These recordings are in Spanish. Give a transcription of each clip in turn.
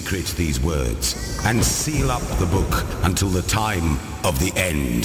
secret these words and seal up the book until the time of the end.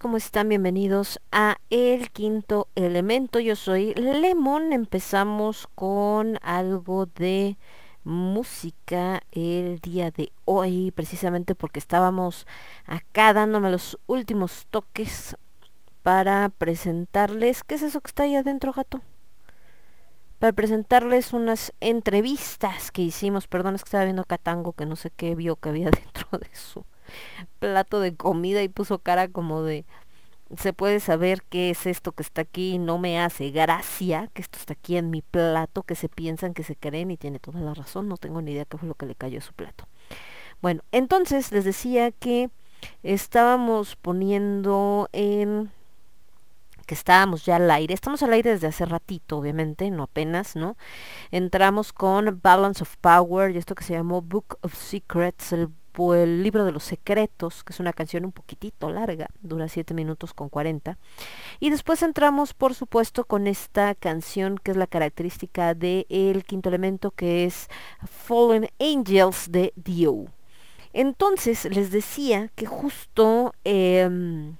¿Cómo están? Bienvenidos a El Quinto Elemento. Yo soy Lemon. Empezamos con algo de música el día de hoy, precisamente porque estábamos acá dándome los últimos toques para presentarles, ¿qué es eso que está ahí adentro, gato? Para presentarles unas entrevistas que hicimos, perdón, es que estaba viendo acá Tango, que no sé qué vio que había dentro de su plato de comida y puso cara como de se puede saber qué es esto que está aquí, no me hace gracia que esto está aquí en mi plato, que se piensan, que se creen y tiene toda la razón, no tengo ni idea qué fue lo que le cayó a su plato. Bueno, entonces les decía que estábamos poniendo en que estábamos ya al aire, estamos al aire desde hace ratito, obviamente, no apenas, ¿no? Entramos con Balance of Power y esto que se llamó Book of Secrets, el el libro de los secretos, que es una canción un poquitito larga, dura 7 minutos con 40. Y después entramos, por supuesto, con esta canción que es la característica del el quinto elemento, que es Fallen Angels de Dio. Entonces les decía que justo eh,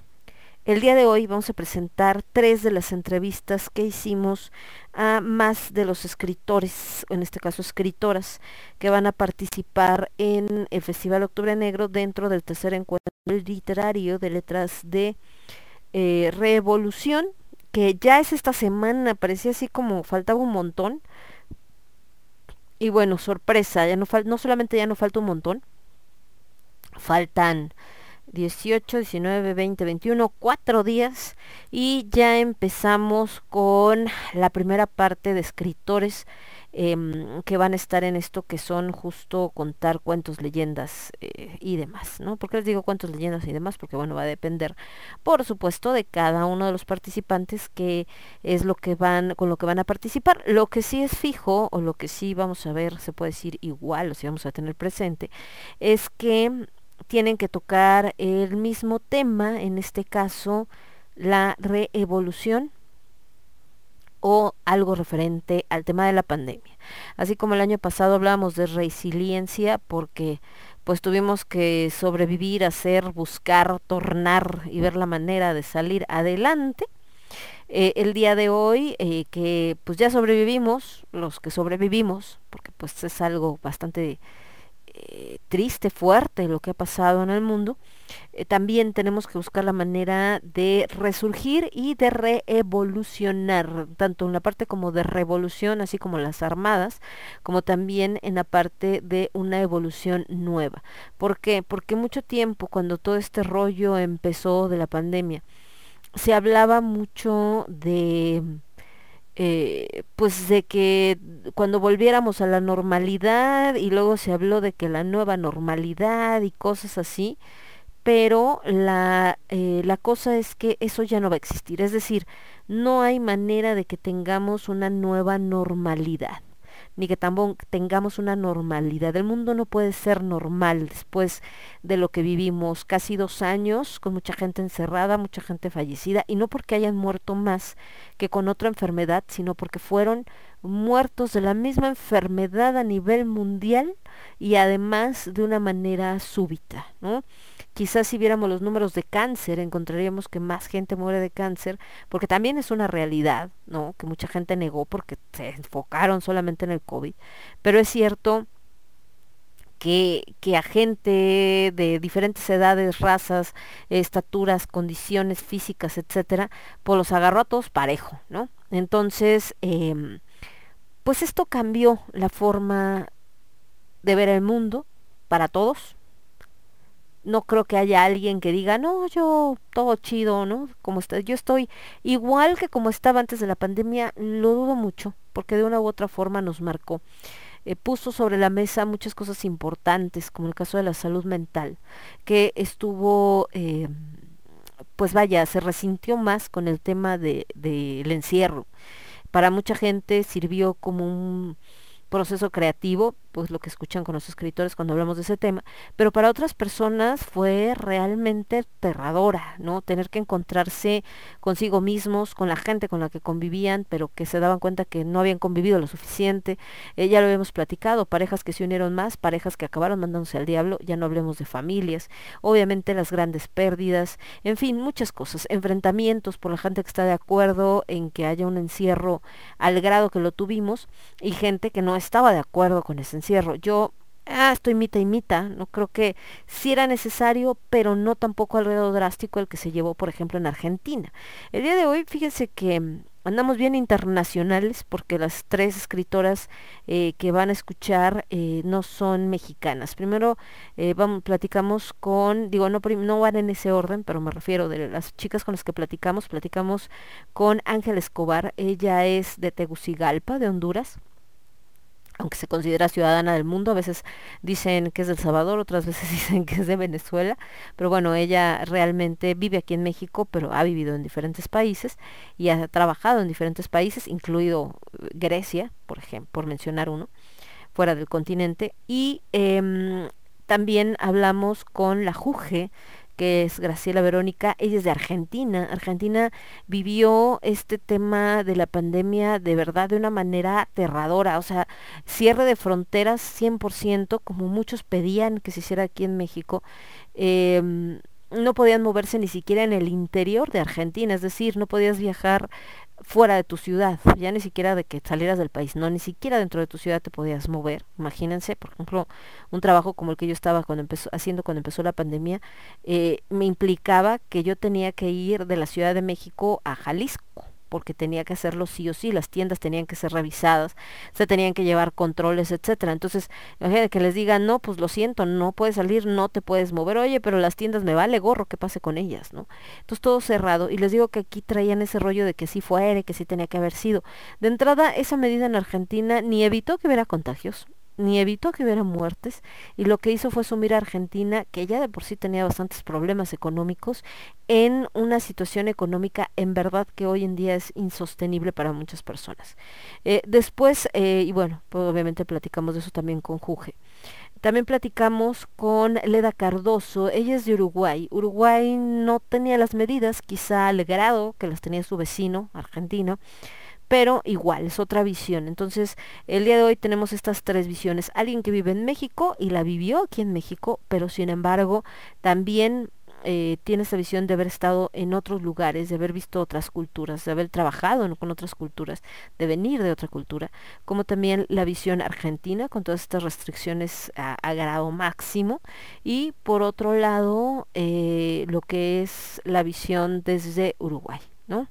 el día de hoy vamos a presentar tres de las entrevistas que hicimos a más de los escritores, en este caso escritoras, que van a participar en el Festival Octubre Negro dentro del tercer encuentro literario de letras de eh, Revolución, que ya es esta semana, parecía así como faltaba un montón. Y bueno, sorpresa, ya no, no solamente ya no falta un montón, faltan 18, 19, 20, 21, cuatro días y ya empezamos con la primera parte de escritores eh, que van a estar en esto que son justo contar cuentos, leyendas eh, y demás, ¿no? ¿Por qué les digo cuentos, leyendas y demás? Porque bueno, va a depender, por supuesto, de cada uno de los participantes que es lo que van, con lo que van a participar. Lo que sí es fijo, o lo que sí vamos a ver, se puede decir igual, o si vamos a tener presente, es que tienen que tocar el mismo tema, en este caso la reevolución o algo referente al tema de la pandemia. Así como el año pasado hablábamos de resiliencia porque pues tuvimos que sobrevivir, hacer, buscar, tornar y ver la manera de salir adelante. Eh, el día de hoy eh, que pues ya sobrevivimos, los que sobrevivimos, porque pues es algo bastante triste, fuerte lo que ha pasado en el mundo, eh, también tenemos que buscar la manera de resurgir y de reevolucionar, tanto en la parte como de revolución, así como las armadas, como también en la parte de una evolución nueva. ¿Por qué? Porque mucho tiempo, cuando todo este rollo empezó de la pandemia, se hablaba mucho de eh, pues de que cuando volviéramos a la normalidad y luego se habló de que la nueva normalidad y cosas así, pero la, eh, la cosa es que eso ya no va a existir, es decir, no hay manera de que tengamos una nueva normalidad ni que tampoco tengamos una normalidad. El mundo no puede ser normal después de lo que vivimos casi dos años con mucha gente encerrada, mucha gente fallecida, y no porque hayan muerto más que con otra enfermedad, sino porque fueron muertos de la misma enfermedad a nivel mundial y además de una manera súbita, ¿no? Quizás si viéramos los números de cáncer, encontraríamos que más gente muere de cáncer, porque también es una realidad, ¿no? Que mucha gente negó porque se enfocaron solamente en el COVID. Pero es cierto que, que, a gente de diferentes edades, razas, estaturas, condiciones físicas, etcétera, pues los agarró a todos parejo, ¿no? Entonces, eh, pues esto cambió la forma de ver el mundo para todos, no creo que haya alguien que diga, no, yo todo chido, ¿no? Como está, yo estoy igual que como estaba antes de la pandemia, lo dudo mucho, porque de una u otra forma nos marcó. Eh, puso sobre la mesa muchas cosas importantes, como el caso de la salud mental, que estuvo, eh, pues vaya, se resintió más con el tema del de, encierro. Para mucha gente sirvió como un proceso creativo, pues lo que escuchan con los escritores cuando hablamos de ese tema, pero para otras personas fue realmente aterradora, ¿no? Tener que encontrarse consigo mismos, con la gente con la que convivían, pero que se daban cuenta que no habían convivido lo suficiente. Eh, ya lo habíamos platicado, parejas que se unieron más, parejas que acabaron mandándose al diablo, ya no hablemos de familias, obviamente las grandes pérdidas, en fin, muchas cosas, enfrentamientos por la gente que está de acuerdo en que haya un encierro al grado que lo tuvimos y gente que no estaba de acuerdo con ese encierro. Yo ah, estoy mita y mita, no creo que sí era necesario, pero no tampoco al grado drástico el que se llevó, por ejemplo, en Argentina. El día de hoy, fíjense que mm, andamos bien internacionales porque las tres escritoras eh, que van a escuchar eh, no son mexicanas. Primero eh, vamos, platicamos con, digo, no, no van en ese orden, pero me refiero de las chicas con las que platicamos, platicamos con Ángel Escobar, ella es de Tegucigalpa, de Honduras aunque se considera ciudadana del mundo, a veces dicen que es del Salvador, otras veces dicen que es de Venezuela, pero bueno, ella realmente vive aquí en México, pero ha vivido en diferentes países y ha trabajado en diferentes países, incluido eh, Grecia, por ejemplo, por mencionar uno, fuera del continente, y eh, también hablamos con la Juge, que es Graciela Verónica, ella es de Argentina. Argentina vivió este tema de la pandemia de verdad de una manera aterradora, o sea, cierre de fronteras 100%, como muchos pedían que se hiciera aquí en México. Eh, no podían moverse ni siquiera en el interior de Argentina, es decir, no podías viajar fuera de tu ciudad, ya ni siquiera de que salieras del país, no, ni siquiera dentro de tu ciudad te podías mover. Imagínense, por ejemplo, un trabajo como el que yo estaba cuando empezó, haciendo cuando empezó la pandemia, eh, me implicaba que yo tenía que ir de la Ciudad de México a Jalisco porque tenía que hacerlo sí o sí, las tiendas tenían que ser revisadas, se tenían que llevar controles, etcétera. Entonces, imagínate que les digan, no, pues lo siento, no puedes salir, no te puedes mover, oye, pero las tiendas me vale gorro, ¿qué pase con ellas? ¿no? Entonces todo cerrado, y les digo que aquí traían ese rollo de que sí fuera, que sí tenía que haber sido. De entrada, esa medida en Argentina ni evitó que hubiera contagios, ni evitó que hubiera muertes y lo que hizo fue sumir a Argentina, que ya de por sí tenía bastantes problemas económicos, en una situación económica en verdad que hoy en día es insostenible para muchas personas. Eh, después, eh, y bueno, pues obviamente platicamos de eso también con Juge. También platicamos con Leda Cardoso, ella es de Uruguay. Uruguay no tenía las medidas, quizá al grado que las tenía su vecino, argentino pero igual es otra visión. Entonces, el día de hoy tenemos estas tres visiones. Alguien que vive en México y la vivió aquí en México, pero sin embargo también eh, tiene esa visión de haber estado en otros lugares, de haber visto otras culturas, de haber trabajado con otras culturas, de venir de otra cultura, como también la visión argentina con todas estas restricciones a, a grado máximo y por otro lado eh, lo que es la visión desde Uruguay, ¿no?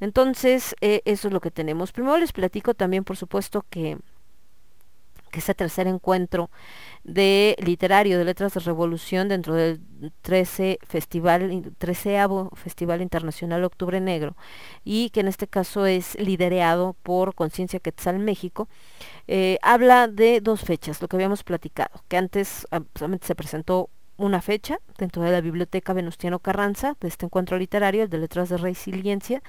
Entonces, eh, eso es lo que tenemos. Primero les platico también, por supuesto, que que este tercer encuentro de literario de letras de revolución dentro del 13 festival 13 Festival Internacional Octubre Negro y que en este caso es liderado por Conciencia Quetzal México eh, habla de dos fechas lo que habíamos platicado que antes ah, solamente se presentó una fecha dentro de la Biblioteca Venustiano Carranza de este encuentro literario, el de Letras de Resiliencia,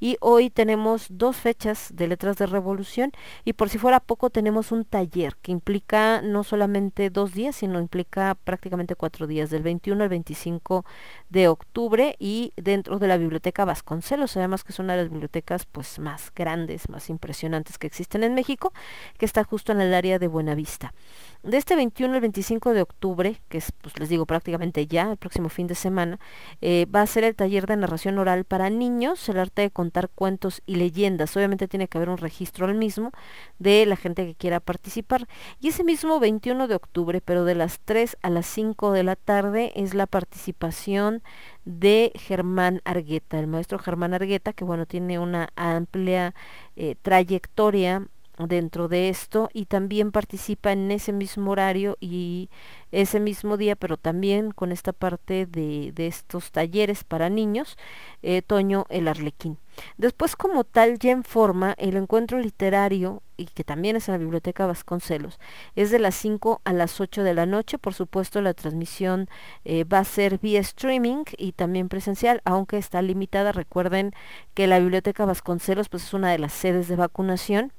y hoy tenemos dos fechas de Letras de Revolución y por si fuera poco tenemos un taller que implica no solamente dos días, sino implica prácticamente cuatro días, del 21 al 25 de octubre y dentro de la Biblioteca Vasconcelos, además que es una de las bibliotecas pues más grandes, más impresionantes que existen en México, que está justo en el área de Buenavista. De este 21 al 25 de octubre, que es, pues les digo, prácticamente ya, el próximo fin de semana, eh, va a ser el taller de narración oral para niños, el arte de contar cuentos y leyendas. Obviamente tiene que haber un registro al mismo de la gente que quiera participar. Y ese mismo 21 de octubre, pero de las 3 a las 5 de la tarde, es la participación de Germán Argueta, el maestro Germán Argueta, que bueno, tiene una amplia eh, trayectoria dentro de esto y también participa en ese mismo horario y ese mismo día, pero también con esta parte de, estos talleres para niños, eh, Toño el Arlequín. Después como tal ya en forma el encuentro literario y que también es en la Biblioteca Vasconcelos, es de las 5 a las 8 de la noche, por supuesto la transmisión eh, va a ser vía streaming y también presencial, aunque está limitada, recuerden que la Biblioteca Vasconcelos pues es una de las sedes de vacunación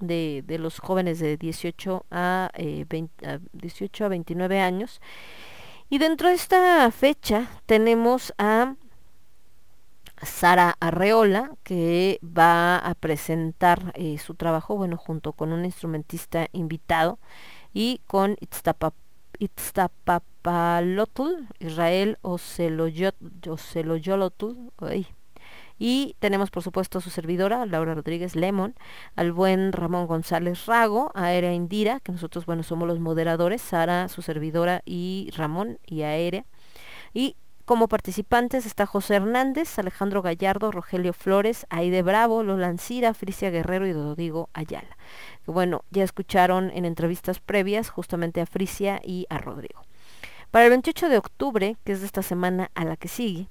de, de los jóvenes de 18 a, eh, 20 a 18 a 29 años. Y dentro de esta fecha tenemos a Sara Arreola, que va a presentar eh, su trabajo, bueno, junto con un instrumentista invitado y con Itztapa- Itztapapalotl, Israel Oceloyolotl, ay. Y tenemos por supuesto a su servidora, Laura Rodríguez Lemon, al buen Ramón González Rago, a Aérea Indira, que nosotros, bueno, somos los moderadores, Sara, su servidora, y Ramón y Aérea. Y como participantes está José Hernández, Alejandro Gallardo, Rogelio Flores, Aide Bravo, Lola Ancira, Frisia Guerrero y Rodrigo Ayala. Bueno, ya escucharon en entrevistas previas justamente a Frisia y a Rodrigo. Para el 28 de octubre, que es de esta semana a la que sigue,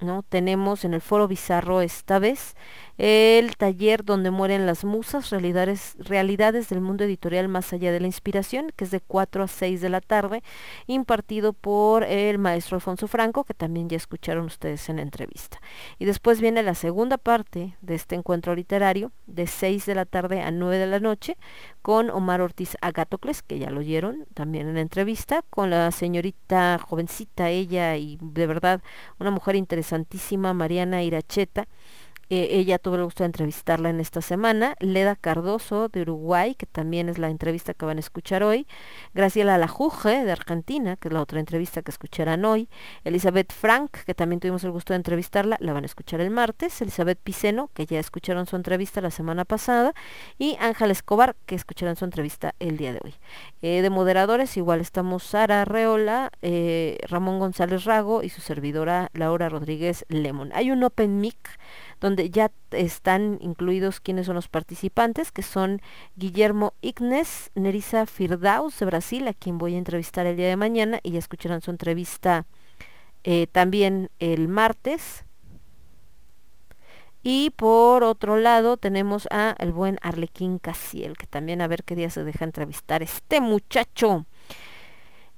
¿no? Tenemos en el Foro Bizarro esta vez el taller donde mueren las musas, realidades, realidades del mundo editorial más allá de la inspiración, que es de 4 a 6 de la tarde, impartido por el maestro Alfonso Franco, que también ya escucharon ustedes en la entrevista. Y después viene la segunda parte de este encuentro literario, de 6 de la tarde a 9 de la noche, con Omar Ortiz Agatocles, que ya lo oyeron también en la entrevista, con la señorita jovencita, ella y de verdad una mujer interesantísima, Mariana Iracheta. Eh, ella tuve el gusto de entrevistarla en esta semana. Leda Cardoso de Uruguay, que también es la entrevista que van a escuchar hoy. Graciela Lajuje de Argentina, que es la otra entrevista que escucharán hoy. Elizabeth Frank, que también tuvimos el gusto de entrevistarla, la van a escuchar el martes. Elizabeth Piceno, que ya escucharon su entrevista la semana pasada. Y Ángel Escobar, que escucharán su entrevista el día de hoy. Eh, de moderadores igual estamos Sara Reola, eh, Ramón González Rago y su servidora Laura Rodríguez Lemon. Hay un Open Mic donde ya están incluidos quienes son los participantes, que son Guillermo Ignes, Nerissa Firdaus de Brasil, a quien voy a entrevistar el día de mañana, y ya escucharán su entrevista eh, también el martes. Y por otro lado tenemos a el buen Arlequín Casiel, que también a ver qué día se deja entrevistar este muchacho.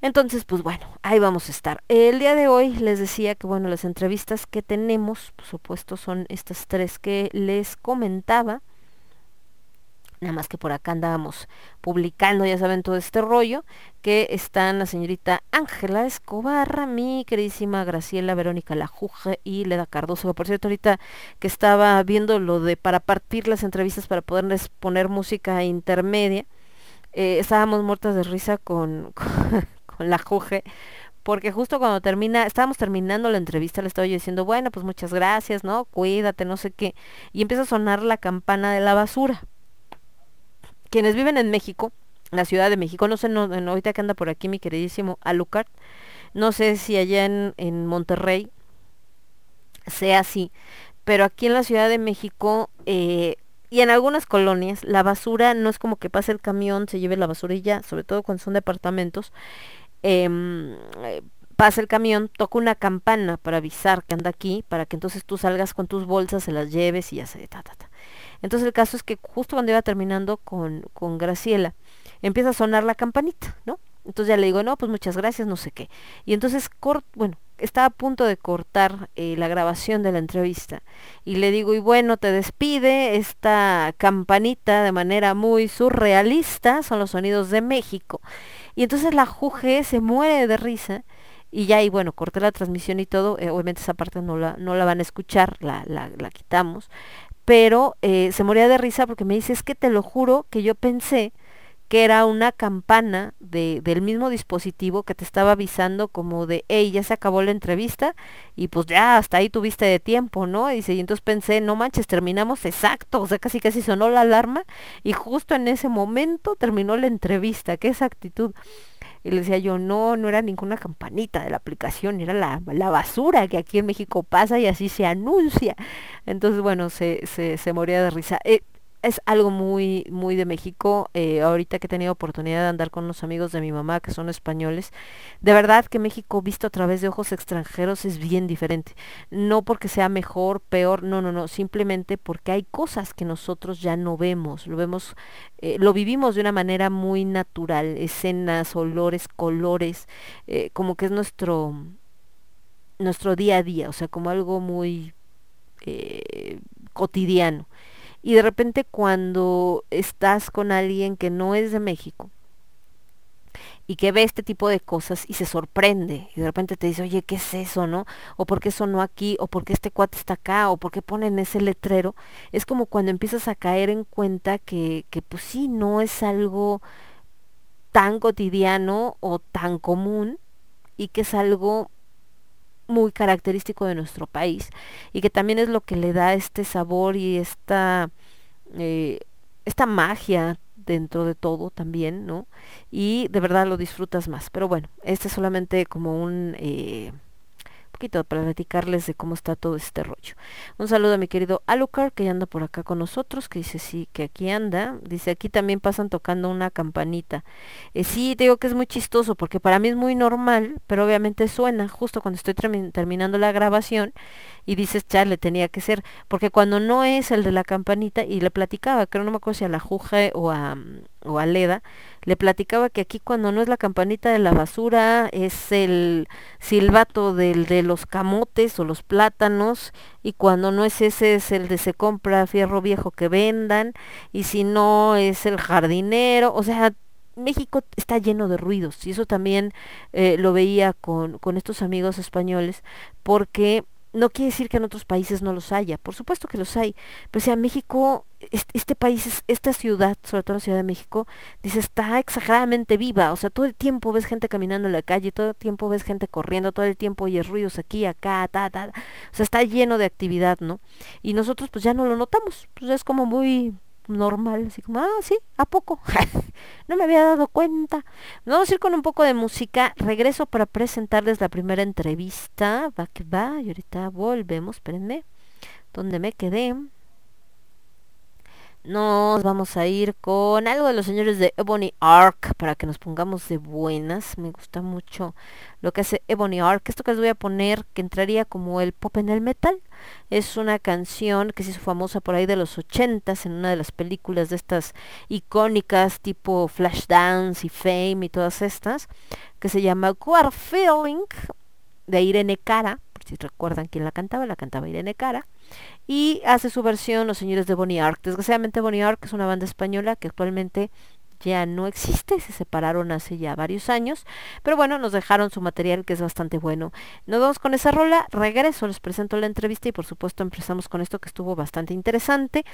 Entonces, pues bueno, ahí vamos a estar. El día de hoy les decía que bueno, las entrevistas que tenemos, por supuesto, son estas tres que les comentaba. Nada más que por acá andábamos publicando, ya saben, todo este rollo, que están la señorita Ángela Escobar, mi queridísima Graciela Verónica Lajuje y Leda Cardoso. Por cierto, ahorita que estaba viendo lo de para partir las entrevistas para poderles poner música intermedia, eh, estábamos muertas de risa con la Juge, porque justo cuando termina, estábamos terminando la entrevista, le estaba yo diciendo, bueno, pues muchas gracias, ¿no? Cuídate, no sé qué. Y empieza a sonar la campana de la basura. Quienes viven en México, la Ciudad de México, no sé, no, no, ahorita que anda por aquí mi queridísimo Alucard, no sé si allá en, en Monterrey sea así, pero aquí en la Ciudad de México eh, y en algunas colonias la basura no es como que pase el camión, se lleve la basura y ya, sobre todo cuando son departamentos, eh, pasa el camión, toca una campana para avisar que anda aquí, para que entonces tú salgas con tus bolsas, se las lleves y ya se ta, ta, ta. Entonces el caso es que justo cuando iba terminando con, con Graciela, empieza a sonar la campanita, ¿no? Entonces ya le digo, no, pues muchas gracias, no sé qué. Y entonces, cort bueno, estaba a punto de cortar eh, la grabación de la entrevista. Y le digo, y bueno, te despide esta campanita de manera muy surrealista, son los sonidos de México. Y entonces la Juge se muere de risa. Y ya, y bueno, corté la transmisión y todo. Eh, obviamente esa parte no la, no la van a escuchar, la, la, la quitamos. Pero eh, se moría de risa porque me dice, es que te lo juro que yo pensé que era una campana de, del mismo dispositivo que te estaba avisando como de, hey, ya se acabó la entrevista y pues ya hasta ahí tuviste de tiempo, ¿no? Y dice, y entonces pensé, no manches, terminamos exacto, o sea, casi casi sonó la alarma y justo en ese momento terminó la entrevista, qué esa actitud. Y le decía yo, no, no era ninguna campanita de la aplicación, era la, la basura que aquí en México pasa y así se anuncia. Entonces, bueno, se, se, se moría de risa. Eh, es algo muy muy de México eh, ahorita que he tenido oportunidad de andar con unos amigos de mi mamá que son españoles de verdad que México visto a través de ojos extranjeros es bien diferente. No porque sea mejor peor no no no simplemente porque hay cosas que nosotros ya no vemos lo vemos eh, lo vivimos de una manera muy natural escenas olores colores eh, como que es nuestro nuestro día a día o sea como algo muy cotidiano Y de repente cuando estás con alguien que no es de México, y que ve este tipo de cosas y se sorprende y de repente te dice, oye, ¿qué es eso, no? O por qué sonó aquí, o por qué este cuate está acá, o por qué ponen ese letrero. Es como cuando empiezas a caer en cuenta que, que pues sí, no es algo tan cotidiano o tan común y que es algo muy característico de nuestro país y que también es lo que le da este sabor y esta eh, esta magia dentro de todo también, ¿no? Y de verdad lo disfrutas más. Pero bueno, este es solamente como un eh, poquito para platicarles de cómo está todo este rollo. Un saludo a mi querido Alucard que ya anda por acá con nosotros, que dice sí, que aquí anda. Dice aquí también pasan tocando una campanita. Eh, sí, digo que es muy chistoso porque para mí es muy normal, pero obviamente suena justo cuando estoy termi- terminando la grabación y dices, chale, tenía que ser, porque cuando no es el de la campanita, y le platicaba, creo no me acuerdo si a la Juja o a, mm, o a Leda, le platicaba que aquí cuando no es la campanita de la basura, es el silbato del de los camotes o los plátanos, y cuando no es ese es el de se compra fierro viejo que vendan, y si no es el jardinero, o sea, México está lleno de ruidos y eso también eh, lo veía con, con estos amigos españoles porque no quiere decir que en otros países no los haya, por supuesto que los hay, pero o sea, México, este, país, es- esta ciudad, sobre todo la Ciudad de México, dice, está exageradamente viva, o sea, todo el tiempo ves gente caminando en la calle, todo el tiempo ves gente corriendo, todo el tiempo oyes ruidos aquí, acá, ta, ta, ta. o sea, está lleno de actividad, ¿no? Y nosotros pues ya no lo notamos, pues es como muy normal, así como, ah, sí, ¿a poco? no me había dado cuenta. Vamos a ir con un poco de música. Regreso para presentarles la primera entrevista. Va que va. Y ahorita volvemos. Espérenme. ¿Dónde me quedé? Nos vamos a ir con algo de los señores de Ebony Arc para que nos pongamos de buenas. Me gusta mucho lo que hace Ebony Arc. Esto que les voy a poner, que entraría como el pop en el metal, es una canción que se hizo famosa por ahí de los ochentas en una de las películas de estas icónicas tipo Flashdance y Fame y todas estas, que se llama War Feeling de Irene Cara, si recuerdan quién la cantaba, la cantaba Irene Cara, y hace su versión los señores de Bonnie Ark. Desgraciadamente Bonnie Ark es una banda española que actualmente ya no existe, se separaron hace ya varios años, pero bueno, nos dejaron su material que es bastante bueno. Nos vamos con esa rola, regreso, les presento la entrevista y por supuesto empezamos con esto que estuvo bastante interesante,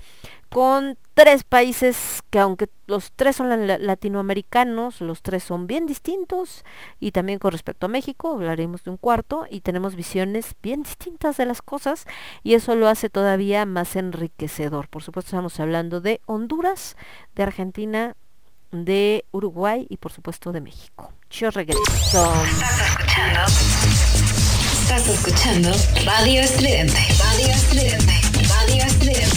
con tres países que aunque los tres son la- latinoamericanos, los tres son bien distintos y también con respecto a México, hablaremos de un cuarto y tenemos visiones bien distintas de las cosas y eso lo hace todavía más enriquecedor. Por supuesto estamos hablando de Honduras, de Argentina, de Uruguay y por supuesto de México. Yo regreso. Estás escuchando. Estás escuchando Radio Estridente. Radio Estridente. Radio Estridente.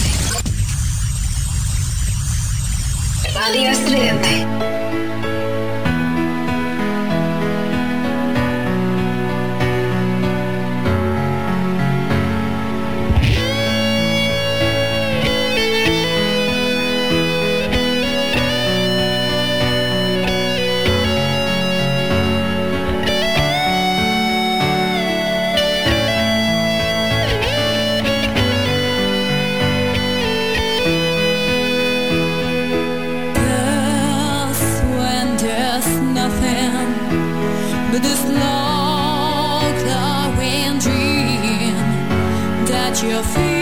Radio Estridente. your feet.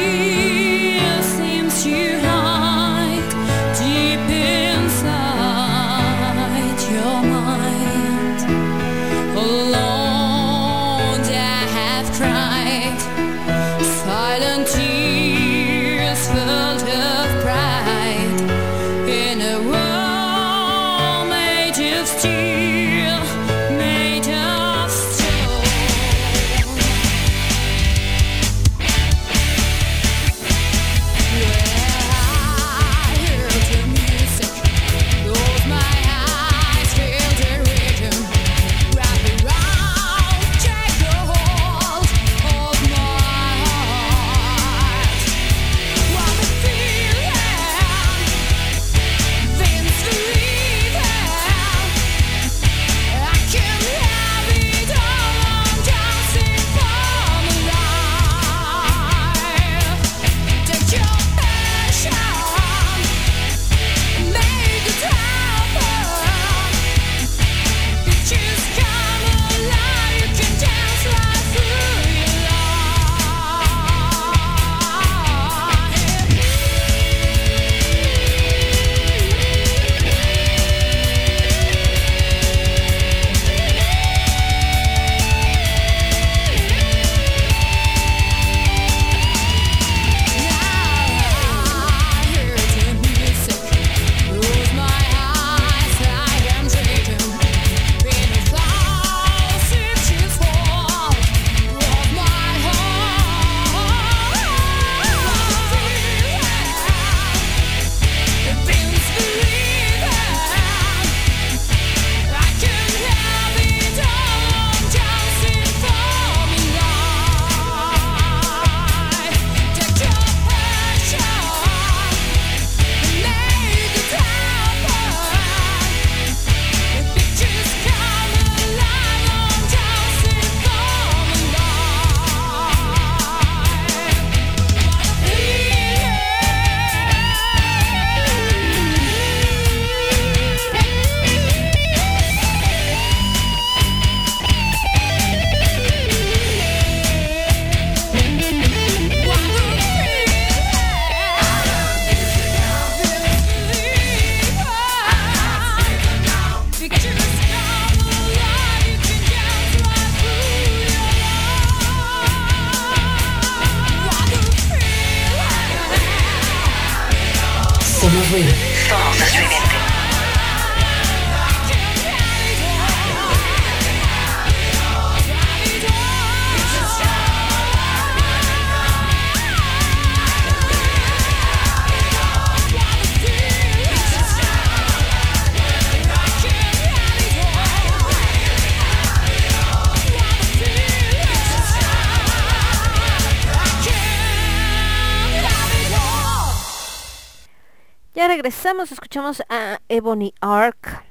Escuchamos a Ebony Ark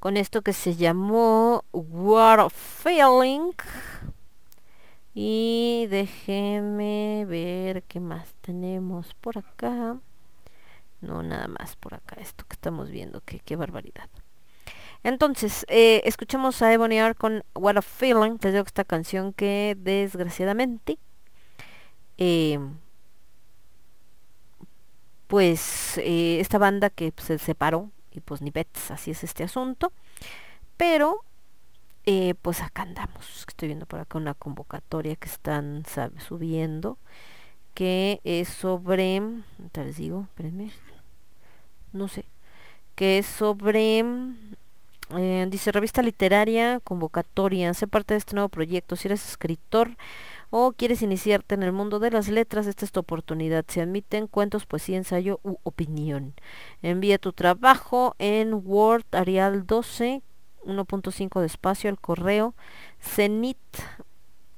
con esto que se llamó War Feeling. Y déjeme ver qué más tenemos por acá. No, nada más por acá, esto que estamos viendo, que qué barbaridad. Entonces, eh, escuchamos a Ebony Ark con What a Feeling, les digo esta canción que desgraciadamente eh, pues eh, esta banda que pues, se separó y pues ni bets, así es este asunto. Pero eh, pues acá andamos. Estoy viendo por acá una convocatoria que están subiendo que es sobre, te les digo, espérenme, no sé, que es sobre, eh, dice revista literaria, convocatoria, hace parte de este nuevo proyecto, si eres escritor, o quieres iniciarte en el mundo de las letras, esta es tu oportunidad. Se admiten cuentos, poesía, ensayo u opinión. Envía tu trabajo en Word Arial 12 1.5 de espacio al correo cenit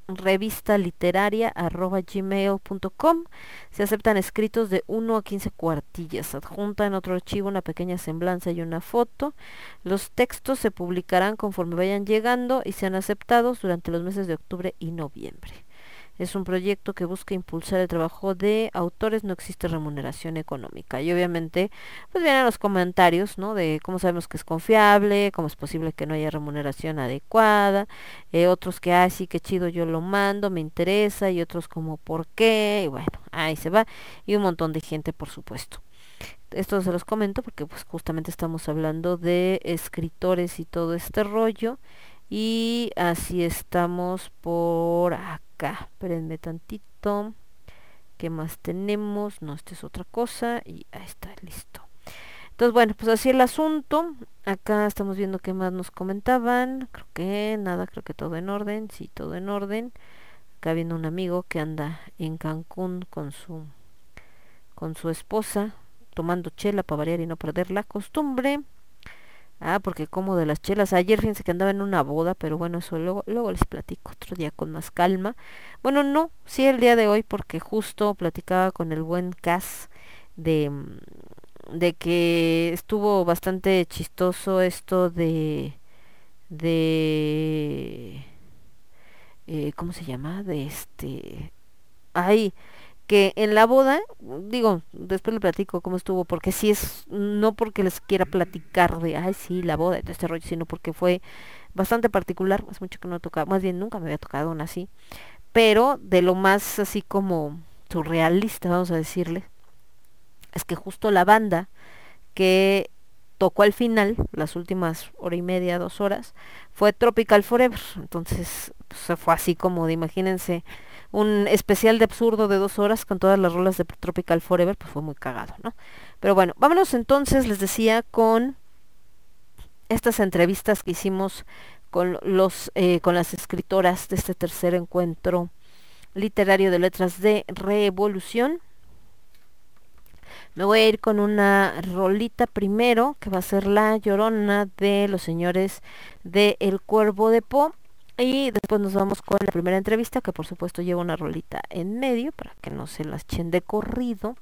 revista literaria arroba gmail.com se aceptan escritos de 1 a 15 cuartillas adjunta en otro archivo una pequeña semblanza y una foto los textos se publicarán conforme vayan llegando y sean aceptados durante los meses de octubre y noviembre es un proyecto que busca impulsar el trabajo de autores, no existe remuneración económica. Y obviamente, pues vienen los comentarios, ¿no? De cómo sabemos que es confiable, cómo es posible que no haya remuneración adecuada, eh, otros que, ah, sí, que chido, yo lo mando, me interesa, y otros como, ¿por qué? Y bueno, ahí se va. Y un montón de gente, por supuesto. Esto se los comento porque pues justamente estamos hablando de escritores y todo este rollo. Y así estamos por acá. Espérenme tantito. ¿Qué más tenemos? No, esta es otra cosa. Y ahí está, listo. Entonces, bueno, pues así el asunto. Acá estamos viendo qué más nos comentaban. Creo que nada, creo que todo en orden. Sí, todo en orden. Acá viendo un amigo que anda en Cancún con su con su esposa tomando chela para variar y no perder la costumbre. Ah, porque como de las chelas. Ayer fíjense que andaba en una boda, pero bueno, eso luego, luego les platico otro día con más calma. Bueno, no, sí el día de hoy, porque justo platicaba con el buen Cas de, mm, de que estuvo bastante chistoso esto de de eh, ¿cómo se llama? de este ay que en la boda, digo, después le platico cómo estuvo, porque sí es, no porque les quiera platicar de, ay, sí, la boda de este rollo, sino porque fue bastante particular, es mucho que no he tocado, más bien nunca me había tocado una así, pero de lo más así como surrealista, vamos a decirle, es que justo la banda que tocó al final, las últimas hora y media, dos horas, fue Tropical Forever, entonces pues, fue así como de, imagínense, un especial de absurdo de dos horas con todas las rolas de Tropical Forever, pues fue muy cagado, ¿no? Pero bueno, vámonos entonces, les decía, con estas entrevistas que hicimos con los eh, con las escritoras de este tercer encuentro literario de letras de revolución. Me voy a ir con una rolita primero, que va a ser la llorona de los señores de El Cuervo de Po. Y después nos vamos con la primera entrevista, que por supuesto lleva una rolita en medio para que no se las echen de corrido.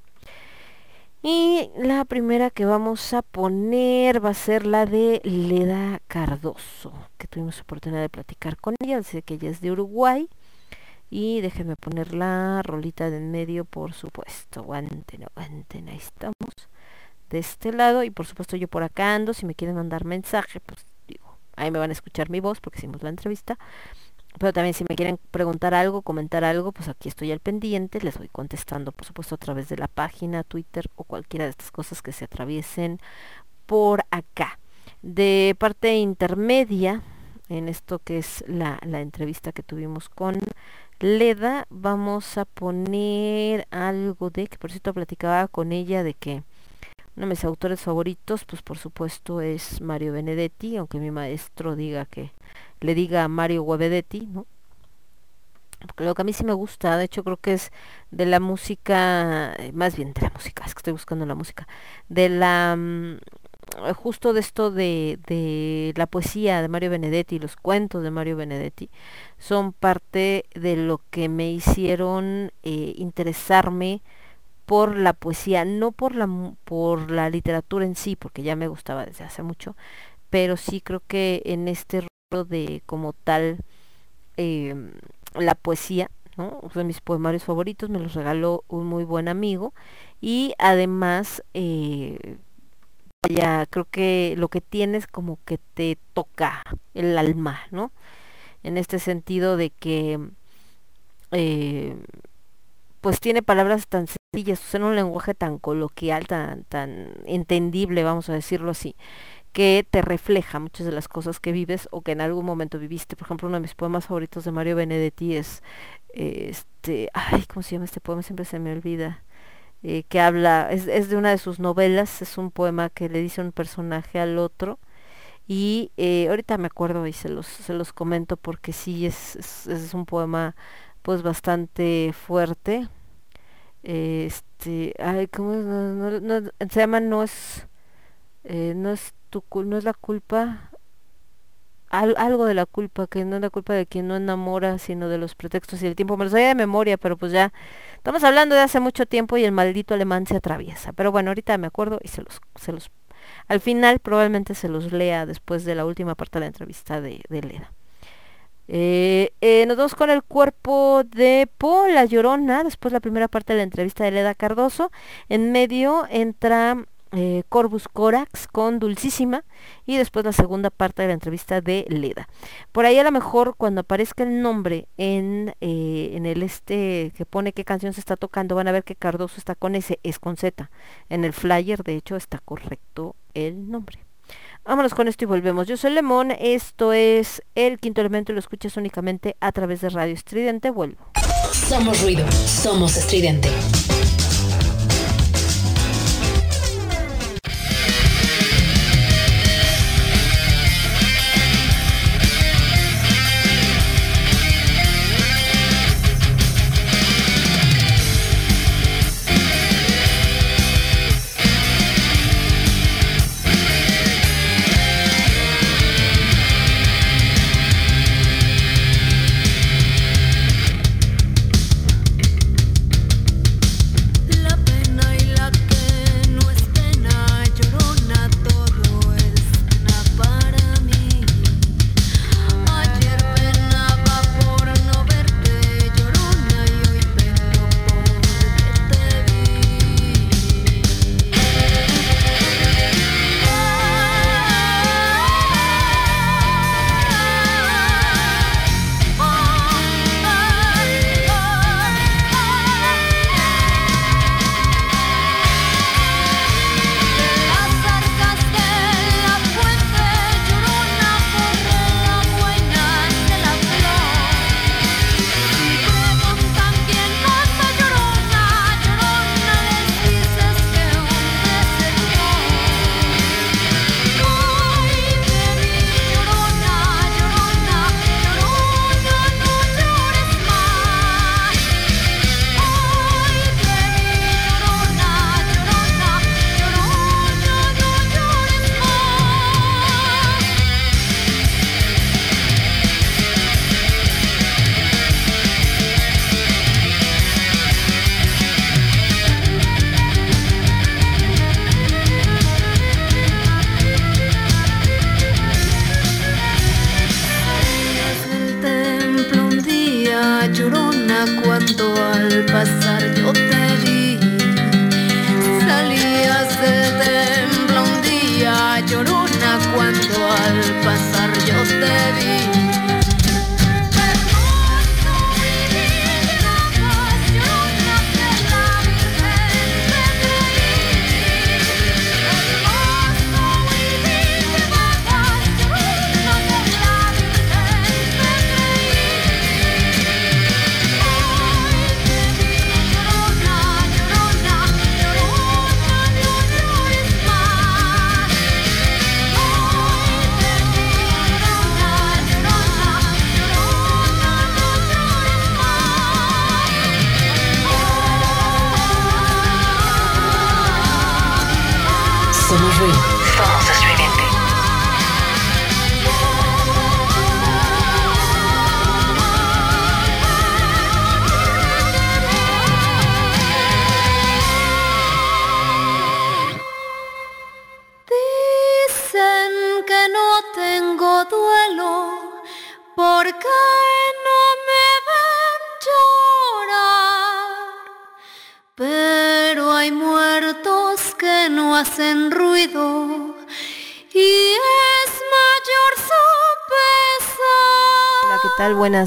Y la primera que vamos a poner va a ser la de Leda Cardoso, que tuvimos oportunidad de platicar con ella, dice que ella es de Uruguay. Y déjenme poner la rolita de en medio, por supuesto. Aguanten, aguanten, ahí estamos. De este lado, y por supuesto yo por acá ando, si me quieren mandar mensaje, pues ahí me van a escuchar mi voz porque hicimos la entrevista. Pero también si me quieren preguntar algo, comentar algo, pues aquí estoy al pendiente, les voy contestando, por supuesto, a través de la página, Twitter o cualquiera de estas cosas que se atraviesen por acá. De parte intermedia, en esto que es la, la entrevista que tuvimos con Leda. Vamos a poner algo de que por cierto platicaba con ella de que uno de mis autores favoritos, pues por supuesto es Mario Benedetti, aunque mi maestro diga que le diga Mario Guavedetti, ¿no? Lo que a mí sí me gusta, de hecho creo que es de la música, eh, más bien de la música, es que estoy buscando la música, de la mm, justo de esto de, de la poesía de Mario Benedetti, los cuentos de Mario Benedetti, son parte de lo que me hicieron eh, interesarme por la poesía, no por la, por la literatura en sí, porque ya me gustaba desde hace mucho, pero sí creo que en este rol de como tal em, la poesía, ¿no? Uno de mis poemarios favoritos, me los regaló un muy buen amigo y además eh, ya creo que lo que tienes como que te toca el alma, ¿no? En este sentido de que eh, pues tiene palabras tan sencillas, usa un lenguaje tan coloquial, tan, tan entendible, vamos a decirlo así, que te refleja muchas de las cosas que vives o que en algún momento viviste. Por ejemplo, uno de mis poemas favoritos de Mario Benedetti es este, ay, ¿cómo se llama este poema? Siempre se me olvida. eh, que habla, es, es de una de sus novelas, es un poema que le dice un personaje al otro. Y eh, ahorita me acuerdo y se los, se los comento porque sí es, es un poema pues bastante fuerte. Este, ay, ¿cómo es? No, no- no- se llama No es, eh, no es tu no es la culpa, al- algo de la culpa, que no es la culpa de quien no enamora, sino de los pretextos y el tiempo. Me lo sabía de memoria, pero pues ya estamos hablando de hace mucho tiempo y el maldito alemán se atraviesa. Pero bueno, ahorita me acuerdo y se los, se los, al final probablemente se los lea después de la última parte de la entrevista de, de Leda. Eh, eh, nos vamos con el cuerpo de Po, la llorona, después la primera parte de la entrevista de Leda Cardoso. En medio entra eh, Corvus Corax con Dulcísima y después la segunda parte de la entrevista de Leda. Por ahí a lo mejor cuando aparezca el nombre en, eh, en el este que pone qué canción se está tocando, van a ver que Cardoso está con S, es con Z. En el flyer, de hecho, está correcto el nombre. Vámonos con esto y volvemos. Yo soy Lemón, esto es El Quinto Elemento y lo escuchas únicamente a través de Radio Estridente. Vuelvo. Somos ruido, somos estridente.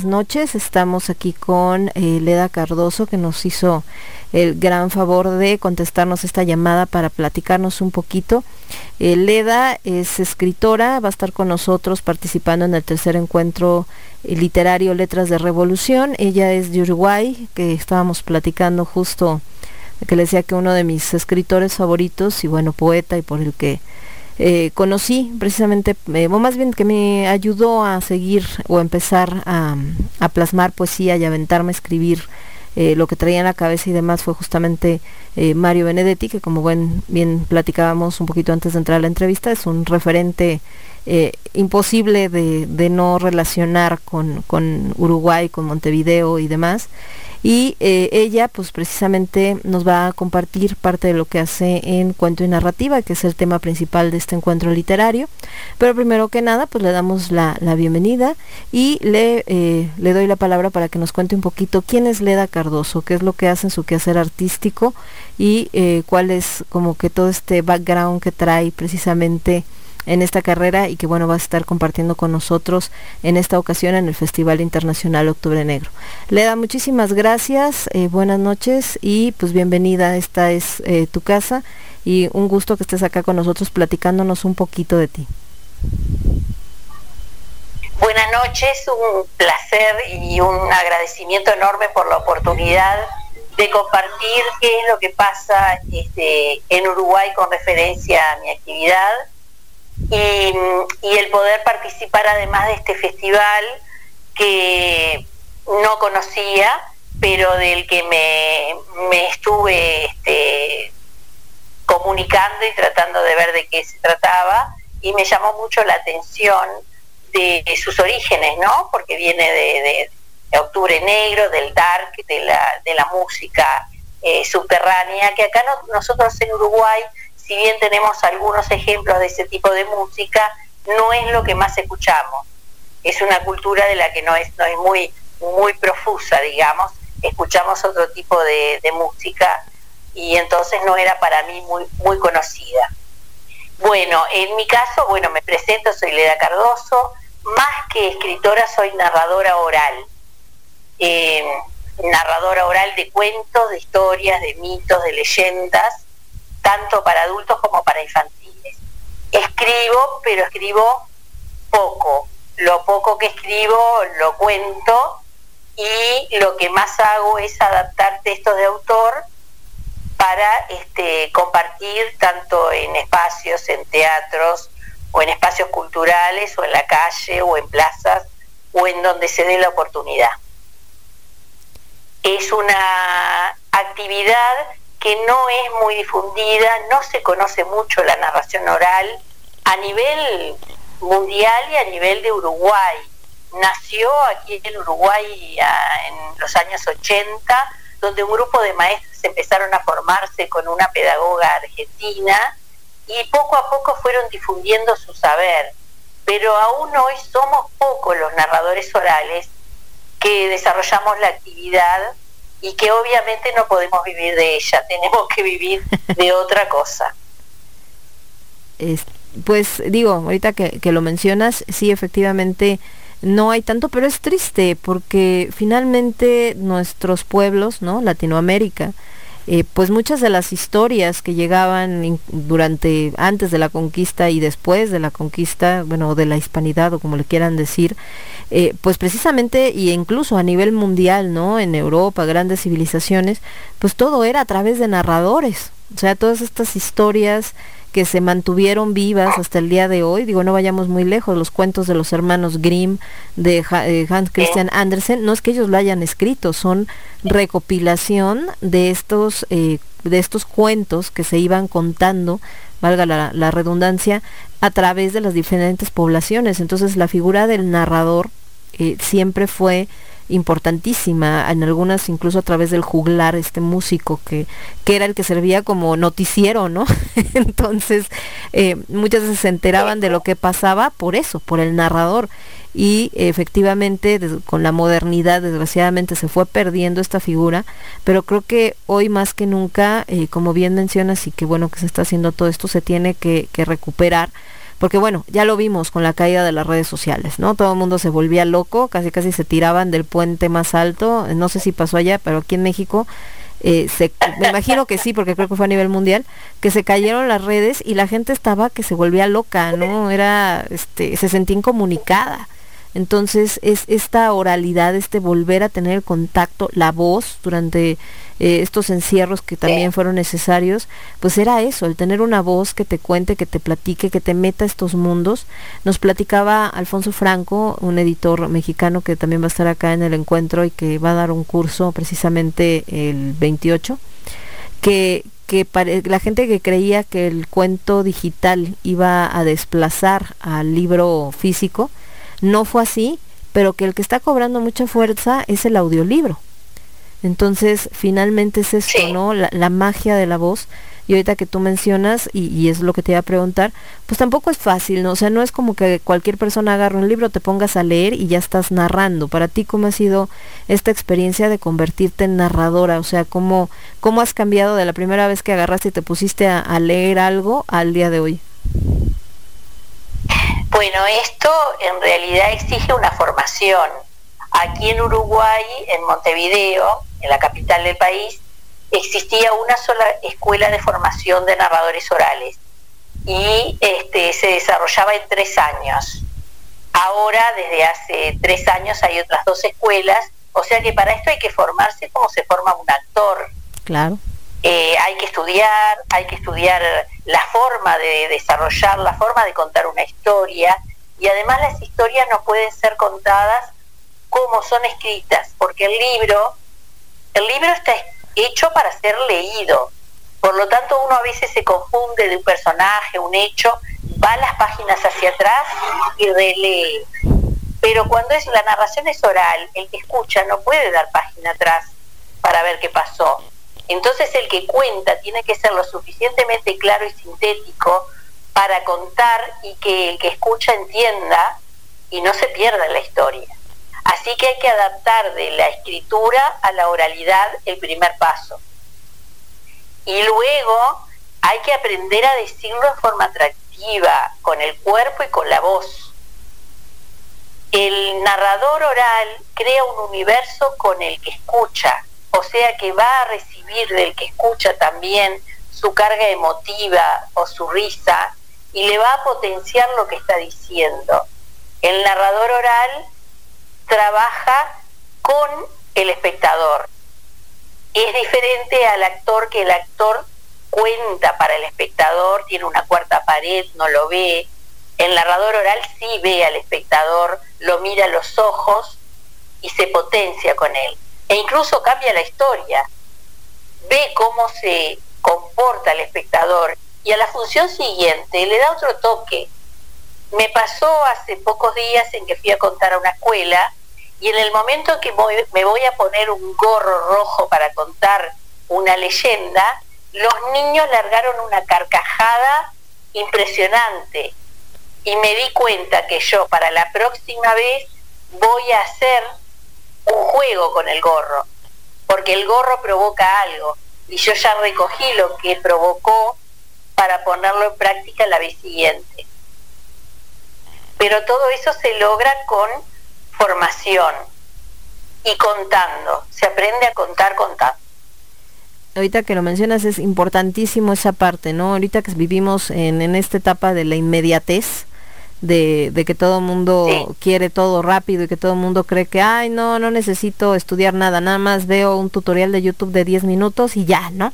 Noches. Estamos aquí con eh, Leda Cardoso que nos hizo el gran favor de contestarnos esta llamada para platicarnos un poquito. Eh, Leda es escritora, va a estar con nosotros participando en el tercer encuentro eh, literario Letras de Revolución. Ella es de Uruguay, que estábamos platicando justo, que le decía que uno de mis escritores favoritos y bueno, poeta y por el que eh, conocí precisamente, eh, o más bien que me ayudó a seguir o empezar a, plasmar poesía y aventarme a escribir eh, lo que traía en la cabeza y demás fue justamente Mario Benedetti, que como buen, bien platicábamos un poquito antes de entrar a la entrevista, es un referente imposible de, de no relacionar con, con Uruguay, con Montevideo y demás. Y eh, ella pues precisamente nos va a compartir parte de lo que hace en cuento y narrativa, que es el tema principal de este encuentro literario. Pero primero que nada pues le damos la, la bienvenida y le, eh, le doy la palabra para que nos cuente un poquito quién es Leda Cardoso, qué es lo que hace en su quehacer artístico y eh, cuál es como que todo este background que trae precisamente en esta carrera y que bueno va a estar compartiendo con nosotros en esta ocasión en el Festival Internacional Octubre Negro. Leda, muchísimas gracias, eh, buenas noches y pues bienvenida, esta es eh, tu casa y un gusto que estés acá con nosotros platicándonos un poquito de ti. Buenas noches, un placer y un agradecimiento enorme por la oportunidad de compartir qué es lo que pasa este, en Uruguay con referencia a mi actividad y, y el poder participar además de este festival que no conocía, pero del que me, me estuve este, comunicando y tratando de ver de qué se trataba y me llamó mucho la atención de, sus orígenes, ¿no? Porque viene de, de- de Octubre Negro, del dark, de la, de la música eh, subterránea, que acá no- nosotros en Uruguay, si bien tenemos algunos ejemplos de ese tipo de música, no es lo que más escuchamos. Es una cultura de la que no es, no es muy, muy profusa, digamos. Escuchamos otro tipo de, música y entonces no era para mí muy, muy conocida. Bueno, en mi caso, bueno, me presento, soy Leda Cardoso, más que escritora soy narradora oral, Eh, narradora oral de cuentos, de historias, de mitos, de leyendas, tanto para adultos como para infantiles. Escribo, pero escribo poco, lo poco que escribo lo cuento y lo que más hago es adaptar textos de autor para este, compartir tanto en espacios, en teatros o en espacios culturales o en la calle o en plazas o en donde se dé la oportunidad. Es una actividad que no es muy difundida, no se conoce mucho la narración oral a nivel mundial y a nivel de Uruguay. Nació aquí en Uruguay ah, en los años 80, donde un grupo de maestros empezaron a formarse con una pedagoga argentina y poco a poco fueron difundiendo su saber. Pero aún hoy somos pocos los narradores orales que desarrollamos la actividad y que obviamente no podemos vivir de ella, tenemos que vivir de otra cosa. Es- pues digo, ahorita que, que lo mencionas, sí, efectivamente no hay tanto, pero es triste porque finalmente nuestros pueblos, ¿no? Latinoamérica, eh, pues muchas de las historias que llegaban durante, antes de la conquista y después de la conquista, bueno, de la hispanidad o como le quieran decir, eh, pues precisamente y incluso a nivel mundial, ¿no? En Europa, grandes civilizaciones, pues todo era a través de narradores. O sea, todas estas historias que se mantuvieron vivas hasta el día de hoy, digo, no vayamos muy lejos, los cuentos de los hermanos Grimm, de eh, Hans Christian Andersen, no es que ellos lo hayan escrito, son recopilación de estos, eh, de estos cuentos que se iban contando, valga la redundancia, a través de las diferentes poblaciones. Entonces la figura del narrador eh, siempre fue importantísima, en algunas incluso a través del juglar, este músico que, que era el que servía como noticiero, ¿no? Entonces, eh, muchas veces se enteraban de lo que pasaba por eso, por el narrador. Y efectivamente, con la modernidad, desgraciadamente, se fue perdiendo esta figura, pero creo que hoy más que nunca, eh, como bien mencionas, y que bueno que se está haciendo todo esto, se tiene que recuperar porque bueno, ya lo vimos con la caída de las redes sociales, ¿no? Todo el mundo se volvía loco, casi casi se tiraban del puente más alto, no sé si pasó allá, pero aquí en México, eh, me imagino que sí, porque creo que fue a nivel mundial, que se cayeron las redes y la gente estaba que se volvía loca, ¿no? Era, este, se sentía incomunicada. Entonces es esta oralidad, este volver a tener el contacto, la voz durante eh, estos encierros que también fueron necesarios, pues era eso, el tener una voz que te cuente, que te platique, que te meta a estos mundos. Nos platicaba Alfonso Franco, un editor mexicano que también va a estar acá en el encuentro y que va a dar un curso precisamente el 28, que, que la gente que creía que el cuento digital iba a desplazar al libro físico, no fue así, pero que el que está cobrando mucha fuerza es el audiolibro. Entonces, finalmente es esto, Sí. ¿no? La, la magia de la voz. Y ahorita que tú mencionas, y, y es lo que te iba a preguntar, pues tampoco es fácil, ¿no? O sea, no es como que cualquier persona agarre un libro, te pongas a leer y ya estás narrando. Para ti, ¿cómo ha sido esta experiencia de convertirte en narradora? O sea, ¿cómo, cómo has cambiado de la primera vez que agarraste y te pusiste a, a leer algo al día de hoy? Bueno, esto en realidad exige una formación. Aquí en Uruguay, en Montevideo, en la capital del país, existía una sola escuela de formación de narradores orales y este, se desarrollaba en tres años. Ahora, desde hace tres años, hay otras dos escuelas, o sea que para esto hay que formarse como se forma un actor. Claro. Eh, hay que estudiar, hay que estudiar la forma de desarrollar, la forma de contar una historia y además las historias no pueden ser contadas como son escritas, porque el libro, el libro está hecho para ser leído. Por lo tanto, uno a veces se confunde de un personaje, un hecho, va las páginas hacia atrás y relee. Pero cuando es la narración es oral, el que escucha no puede dar página atrás para ver qué pasó. Entonces el que cuenta tiene que ser lo suficientemente claro y sintético para contar y que el que escucha entienda y no se pierda la historia. Así que hay que adaptar de la escritura a la oralidad el primer paso. Y luego hay que aprender a decirlo de forma atractiva, con el cuerpo y con la voz. El narrador oral crea un universo con el que escucha, o sea que va a recibir del que escucha también su carga emotiva o su risa y le va a potenciar lo que está diciendo. El narrador oral trabaja con el espectador. Es diferente al actor que el actor cuenta para el espectador, tiene una cuarta pared, no lo ve. El narrador oral sí ve al espectador, lo mira a los ojos y se potencia con él. E incluso cambia la historia. Ve cómo se comporta el espectador y a la función siguiente le da otro toque. Me pasó hace pocos días en que fui a contar a una escuela y en el momento que me voy a poner un gorro rojo para contar una leyenda, los niños largaron una carcajada impresionante y me di cuenta que yo para la próxima vez voy a hacer un juego con el gorro, porque el gorro provoca algo y yo ya recogí lo que provocó para ponerlo en práctica la vez siguiente. Pero todo eso se logra con formación y contando, se aprende a contar contando. ahorita que lo mencionas es importantísimo esa parte, ¿no? Ahorita que vivimos en, en esta etapa de la inmediatez, de, de que todo el mundo Sí. quiere todo rápido y que todo el mundo cree que, ay, no, no necesito estudiar nada, nada más veo un tutorial de YouTube de 10 minutos y ya, ¿no?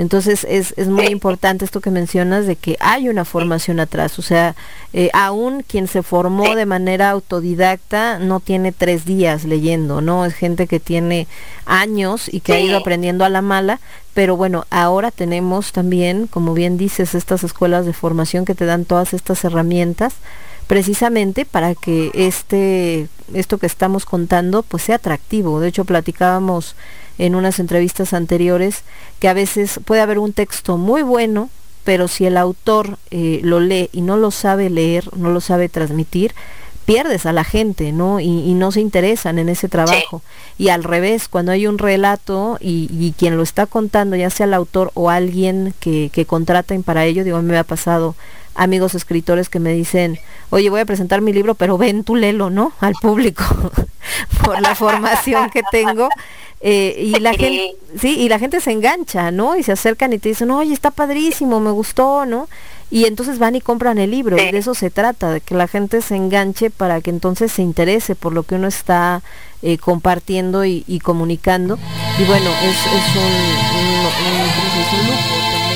Entonces es, es muy importante esto que mencionas de que hay una formación atrás, o sea, eh, aún quien se formó de manera autodidacta no tiene tres días leyendo, ¿no? Es gente que tiene años y que ha ido aprendiendo a la mala, pero bueno, ahora tenemos también, como bien dices, estas escuelas de formación que te dan todas estas herramientas precisamente para que este esto que estamos contando pues sea atractivo. De hecho platicábamos en unas entrevistas anteriores que a veces puede haber un texto muy bueno, pero si el autor eh, lo lee y no lo sabe leer, no lo sabe transmitir, pierdes a la gente, ¿no? Y, y no se interesan en ese trabajo. Y al revés, cuando hay un relato y, y quien lo está contando, ya sea el autor o alguien que, que contraten para ello, digo, a mí me ha pasado amigos escritores que me dicen, oye, voy a presentar mi libro, pero ven tú lelo, ¿no? Al público, por la formación que tengo. Eh, y la gente, sí, y la gente se engancha, ¿no? Y se acercan y te dicen, oye, está padrísimo, me gustó, ¿no? Y entonces van y compran el libro, y de eso se trata, de que la gente se enganche para que entonces se interese por lo que uno está eh, compartiendo y, y comunicando. Y bueno, es, es un, un. Un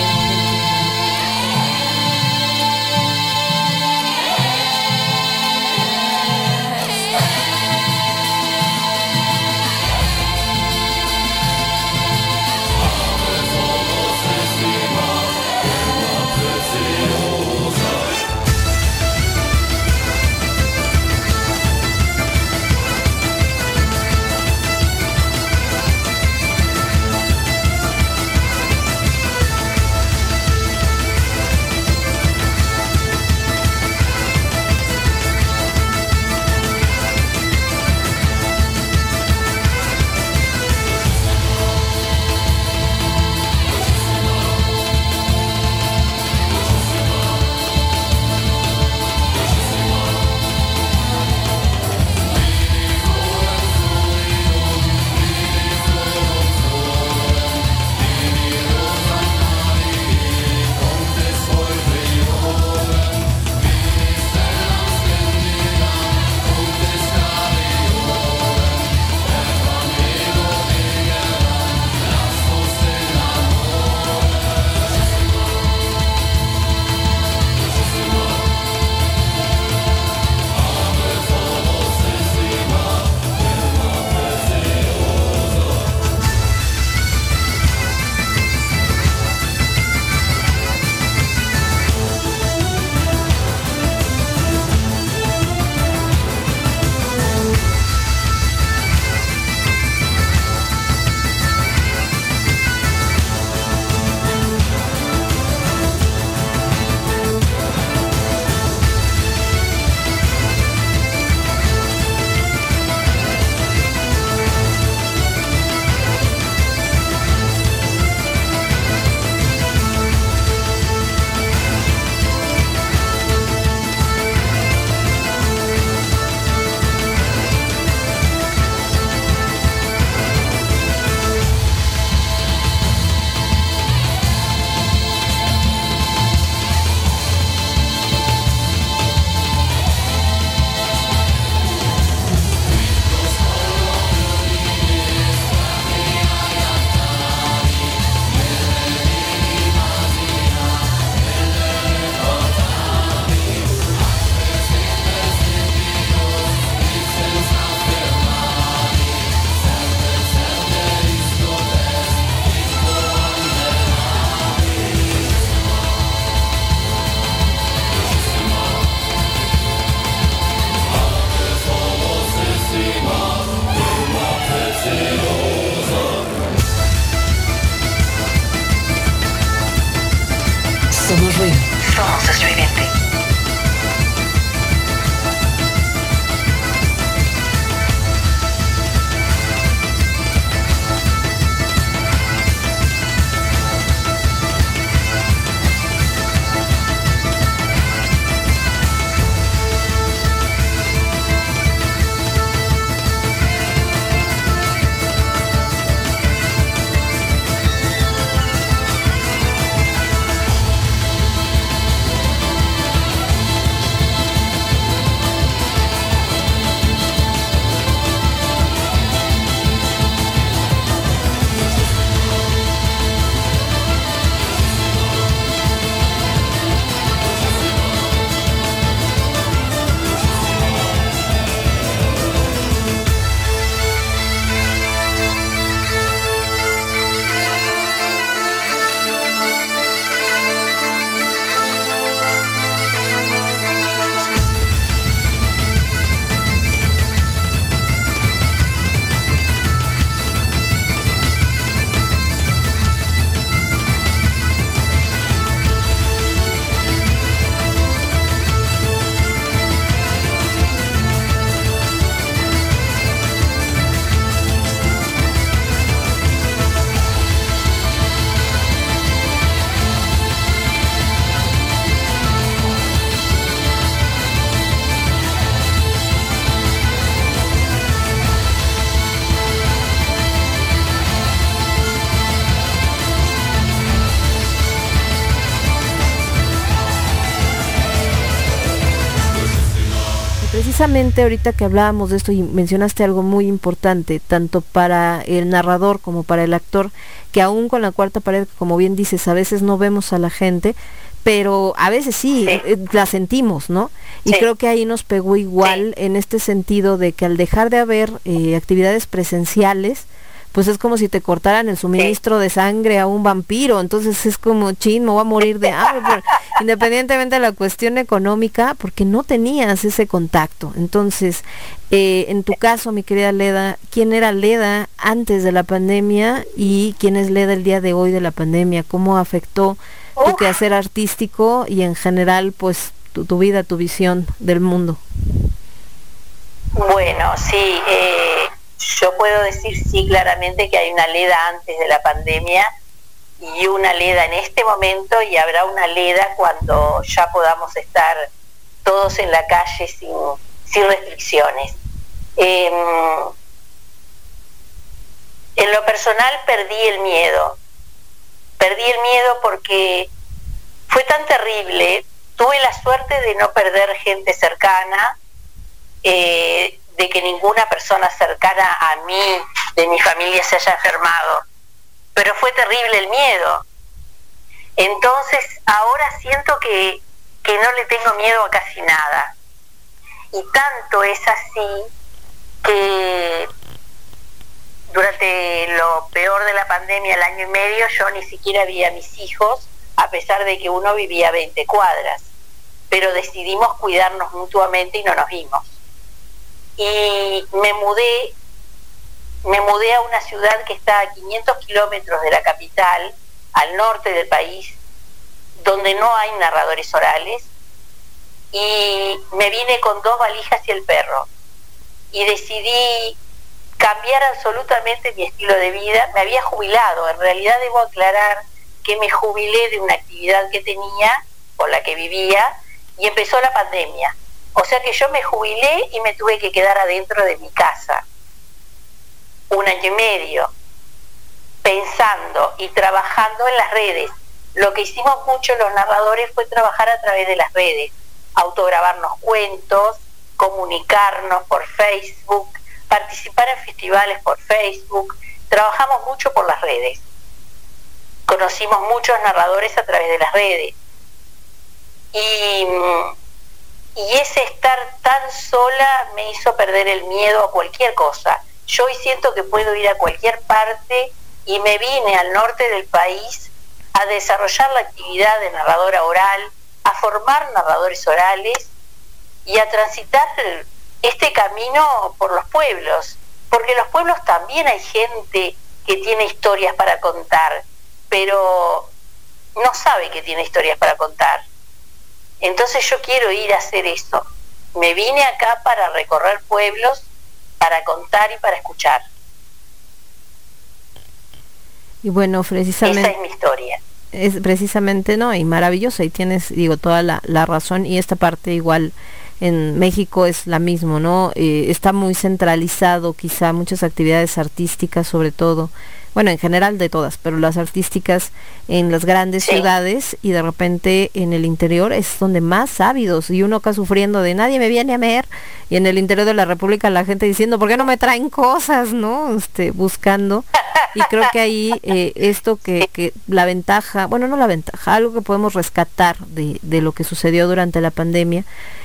precisamente ahorita que hablábamos de esto y mencionaste algo muy importante, tanto para el narrador como para el actor, que aún con la cuarta pared, como bien dices, a veces no vemos a la gente, pero a veces sí, Sí. eh, la sentimos, ¿no? Y Sí. creo que ahí nos pegó igual en este sentido de que al dejar de haber eh, actividades presenciales, pues es como si te cortaran el suministro de sangre a un vampiro, entonces es como, chin, me voy a morir de hambre, independientemente de la cuestión económica, porque no tenías ese contacto. Entonces, eh, en tu caso, mi querida Leda, ¿quién era Leda antes de la pandemia y quién es Leda el día de hoy de la pandemia? ¿Cómo afectó tu Uf. quehacer artístico y en general, pues, tu, tu vida, tu visión del mundo? Bueno, sí, eh, yo puedo decir sí claramente que hay una leda antes de la pandemia y una leda en este momento y habrá una leda cuando ya podamos estar todos en la calle sin, sin restricciones. Em, en lo personal perdí el miedo, perdí el miedo porque fue tan terrible, tuve la suerte de no perder gente cercana, eh, de que ninguna persona cercana a mí, de mi familia, se haya enfermado. Pero fue terrible el miedo. Entonces, ahora siento que, que no le tengo miedo a casi nada. Y tanto es así que durante lo peor de la pandemia, el año y medio, yo ni siquiera vi a mis hijos, a pesar de que uno vivía a 20 cuadras. Pero decidimos cuidarnos mutuamente y no nos vimos y me mudé me mudé a una ciudad que está a 500 kilómetros de la capital al norte del país donde no hay narradores orales y me vine con dos valijas y el perro. Y decidí cambiar absolutamente mi estilo de vida. Me había jubilado. En realidad debo aclarar que me jubilé de una actividad que tenía con la que vivía y empezó la pandemia o sea que yo me jubilé y me tuve que quedar adentro de mi casa un año y medio, pensando y trabajando en las redes. Lo que hicimos mucho los narradores fue trabajar a través de las redes, autograbarnos cuentos, comunicarnos por Facebook, participar en festivales por Facebook. Trabajamos mucho por las redes. Conocimos muchos narradores a través de las redes. Y mm, y ese estar tan sola me hizo perder el miedo a cualquier cosa. Yo hoy siento que puedo ir a cualquier parte y me vine al norte del país a desarrollar la actividad de narradora oral, a formar narradores orales y a transitar este camino por los pueblos, porque en los pueblos también hay gente que tiene historias para contar, pero no sabe que tiene historias para contar. Entonces yo quiero ir a hacer eso. Me vine acá para recorrer pueblos, para contar y para escuchar. Y bueno, Esa precisamente... es mi historia. es precisamente no y maravillosa y tienes digo toda la, la razón y esta parte igual en México es la misma no Eh, está muy centralizado quizá muchas actividades artísticas sobre todo bueno en general de todas pero las artísticas en las grandes Sí. ciudades y de repente en el interior es donde más ávidos y uno acá sufriendo de nadie me viene a ver y en el interior de la República la gente diciendo ¿por qué no me traen cosas no este buscando. Y creo que ahí eh, esto que, que la ventaja, bueno, no la ventaja, algo que podemos rescatar de, de lo que sucedió durante la pandemia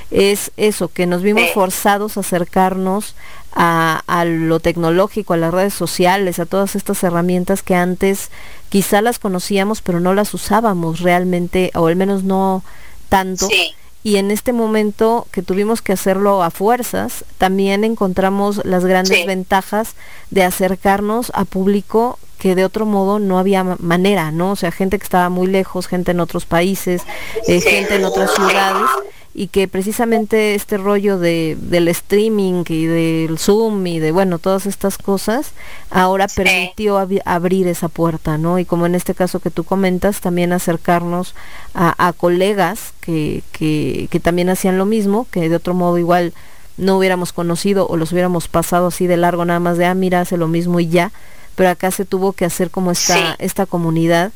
es eso, que nos vimos forzados a acercarnos a, a lo tecnológico, a las redes sociales, a todas estas herramientas que antes quizá las conocíamos, pero no las usábamos realmente, o al menos no tanto Sí, y en este momento que tuvimos que hacerlo a fuerzas, también encontramos las grandes Sí. ventajas de acercarnos a público que de otro modo no había ma- manera, ¿no? O sea, gente que estaba muy lejos, gente en otros países, eh, gente en otras ciudades, y que precisamente este rollo de, del streaming y del Zoom y de, bueno, todas estas cosas, ahora Sí. permitió abrir esa puerta, ¿no? Y como en este caso que tú comentas, también acercarnos a, a colegas que, que, que también hacían lo mismo, que de otro modo igual no hubiéramos conocido o los hubiéramos pasado así de largo nada más de, ah, mira, hace lo mismo y ya, pero acá se tuvo que hacer como esta, Sí. esta comunidad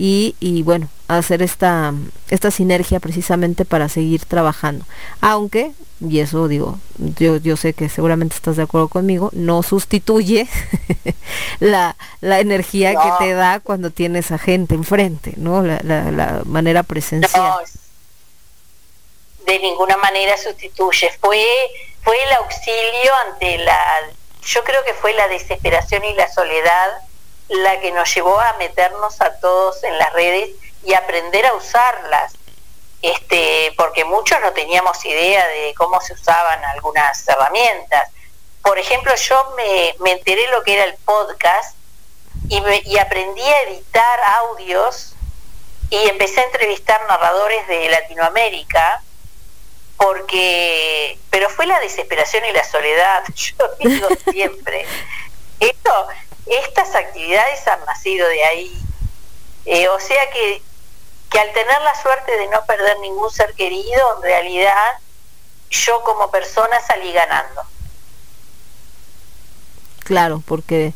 y, y bueno, hacer esta, esta sinergia precisamente para seguir trabajando. Aunque, y eso digo, yo, yo sé que seguramente estás de acuerdo conmigo, no sustituye la, la energía No. que te da cuando tienes a gente enfrente, ¿no? La, la, la manera presencial. No, de ninguna manera sustituye. Fue, fue el auxilio ante la, yo creo que fue la desesperación y la soledad la que nos llevó a meternos a todos en las redes y aprender a usarlas. Este, porque muchos no teníamos idea de cómo se usaban algunas herramientas. Por ejemplo, yo me, me enteré lo que era el podcast y, aprendí a editar audios y empecé a entrevistar narradores de Latinoamérica porque pero fue la desesperación y la soledad yo digo siempre esto estas actividades han nacido de ahí Eh, o sea que que al tener la suerte de no perder ningún ser querido en realidad yo como persona salí ganando Claro, porque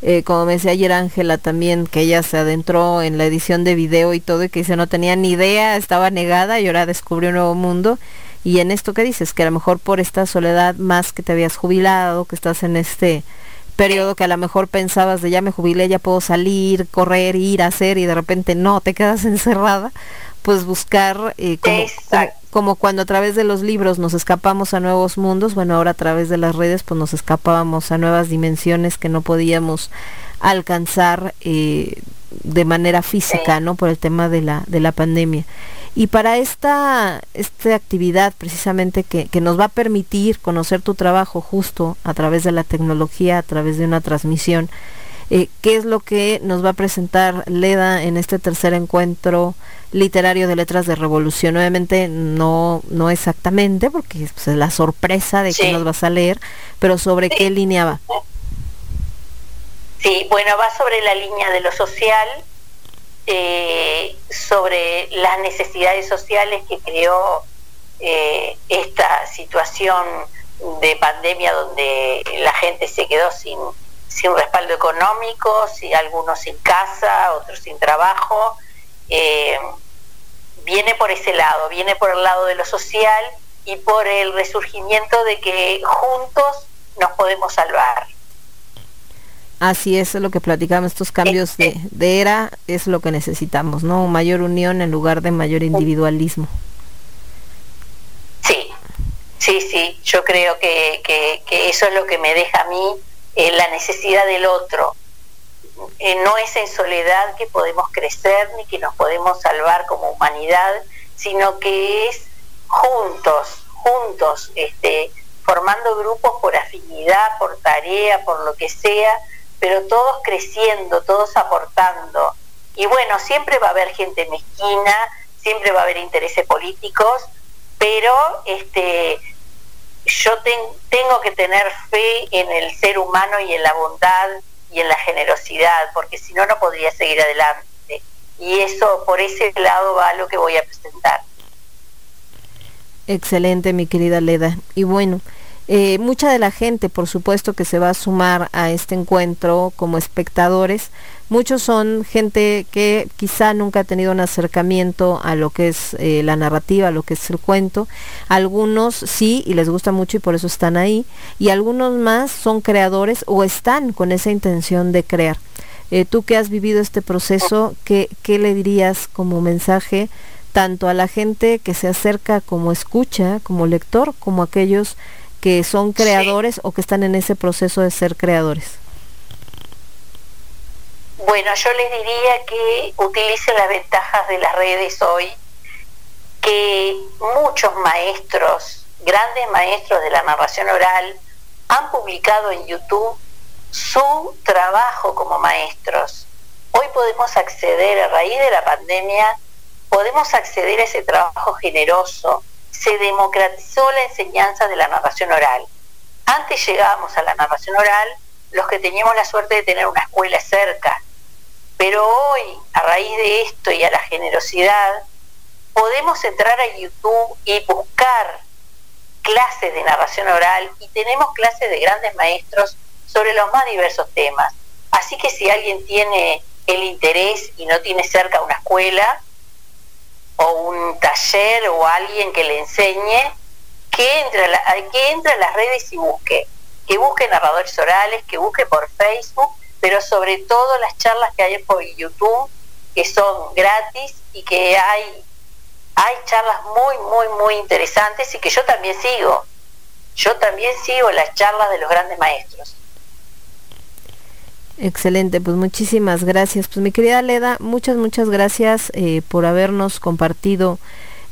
eh, como me decía ayer Ángela también, que ella se adentró en la edición de video y todo, y que dice no tenía ni idea, estaba negada y ahora descubrió un nuevo mundo. Y en esto que dices, que a lo mejor por esta soledad más que te habías jubilado, que estás en este periodo que a lo mejor pensabas de ya me jubilé, ya puedo salir, correr, ir, hacer y de repente no, te quedas encerrada, pues buscar eh, como, como, cuando a través de los libros nos escapamos a nuevos mundos, bueno, ahora a través de las redes pues nos escapábamos a nuevas dimensiones que no podíamos alcanzar eh, de manera física, Sí. ¿no? Por el tema de la, de la pandemia. Y para esta, esta actividad precisamente que, que nos va a permitir conocer tu trabajo justo a través de la tecnología, a través de una transmisión, eh, ¿qué es lo que nos va a presentar Leda en este tercer encuentro literario de letras de revolución? Obviamente no, no exactamente, porque pues, es la sorpresa de que nos vas a leer, pero sobre qué línea va. Sí, bueno, va sobre la línea de lo social, eh, sobre las necesidades sociales que creó eh, esta situación de pandemia donde la gente se quedó sin, sin respaldo económico, si algunos sin casa, otros sin trabajo. Eh, viene por ese lado, viene por el lado de lo social y por el resurgimiento de que juntos nos podemos salvar. Así es lo que platicamos, estos cambios de, de era es lo que necesitamos, ¿no? Mayor unión en lugar de mayor individualismo. Sí, sí, sí, yo creo que, que- que eso es lo que me deja a mí eh, la necesidad del otro. Eh, no es en soledad que podemos crecer ni que nos podemos salvar como humanidad, sino que es juntos, juntos, este, formando grupos por afinidad, por tarea, por lo que sea, pero todos creciendo, todos aportando. Y bueno, siempre va a haber gente mezquina, siempre va a haber intereses políticos, pero este yo ten- tengo que tener fe en el ser humano y en la bondad y en la generosidad, porque si no, no podría seguir adelante. Y eso, por ese lado va lo que voy a presentar. Excelente, mi querida Leda. Y bueno, eh, mucha de la gente, por supuesto, que se va a sumar a este encuentro como espectadores, muchos son gente que quizá nunca ha tenido un acercamiento a lo que es eh, la narrativa, a lo que es el cuento. Algunos sí y les gusta mucho y por eso están ahí. Y algunos más son creadores o están con esa intención de crear. Eh, tú que has vivido este proceso, ¿qué, ¿qué le dirías como mensaje tanto a la gente que se acerca como escucha, como lector, como aquellos que son creadores o que están en ese proceso de ser creadores? Bueno, yo les diría que utilicen las ventajas de las redes hoy, que muchos maestros, grandes maestros de la narración oral, han publicado en YouTube su trabajo como maestros. Hoy podemos acceder, a raíz de la pandemia, podemos acceder a ese trabajo generoso. Se democratizó la enseñanza de la narración oral. Antes llegábamos a la narración oral los que teníamos la suerte de tener una escuela cerca. Pero hoy, a raíz de esto y a la generosidad, podemos entrar a YouTube y buscar clases de narración oral y tenemos clases de grandes maestros sobre los más diversos temas. Así que si alguien tiene el interés y no tiene cerca una escuela, o un taller o alguien que le enseñe, que entre, a que entre las redes y busque. Que busque narradores orales, que busque por Facebook, pero sobre todo las charlas que hay por YouTube, que son gratis y que hay, hay charlas muy, muy, muy interesantes y que yo también sigo. Yo también sigo las charlas de los grandes maestros. Excelente, pues muchísimas gracias. Pues mi querida Leda, muchas, muchas gracias eh, por habernos compartido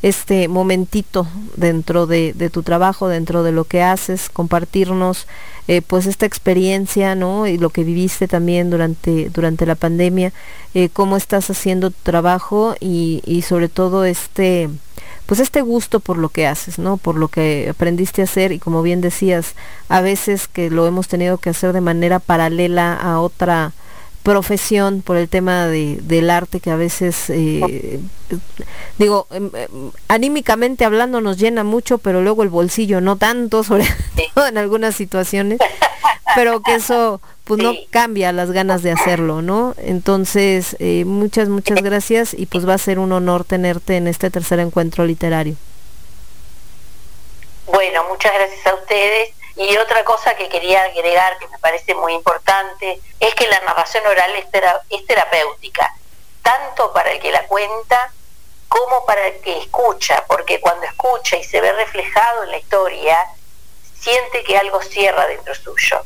este momentito dentro de, de tu trabajo, dentro de lo que haces, compartirnos eh, pues esta experiencia, ¿no? Y lo que viviste también durante, durante la pandemia, eh, cómo estás haciendo tu trabajo y, y sobre todo este, pues este gusto por lo que haces, ¿no? Por lo que aprendiste a hacer y como bien decías, a veces que lo hemos tenido que hacer de manera paralela a otra profesión por el tema de, del arte que a veces eh, digo em, em, anímicamente hablando nos llena mucho pero luego el bolsillo no tanto sobre todo en algunas situaciones pero que eso pues no cambia las ganas de hacerlo no entonces eh, muchas muchas gracias y pues va a ser un honor tenerte en este tercer encuentro literario Bueno, muchas gracias a ustedes. Y otra cosa que quería agregar que me parece muy importante es que la narración oral es, tera- es terapéutica, tanto para el que la cuenta como para el que escucha, porque cuando escucha y se ve reflejado en la historia, siente que algo cierra dentro suyo.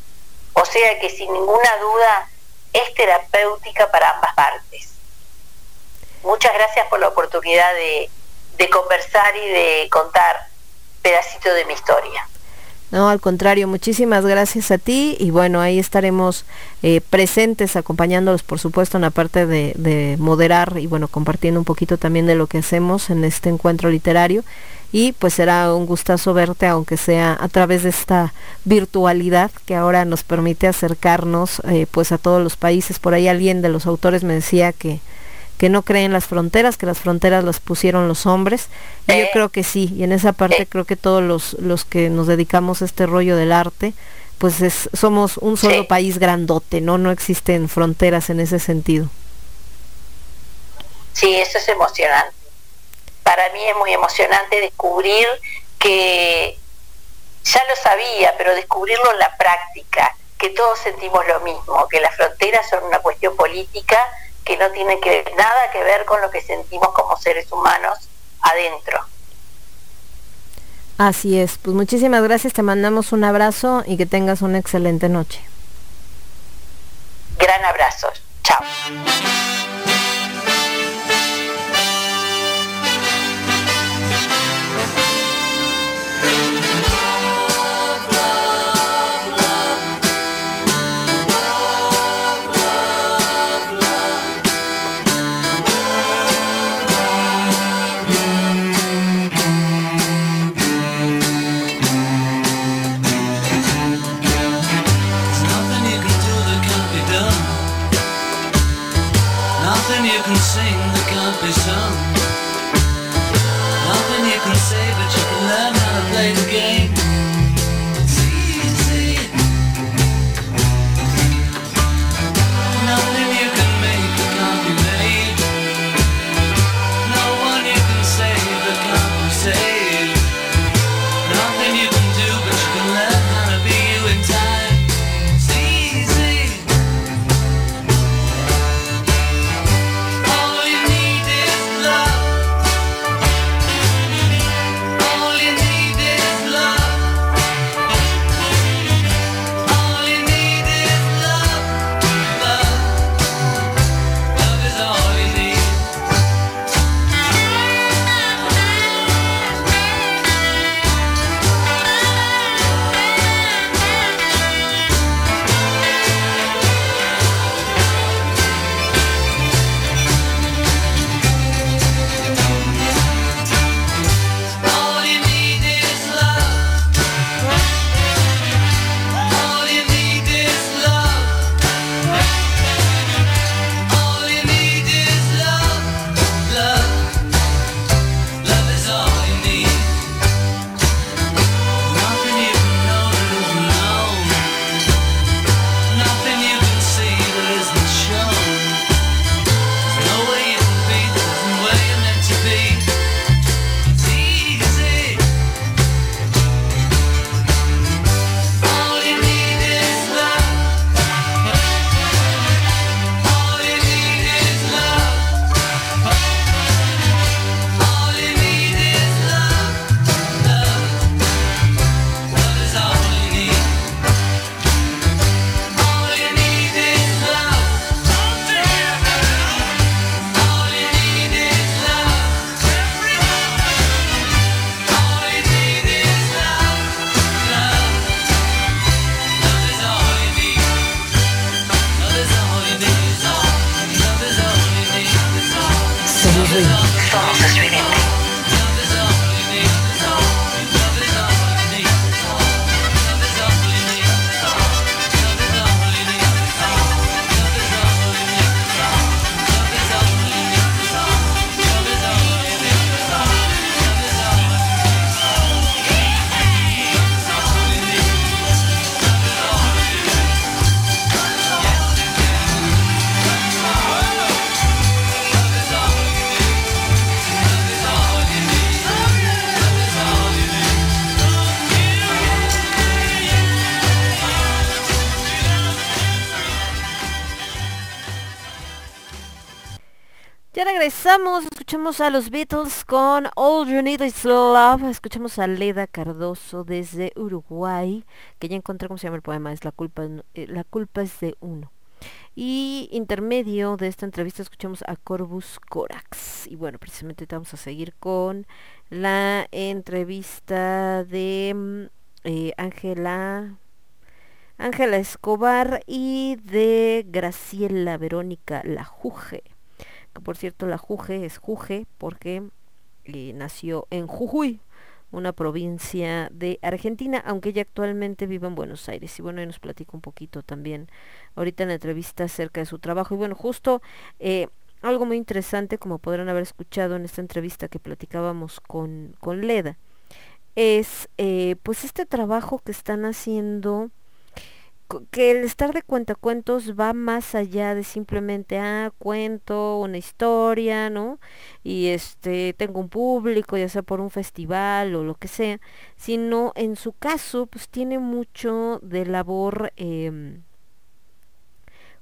O sea que sin ninguna duda es terapéutica para ambas partes. Muchas gracias por la oportunidad de, conversar y de contar pedacito de mi historia. No, al contrario, muchísimas gracias a ti y bueno, ahí estaremos eh, presentes acompañándolos, por supuesto, en la parte de moderar y bueno, compartiendo un poquito también de lo que hacemos en este encuentro literario y pues será un gustazo verte, aunque sea a través de esta virtualidad que ahora nos permite acercarnos eh, pues a todos los países. Por ahí alguien de los autores me decía que que no creen las fronteras, que las fronteras las pusieron los hombres. Y yo Eh. creo que sí, y en esa parte Eh. creo que todos los, los que nos dedicamos a este rollo del arte, pues es, somos un solo Sí. país grandote, ¿no? No existen fronteras en ese sentido. Sí, eso es emocionante. Para mí es muy emocionante descubrir que ya lo sabía, pero descubrirlo en la práctica, que todos sentimos lo mismo, que las fronteras son una cuestión política que no tiene que nada que ver con lo que sentimos como seres humanos adentro. Así es, pues muchísimas gracias, te mandamos un abrazo y que tengas una excelente noche. Gran abrazo. Chao. Escuchamos a los Beatles con All You Need Is Love, escuchamos a Leda Cardoso desde Uruguay, que ya encontré cómo se llama el poema, es La culpa, eh, la culpa es de uno. Y intermedio de esta entrevista escuchamos a Corvus Corax. Y bueno, precisamente vamos a seguir con la entrevista de mm, eh, Ángela Ángela Escobar y de Graciela Verónica La Juge. Que por cierto la Juge es Juge porque eh, nació en Jujuy, una provincia de Argentina, aunque ella actualmente vive en Buenos Aires. Y bueno, ahí nos platica un poquito también ahorita en la entrevista acerca de su trabajo. Y bueno, justo eh, algo muy interesante, como podrán haber escuchado en esta entrevista que platicábamos con, con Leda, es eh, pues este trabajo que están haciendo que el estar de cuentacuentos va más allá de simplemente ah cuento una historia no y este tengo un público ya sea por un festival o lo que sea sino en su caso pues tiene mucho de labor em,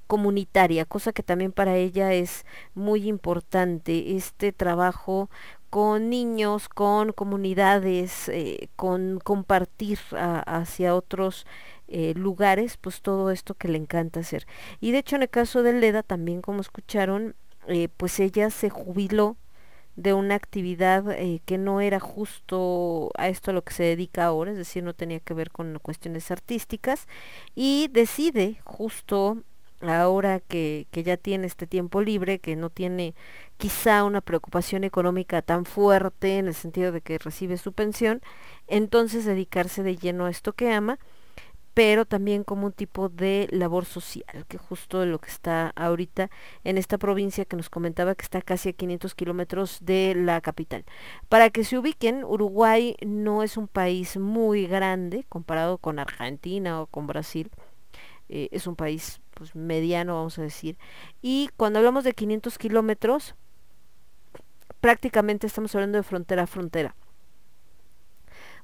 comunitaria, cosa que también para ella es muy importante, este trabajo con niños, con comunidades, eh, con compartir hacia otros eh, lugares, pues todo esto que le encanta hacer. Y de hecho en el caso de Leda, también como escucharon, eh, pues ella se jubiló de una actividad eh, que no era justo a esto a lo que se dedica ahora, es decir, no tenía que ver con cuestiones artísticas, y decide justo ahora que, que ya tiene este tiempo libre, que no tiene quizá una preocupación económica tan fuerte en el sentido de que recibe su pensión, entonces dedicarse de lleno a esto que ama, pero también como un tipo de labor social, que justo lo que está ahorita en esta provincia que nos comentaba que está casi a 500 kilómetros de la capital. Para que se ubiquen, Uruguay no es un país muy grande comparado con Argentina o con Brasil, eh, es un país pues mediano vamos a decir, y cuando hablamos de 500 kilómetros, prácticamente estamos hablando de frontera a frontera.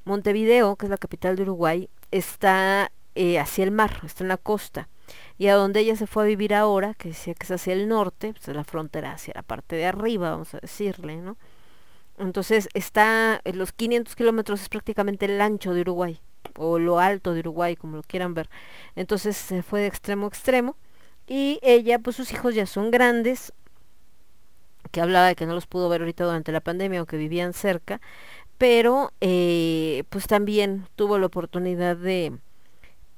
Montevideo, que es la capital de Uruguay, está eh, hacia el mar, está en la costa. Y a donde ella se fue a vivir ahora, que decía que es hacia el norte, pues es la frontera hacia la parte de arriba, vamos a decirle, ¿no? Entonces está, en los 500 kilómetros es prácticamente el ancho de Uruguay, o lo alto de Uruguay, como lo quieran ver. Entonces se fue de extremo a extremo. Y ella, pues sus hijos ya son grandes, que hablaba de que no los pudo ver ahorita durante la pandemia, aunque vivían cerca, pero eh, pues también tuvo la oportunidad de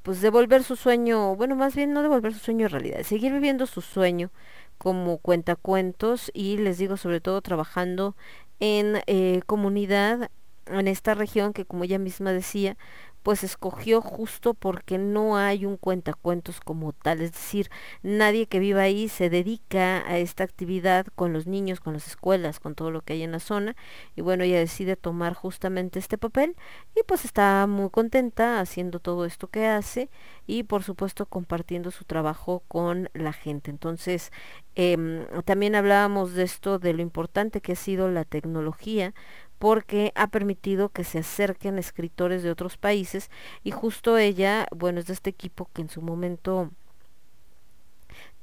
pues devolver su sueño, bueno, más bien no devolver su sueño en realidad, seguir viviendo su sueño como cuentacuentos y les digo sobre todo trabajando en eh, comunidad en esta región que como ella misma decía, pues escogió justo porque no hay un cuentacuentos como tal, es decir, nadie que viva ahí se dedica a esta actividad con los niños, con las escuelas, con todo lo que hay en la zona y bueno, ella decide tomar justamente este papel y pues está muy contenta haciendo todo esto que hace y por supuesto compartiendo su trabajo con la gente. Entonces, em, también hablábamos de esto, de lo importante que ha sido la tecnología porque ha permitido que se acerquen escritores de otros países y justo ella, bueno, es de este equipo que en su momento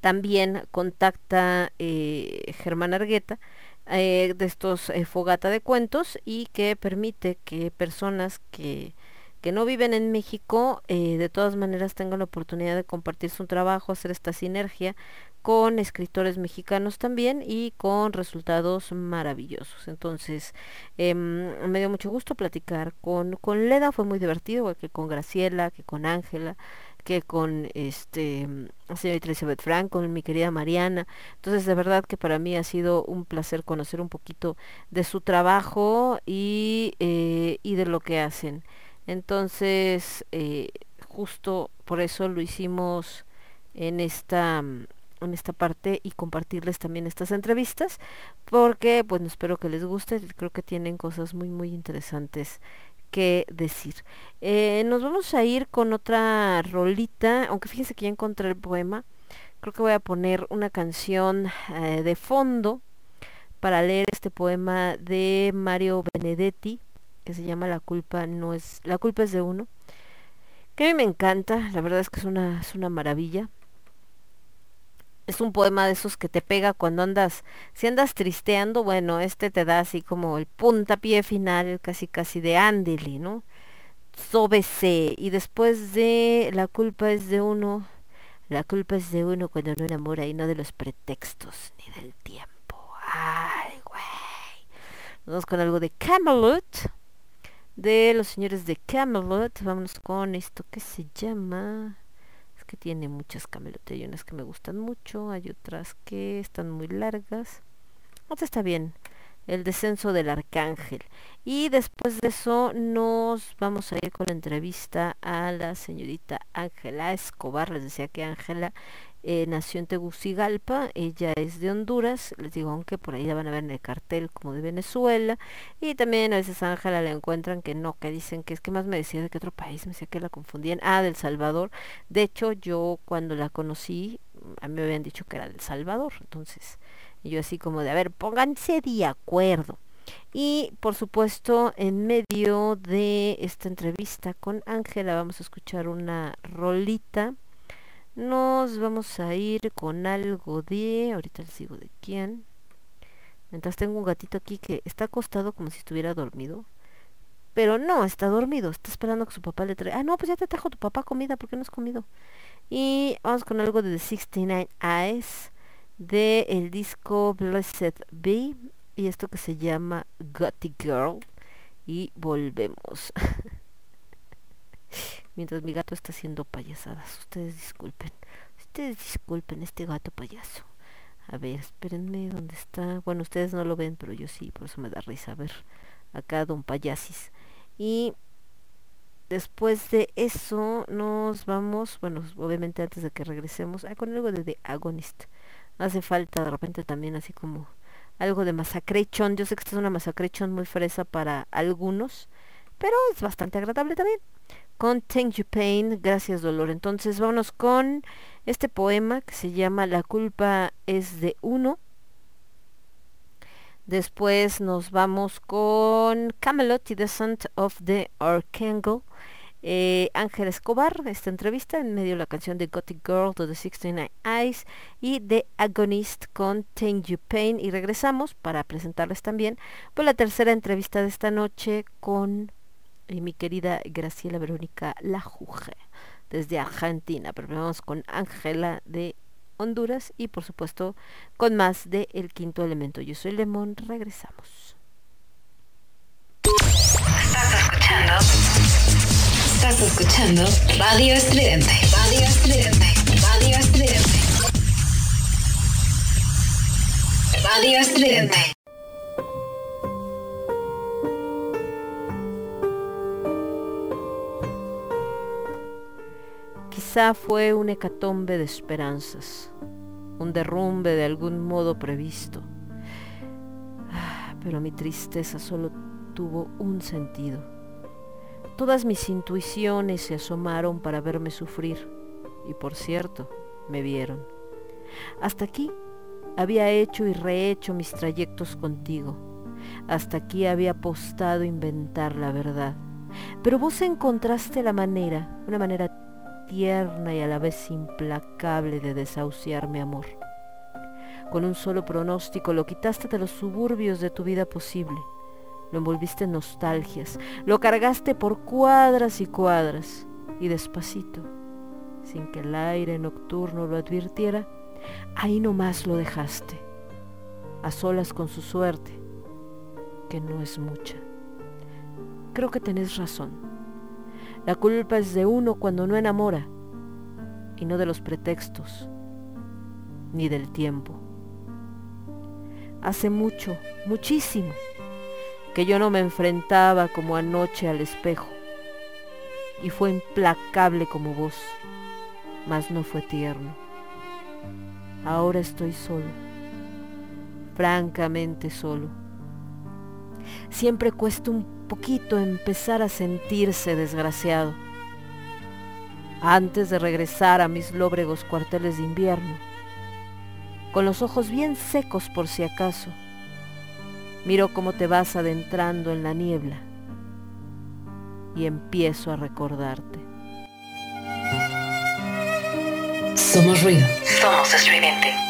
también contacta eh, Germán Argueta eh, de estos eh, Fogata de Cuentos y que permite que personas que, que no viven en México eh, de todas maneras tengan la oportunidad de compartir su trabajo, hacer esta sinergia con escritores mexicanos también y con resultados maravillosos. Entonces, em, me dio mucho gusto platicar con, con Leda, fue muy divertido, que con Graciela, que con Ángela, que con este señorita Elizabeth Frank, con mi querida Mariana. Entonces, de verdad que para mí ha sido un placer conocer un poquito de su trabajo y, eh, y de lo que hacen. Entonces, eh, justo por eso lo hicimos en esta mm, en esta parte y compartirles también estas entrevistas porque pues espero que les guste creo que tienen cosas muy muy interesantes que decir. Eh, nos vamos a ir con otra rolita aunque fíjense que ya encontré el poema creo que voy a poner una canción eh, de fondo para leer este poema de Mario Benedetti que se llama La culpa no es la culpa es de uno que a mí me encanta la verdad es que es una es una maravilla Es un poema de esos que te pega cuando andas, si andas tristeando, bueno, este te da así como el puntapié final, casi casi de Andely, ¿no? Sóbese. Y después de La culpa es de uno, la culpa es de uno cuando no enamora y no de los pretextos ni del tiempo. Ay, güey. Vamos con algo de Camelot. De los señores de Camelot. Vámonos con esto que se llama. Es que tiene muchas Camelot. Hay unas que me gustan mucho. Hay otras que están muy largas. Otra está bien. El descenso del arcángel. Y después de eso nos vamos a ir con la entrevista a la señorita Ángela Escobar. Les decía que Ángela eh, nació en Tegucigalpa, ella es de Honduras, les digo, aunque por ahí la van a ver en el cartel como de Venezuela, y también a veces a Ángela la encuentran que no, que dicen que es que más me decía de qué otro país, me decía que la confundían, ah, del Salvador, de hecho yo cuando la conocí, a mí me habían dicho que era del Salvador, entonces yo así como de, a ver, pónganse de acuerdo. Y por supuesto, en medio de esta entrevista con Ángela vamos a escuchar una rolita. Nos vamos a ir con algo de, ahorita les digo de quién. Mientras tengo un gatito aquí que está acostado como si estuviera dormido. Pero no, está dormido, está esperando que su papá le traiga. Ah, no, pues ya te trajo tu papá comida, ¿por qué no has comido? Y vamos con algo de The 69 Eyes de el disco Blessed Be y esto que se llama Gothic Girl y volvemos mientras mi gato está haciendo payasadas. Ustedes disculpen. Ustedes disculpen este gato payaso. A ver espérenme dónde está bueno ustedes no lo ven pero yo sí por eso me da risa. A ver acá don payasis. Y después de eso nos vamos bueno obviamente antes de que regresemos ah, con algo de The Agonist. Hace falta de repente también así como algo de masacrechón. Yo sé que esta es una masacrechón muy fresa para algunos, pero es bastante agradable también. Con Thank You Pain, gracias dolor. Entonces vámonos con este poema que se llama La culpa es de uno. Después nos vamos con Camelot y Descent of the Archangel. Eh, Ángel Escobar, esta entrevista en medio de la canción de Gothic Girl to the 69 Eyes y The Agonist con Thank You Pain y regresamos para presentarles también por la tercera entrevista de esta noche con eh, mi querida Graciela Verónica Lajuge desde Argentina, pero vamos con Ángela de Honduras y por supuesto con más de El Quinto Elemento. Yo soy Lemón, regresamos. Estás escuchando Radio Estridente. Radio Estridente. Radio Estridente. Radio Estridente. Quizá fue un hecatombe de esperanzas, un derrumbe de algún modo previsto. Ah, Pero mi tristeza solo tuvo un sentido. Todas mis intuiciones se asomaron para verme sufrir, y por cierto, me vieron. Hasta aquí había hecho y rehecho mis trayectos contigo. Hasta aquí había apostado inventar la verdad. Pero vos encontraste la manera, una manera tierna y a la vez implacable de desahuciar mi amor. Con un solo pronóstico lo quitaste de los suburbios de tu vida posible. Lo envolviste en nostalgias, lo cargaste por cuadras y cuadras, y despacito, sin que el aire nocturno lo advirtiera, ahí nomás lo dejaste, a solas con su suerte, que no es mucha. Creo que tenés razón. La culpa es de uno cuando no enamora, y no de los pretextos, ni del tiempo. Hace mucho, muchísimo, que yo no me enfrentaba como anoche al espejo, y fue implacable como vos, mas no fue tierno. Ahora estoy solo, francamente solo. Siempre cuesta un poquito empezar a sentirse desgraciado. Antes de regresar a mis lóbregos cuarteles de invierno, con los ojos bien secos por si acaso, miro cómo te vas adentrando en la niebla y empiezo a recordarte. Somos ruido. Somos estudiante.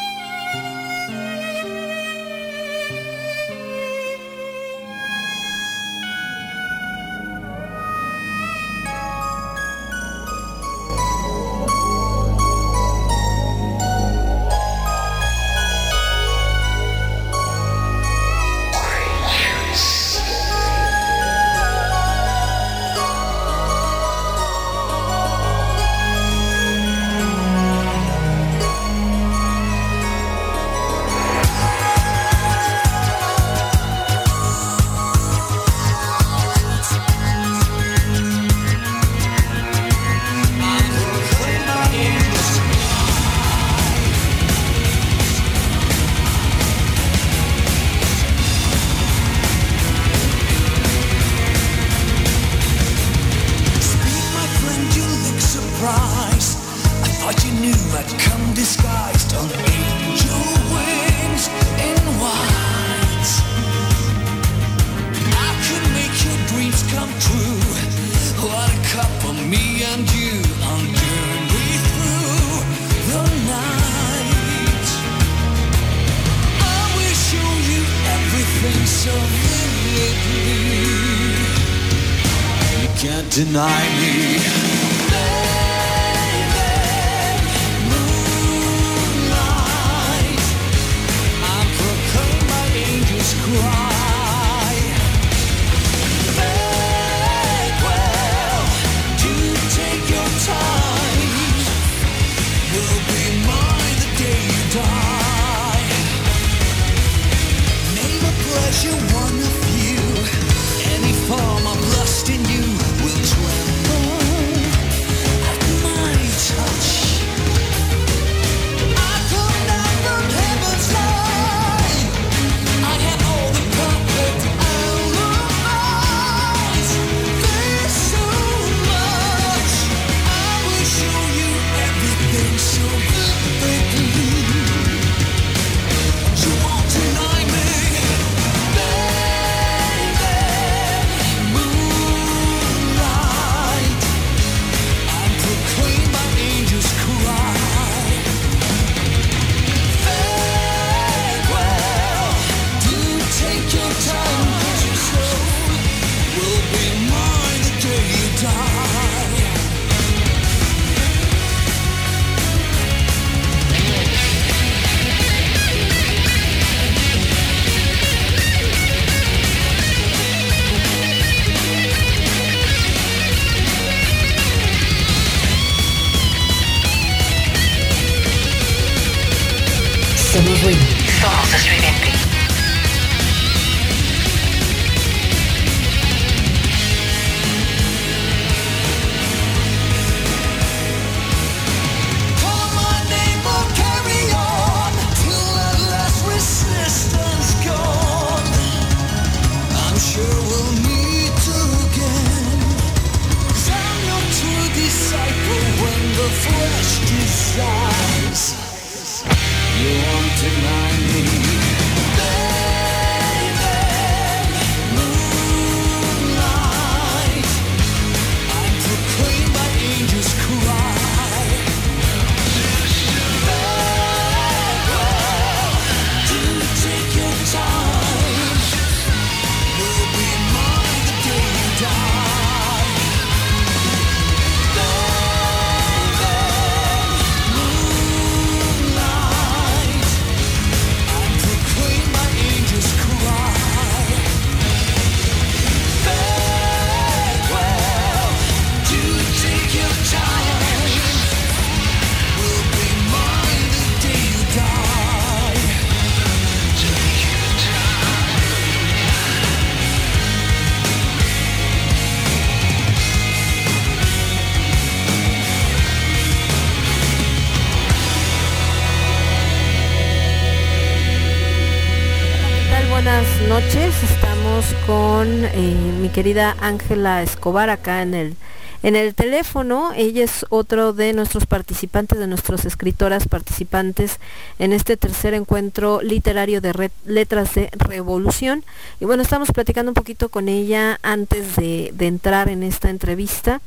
querida Ángela Escobar acá en el, en el teléfono. Ella es otro de nuestros participantes, de nuestras escritoras participantes en este tercer encuentro literario de Letras de Revolución. Y bueno, estamos platicando un poquito con ella antes de, entrar en esta entrevista.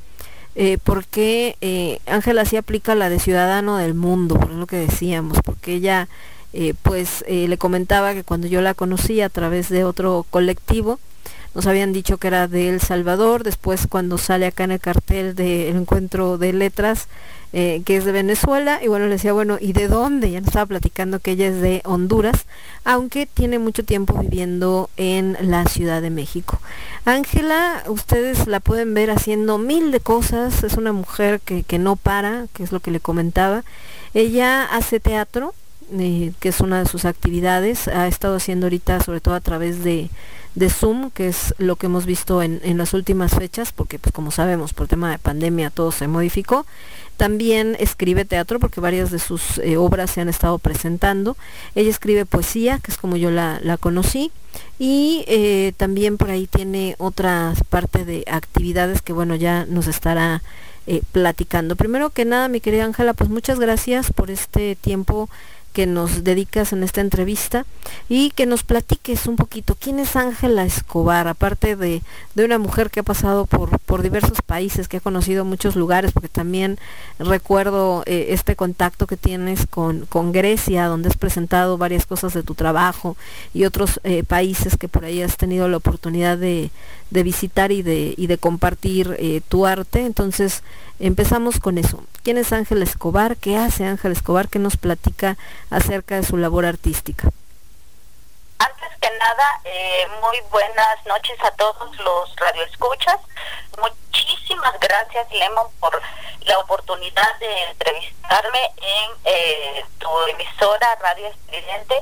Eh, porque eh, Ángela sí aplica la de ciudadano del mundo, por lo que decíamos, porque ella eh, pues le comentaba que cuando yo la conocí a través de otro colectivo, nos habían dicho que era de El Salvador, después cuando sale acá en el cartel del encuentro de letras, eh, que es de Venezuela, y bueno, le decía, bueno, ¿y de dónde? Ya nos estaba platicando que ella es de Honduras, aunque tiene mucho tiempo viviendo en la Ciudad de México. Ángela, ustedes la pueden ver haciendo mil de cosas, es una mujer que, que no para, que es lo que le comentaba. Ella hace teatro, eh, que es una de sus actividades, ha estado haciendo ahorita sobre todo a través de, de Zoom, que es lo que hemos visto en, en las últimas fechas, porque pues como sabemos por tema de pandemia todo se modificó. También escribe teatro porque varias de sus eh, obras se han estado presentando. Ella escribe poesía, que es como yo la, la conocí. Y eh, también por ahí tiene otra parte de actividades que bueno ya nos estará platicando. Primero que nada, mi querida Ángela, pues muchas gracias por este tiempo que nos dedicas en esta entrevista y que nos platiques un poquito quién es Ángela Escobar, aparte de, de una mujer que ha pasado por, por diversos países, que ha conocido muchos lugares, porque también recuerdo eh, este contacto que tienes con, con Grecia, donde has presentado varias cosas de tu trabajo y otros eh, países que por ahí has tenido la oportunidad de, de visitar y de, y de compartir eh, tu arte. Entonces, empezamos con eso. ¿Quién es Ángel Escobar? ¿Qué hace Ángel Escobar? ¿Qué nos platica acerca de su labor artística? Antes que nada, eh, muy buenas noches a todos los radioescuchas. Muchísimas gracias, Lemon, por la oportunidad de entrevistarme en eh, tu emisora Radio Estridente.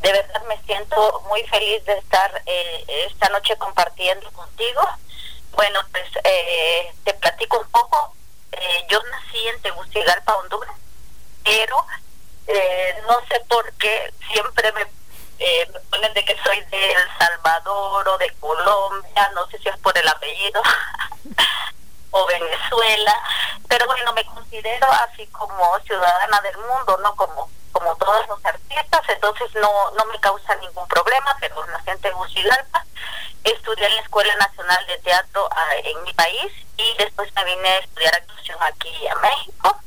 De verdad me siento muy feliz de estar eh, esta noche compartiendo contigo. Bueno, pues eh, te platico un poco. Eh, yo nací en Tegucigalpa, Honduras, pero eh, no sé por qué siempre me, eh, me ponen de que soy de El Salvador o de Colombia, no sé si es por el apellido, o Venezuela, pero bueno, me considero así como ciudadana del mundo, ¿no? Como como todos los artistas, entonces no, no me causa ningún problema, pero nací en Tegucigalpa, estudié en la Escuela Nacional de Teatro ah, en mi país y después me vine a estudiar actuación aquí a México.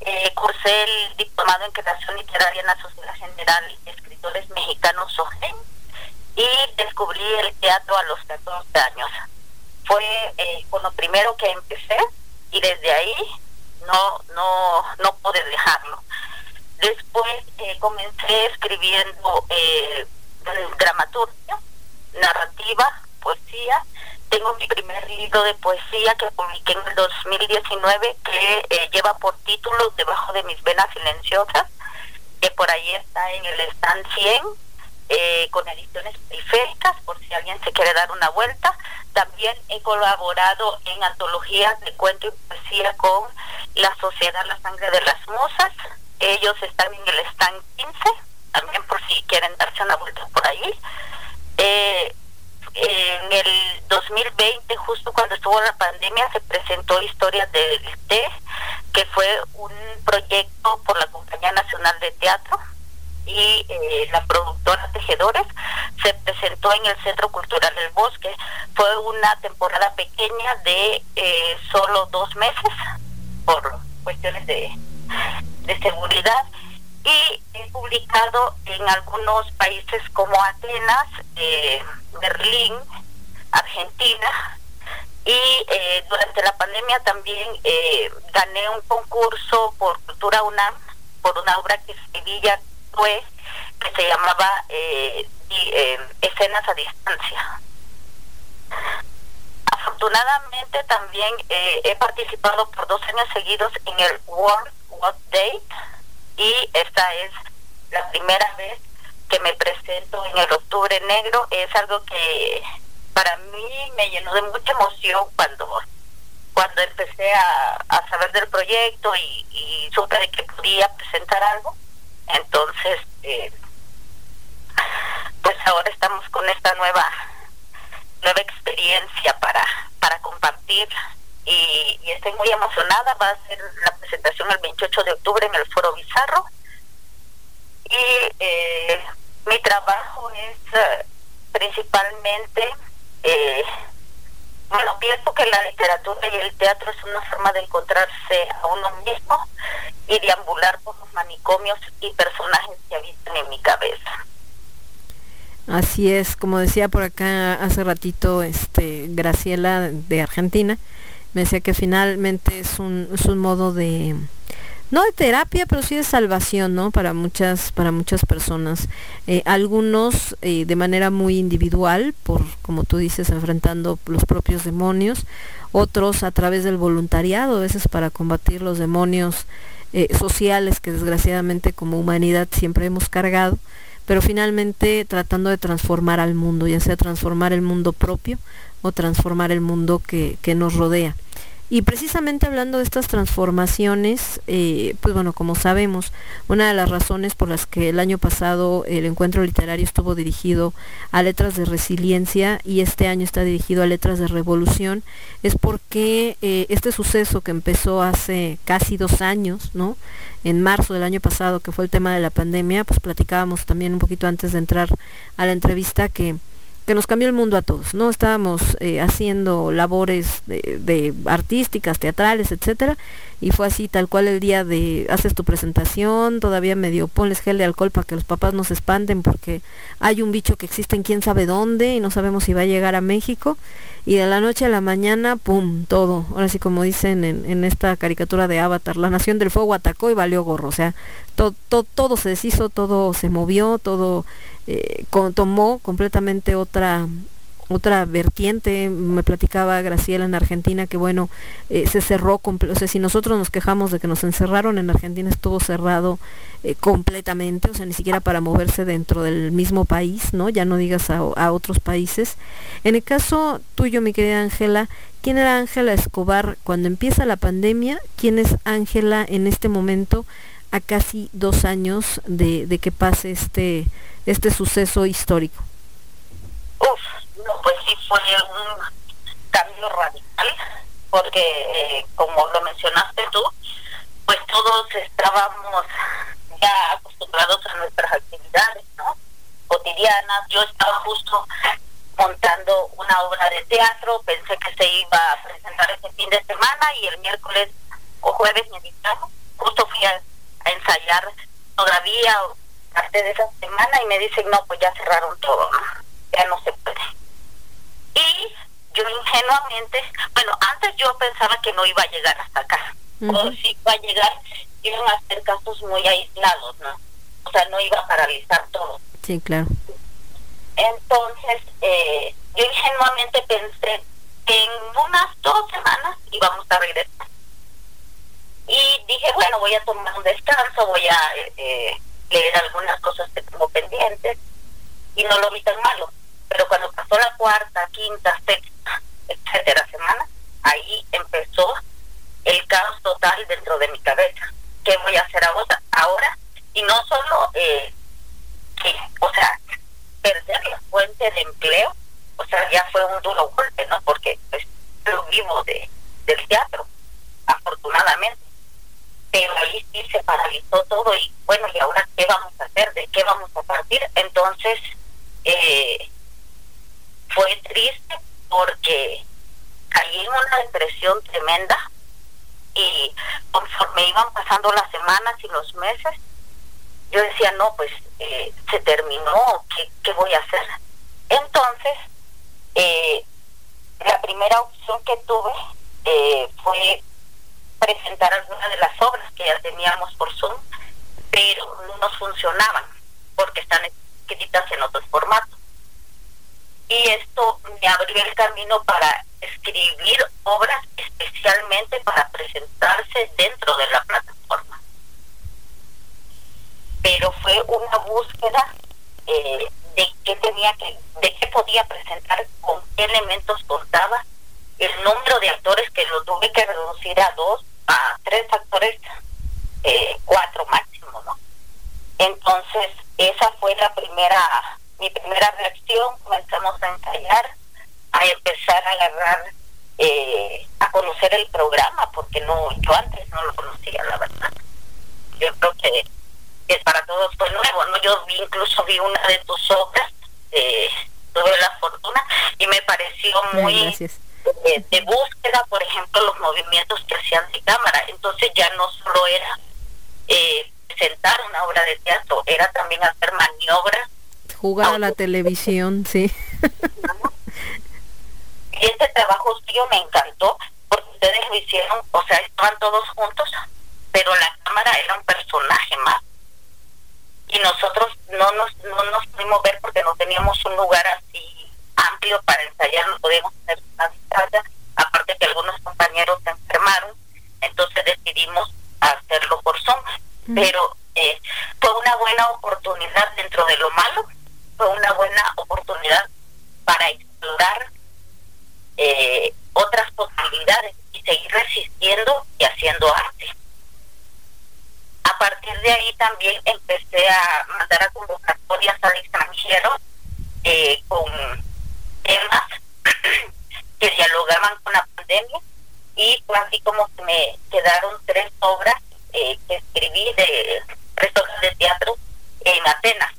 Eh, cursé el diplomado en creación literaria en la Sociedad General de Escritores Mexicanos SOGEN y descubrí el teatro a los 14 años. Fue eh, con lo primero que empecé y desde ahí no, no, no pude dejarlo. Después eh, comencé escribiendo eh, dramaturgia, narrativa, poesía. Tengo mi primer libro de poesía que publiqué en el 2019 que eh, lleva por título Debajo de mis venas silenciosas, que por ahí está en el stand 100 eh, con ediciones periféricas, por si alguien se quiere dar una vuelta. También he colaborado en antologías de cuento y poesía con la Sociedad La Sangre de las Musas. Ellos están en el stand 15, también por si quieren darse una vuelta por ahí. Eh, en el 2020, justo cuando estuvo la pandemia, se presentó Historias del Té, que fue un proyecto por la Compañía Nacional de Teatro y eh, la productora Tejedores se presentó en el Centro Cultural del Bosque. Fue una temporada pequeña de eh, solo dos meses por cuestiones de, de seguridad y he publicado en algunos países como Atenas, eh, Berlín, Argentina y eh, durante la pandemia también eh, gané un concurso por Cultura UNAM por una obra que ya fue que se llamaba Escenas a Distancia. Afortunadamente también he participado por dos años seguidos en el World What Day y esta es la primera vez que me presento en el Octubre Negro. Es algo que para mí me llenó de mucha emoción cuando cuando empecé a, a saber del proyecto y, y supe de que podía presentar algo. Entonces, eh, pues ahora estamos con esta nueva nueva experiencia para para compartir y, estoy muy emocionada. Va a ser la presentación el 28 de octubre en el Foro Bizarro y eh, mi trabajo es eh, principalmente eh, Bueno, pienso que la literatura y el teatro es una forma de encontrarse a uno mismo y deambular por los manicomios y personajes que habitan en mi cabeza. Así es, como decía por acá hace ratito este Graciela de Argentina, me decía que finalmente es un, modo de no de terapia, pero sí de salvación, ¿no? Para muchas, para muchas personas. Eh, algunos eh, de manera muy individual, por, como tú dices, enfrentando los propios demonios, otros a través del voluntariado, a veces para combatir los demonios eh, sociales que desgraciadamente como humanidad siempre hemos cargado, pero finalmente tratando de transformar al mundo, ya sea transformar el mundo propio o transformar el mundo que, nos rodea. Y precisamente hablando de estas transformaciones, eh, pues bueno, como sabemos, una de las razones por las que el año pasado el encuentro literario estuvo dirigido a letras de resiliencia y este año está dirigido a letras de revolución, es porque eh, este suceso que empezó hace casi dos años, ¿no? En marzo del año pasado, que fue el tema de la pandemia, pues platicábamos también un poquito antes de entrar a la entrevista que que nos cambió el mundo a todos, ¿no? Estábamos eh, haciendo labores de, de artísticas, teatrales, etcétera, y fue así tal cual el día de haces tu presentación, todavía medio ponles gel de alcohol para que los papás no se espanten porque hay un bicho que existe en quién sabe dónde y no sabemos si va a llegar a México y de la noche a la mañana, pum, todo. Ahora sí como dicen en, esta caricatura de Avatar, la nación del fuego atacó y valió gorro, o sea, to- to- todo se deshizo, todo se movió, todo eh, con- tomó completamente otra otra vertiente, me platicaba Graciela en Argentina que bueno, eh, se cerró, o sea, si nosotros nos quejamos de que nos encerraron, en Argentina estuvo cerrado eh, completamente, o sea, ni siquiera para moverse dentro del mismo país, ¿no? Ya no digas a, a otros países. En el caso tuyo, mi querida Ángela, ¿quién era Ángela Escobar cuando empieza la pandemia? ¿Quién es Ángela en este momento? a casi dos años de, de que pase este, este suceso histórico. No, pues sí fue un cambio radical, porque eh, como lo mencionaste tú, pues todos estábamos ya acostumbrados a nuestras actividades. Cotidianas. Yo estaba justo montando una obra de teatro, pensé que se iba a presentar ese fin de semana y el miércoles o jueves me invitaron. Justo fui a, a ensayar todavía parte de esa semana y me dicen, no, pues ya cerraron todo, ¿no? ya no se puede. Y yo ingenuamente, bueno, antes yo pensaba que no iba a llegar hasta acá, o si iba a llegar, iban a ser casos muy aislados, ¿no? O sea, no iba a paralizar todo. Sí, claro. Entonces, eh, yo ingenuamente pensé que en unas dos semanas íbamos a regresar. Y dije, bueno, voy a tomar un descanso, voy a eh, eh, leer algunas cosas que tengo pendientes. Y no lo vi tan malo. Pero cuando pasó la cuarta, quinta, sexta, etcétera semana, ahí empezó el caos total dentro de mi cabeza. ¿Qué voy a hacer ahora? Y no solo, eh, o sea, perder la fuente de empleo, o sea, ya fue un duro golpe, ¿no? Porque pues, yo vivo de, del teatro, afortunadamente. Pero ahí sí se paralizó todo y bueno, ¿y ahora qué vamos a hacer? ¿De qué vamos a partir? Entonces, eh, fue triste porque caí en una depresión tremenda y conforme iban pasando las semanas y los meses, yo decía, no, pues eh, se terminó, ¿qué, ¿qué voy a hacer? Entonces, eh, la primera opción que tuve eh, fue presentar algunas de las obras que ya teníamos por Zoom, pero no nos funcionaban porque están escritas en otros formatos. Y esto me abrió el camino para escribir obras especialmente para presentarse dentro de la plataforma pero fue una búsqueda eh, de qué tenía que, de qué podía presentar, con qué elementos contaba, el número de actores que lo tuve que reducir a dos, a tres actores, eh, cuatro máximo, ¿no? Entonces, esa fue la primera, mi primera reacción, comenzamos a ensayar, a empezar a agarrar, eh, a conocer el programa, porque no, yo antes no lo conocía, la verdad. Yo creo que que para todos fue nuevo, ¿no? Yo vi, incluso vi una de tus obras, eh, tuve la fortuna y me pareció muy eh, de búsqueda, por ejemplo, los movimientos que hacían de cámara. Entonces ya no solo era eh, presentar una obra de teatro, era también hacer maniobras. Jugar a la televisión, sí. Este trabajo suyo me encantó porque ustedes lo hicieron, o sea, estaban todos juntos, pero la cámara era un personaje más. Y nosotros no nos, no nos pudimos ver porque no teníamos un lugar así amplio para ensayar, no podíamos tener una distancia, aparte que algunos compañeros se enfermaron, entonces decidimos hacerlo por Zoom. Pero eh, fue una buena oportunidad dentro de lo malo, fue una buena oportunidad para explorar eh, otras posibilidades y seguir resistiendo y haciendo arte. A partir de ahí también empecé a mandar a convocatorias al extranjero eh, con temas que dialogaban con la pandemia y fue así como me quedaron tres obras eh, que escribí de tres obras de teatro en Atenas.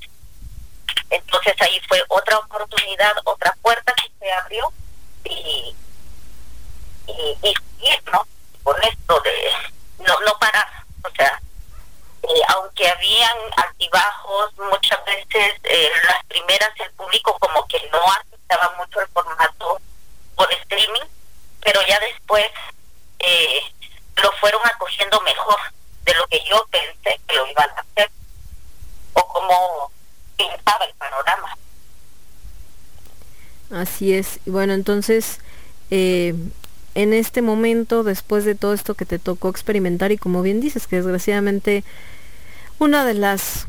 Entonces ahí fue otra oportunidad, otra puerta que se abrió y, y, y ¿no? Con esto de no, no parar, o sea, eh, aunque habían altibajos, muchas veces eh, las primeras el público como que no aceptaba mucho el formato por streaming, pero ya después eh, lo fueron acogiendo mejor de lo que yo pensé que lo iban a hacer o como el panorama. Así es. Bueno, entonces, eh, en este momento, después de todo esto que te tocó experimentar y como bien dices, que desgraciadamente una de las,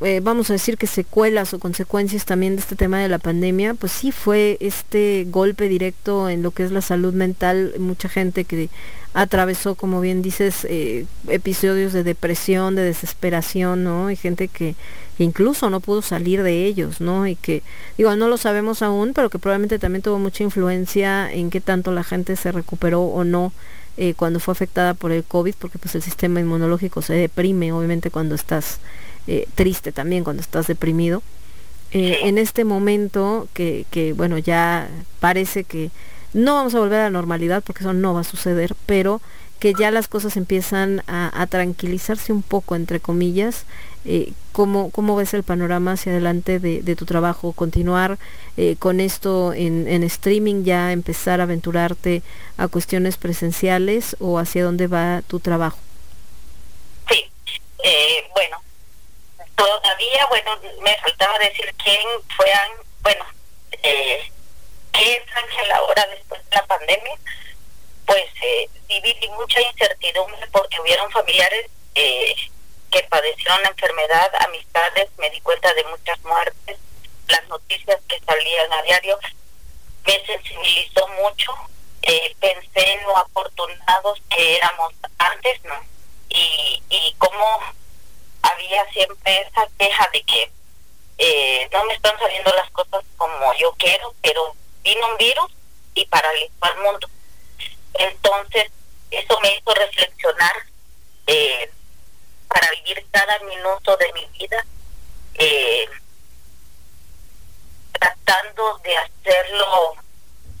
eh, vamos a decir que secuelas o consecuencias también de este tema de la pandemia, pues sí fue este golpe directo en lo que es la salud mental, mucha gente que atravesó, como bien dices, eh, episodios de depresión, de desesperación, ¿no? Y gente que, que incluso no pudo salir de ellos, ¿no? Y que, digo, no lo sabemos aún, pero que probablemente también tuvo mucha influencia en qué tanto la gente se recuperó o no eh, cuando fue afectada por el COVID, porque pues el sistema inmunológico se deprime, obviamente, cuando estás eh, triste también, cuando estás deprimido. Eh, en este momento que, que, bueno, ya parece que no vamos a volver a la normalidad, porque eso no va a suceder, pero que ya las cosas empiezan a, a tranquilizarse un poco, entre comillas, eh, ¿cómo, ¿cómo ves el panorama hacia adelante de, tu trabajo? ¿Continuar eh, con esto en, streaming, ya empezar a aventurarte a cuestiones presenciales o hacia dónde va tu trabajo? Sí, eh, bueno, todavía, bueno, me faltaba decir quién fue, bueno, eh, qué es Ángel ahora después de la pandemia. Pues viví mucha incertidumbre porque hubieron familiares que padecieron la enfermedad, amistades, me di cuenta de muchas muertes, las noticias que salían a diario me sensibilizó mucho, eh, pensé en lo afortunados que éramos antes, ¿no? Y, y cómo había siempre esa queja de que eh, no me están saliendo las cosas como yo quiero, pero vino un virus y paralizó al mundo. Entonces, eso me hizo reflexionar eh, para vivir cada minuto de mi vida, eh, tratando de hacerlo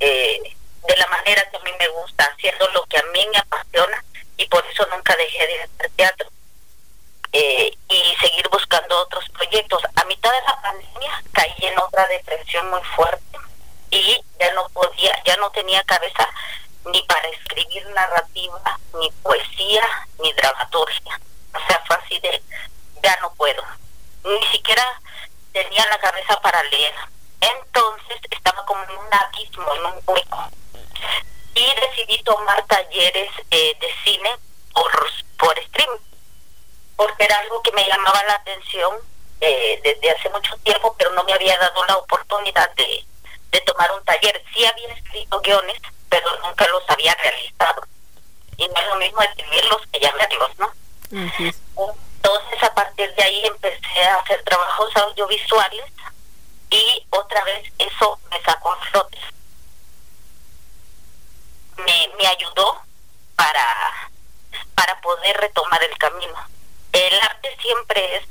eh, de la manera que a mí me gusta, haciendo lo que a mí me apasiona y por eso nunca dejé de hacer teatro eh, y seguir buscando otros proyectos. A mitad de la pandemia caí en otra depresión muy fuerte y ya no podía, ya no tenía cabeza ni para escribir narrativa, ni poesía, ni dramaturgia. O sea, fue así de, ya no puedo. Ni siquiera tenía la cabeza para leer. Entonces estaba como en un abismo, en un hueco. Y decidí tomar talleres eh, de cine por, por streaming porque era algo que me llamaba la atención eh, desde hace mucho tiempo, pero no me había dado la oportunidad de, de tomar un taller. Sí había escrito guiones, pero nunca los había realizado. Y no es lo mismo escribirlos que ya ¿no? Entonces a partir de ahí empecé a hacer trabajos audiovisuales y otra vez eso me sacó a flote. Me, me ayudó para, para poder retomar el camino. El arte siempre es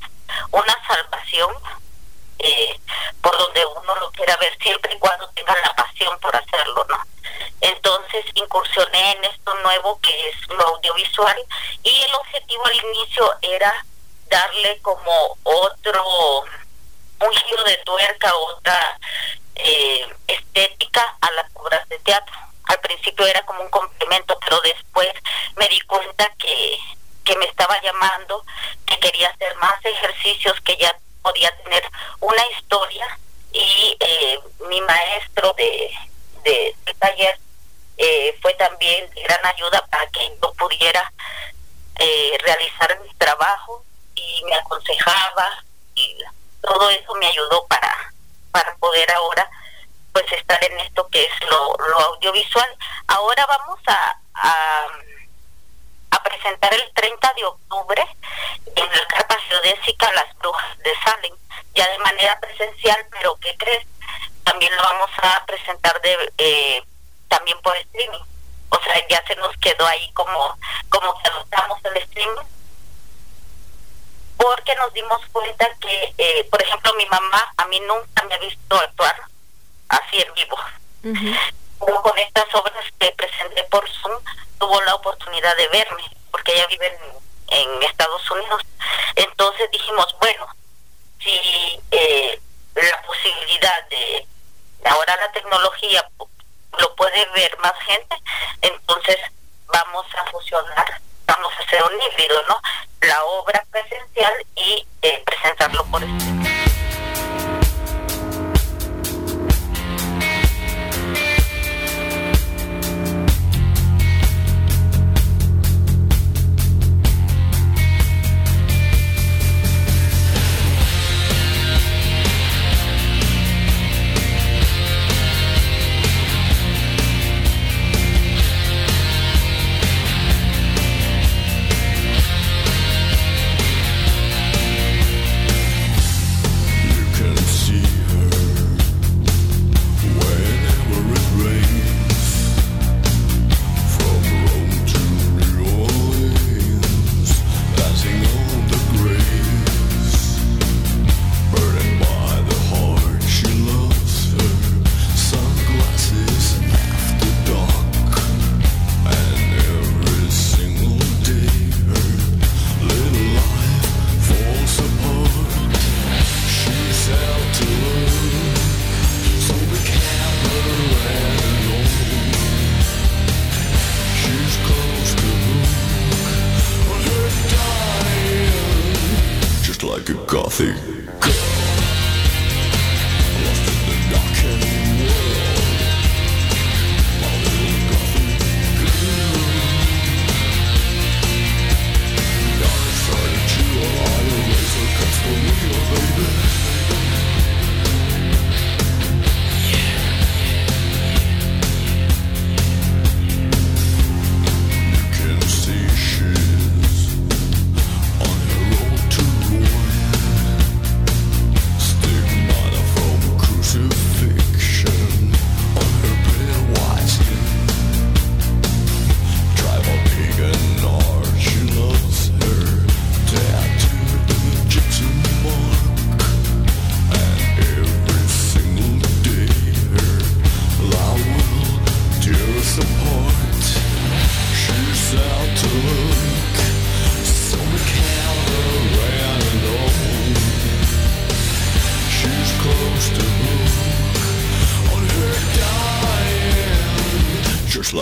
una salvación eh, por donde uno lo quiera ver, siempre y cuando tenga la pasión por hacerlo, ¿no? Entonces incursioné en esto nuevo que es lo audiovisual y el objetivo al inicio era darle como otro, un giro de tuerca, otra eh, estética a las obras de teatro. Al principio era como un complemento, pero después me di cuenta que, que me estaba llamando, que quería hacer más ejercicios, que ya podía tener una historia y eh, mi maestro de, de, de taller eh, fue también de gran ayuda para que yo pudiera eh, realizar mi trabajo y me aconsejaba y todo eso me ayudó para, para poder ahora pues estar en esto que es lo, lo audiovisual. Ahora vamos a, a, a presentar el 30 de octubre en la carpa geodésica Las Brujas de Salem, ya de manera presencial, pero ¿qué crees? También lo vamos a presentar de eh, también por streaming. O sea, ya se nos quedó ahí como, como que adoptamos el streaming porque nos dimos cuenta que, eh, por ejemplo, mi mamá a mí nunca me ha visto actuar así en vivo. Pero con estas obras que presenté por Zoom, tuvo la oportunidad de verme, porque ella vive en, en Estados Unidos. Entonces dijimos, bueno, si eh, la posibilidad de ahora la tecnología lo puede ver más gente, entonces vamos a fusionar, vamos a hacer un híbrido, ¿no? La obra presencial y eh, presentarlo por streaming.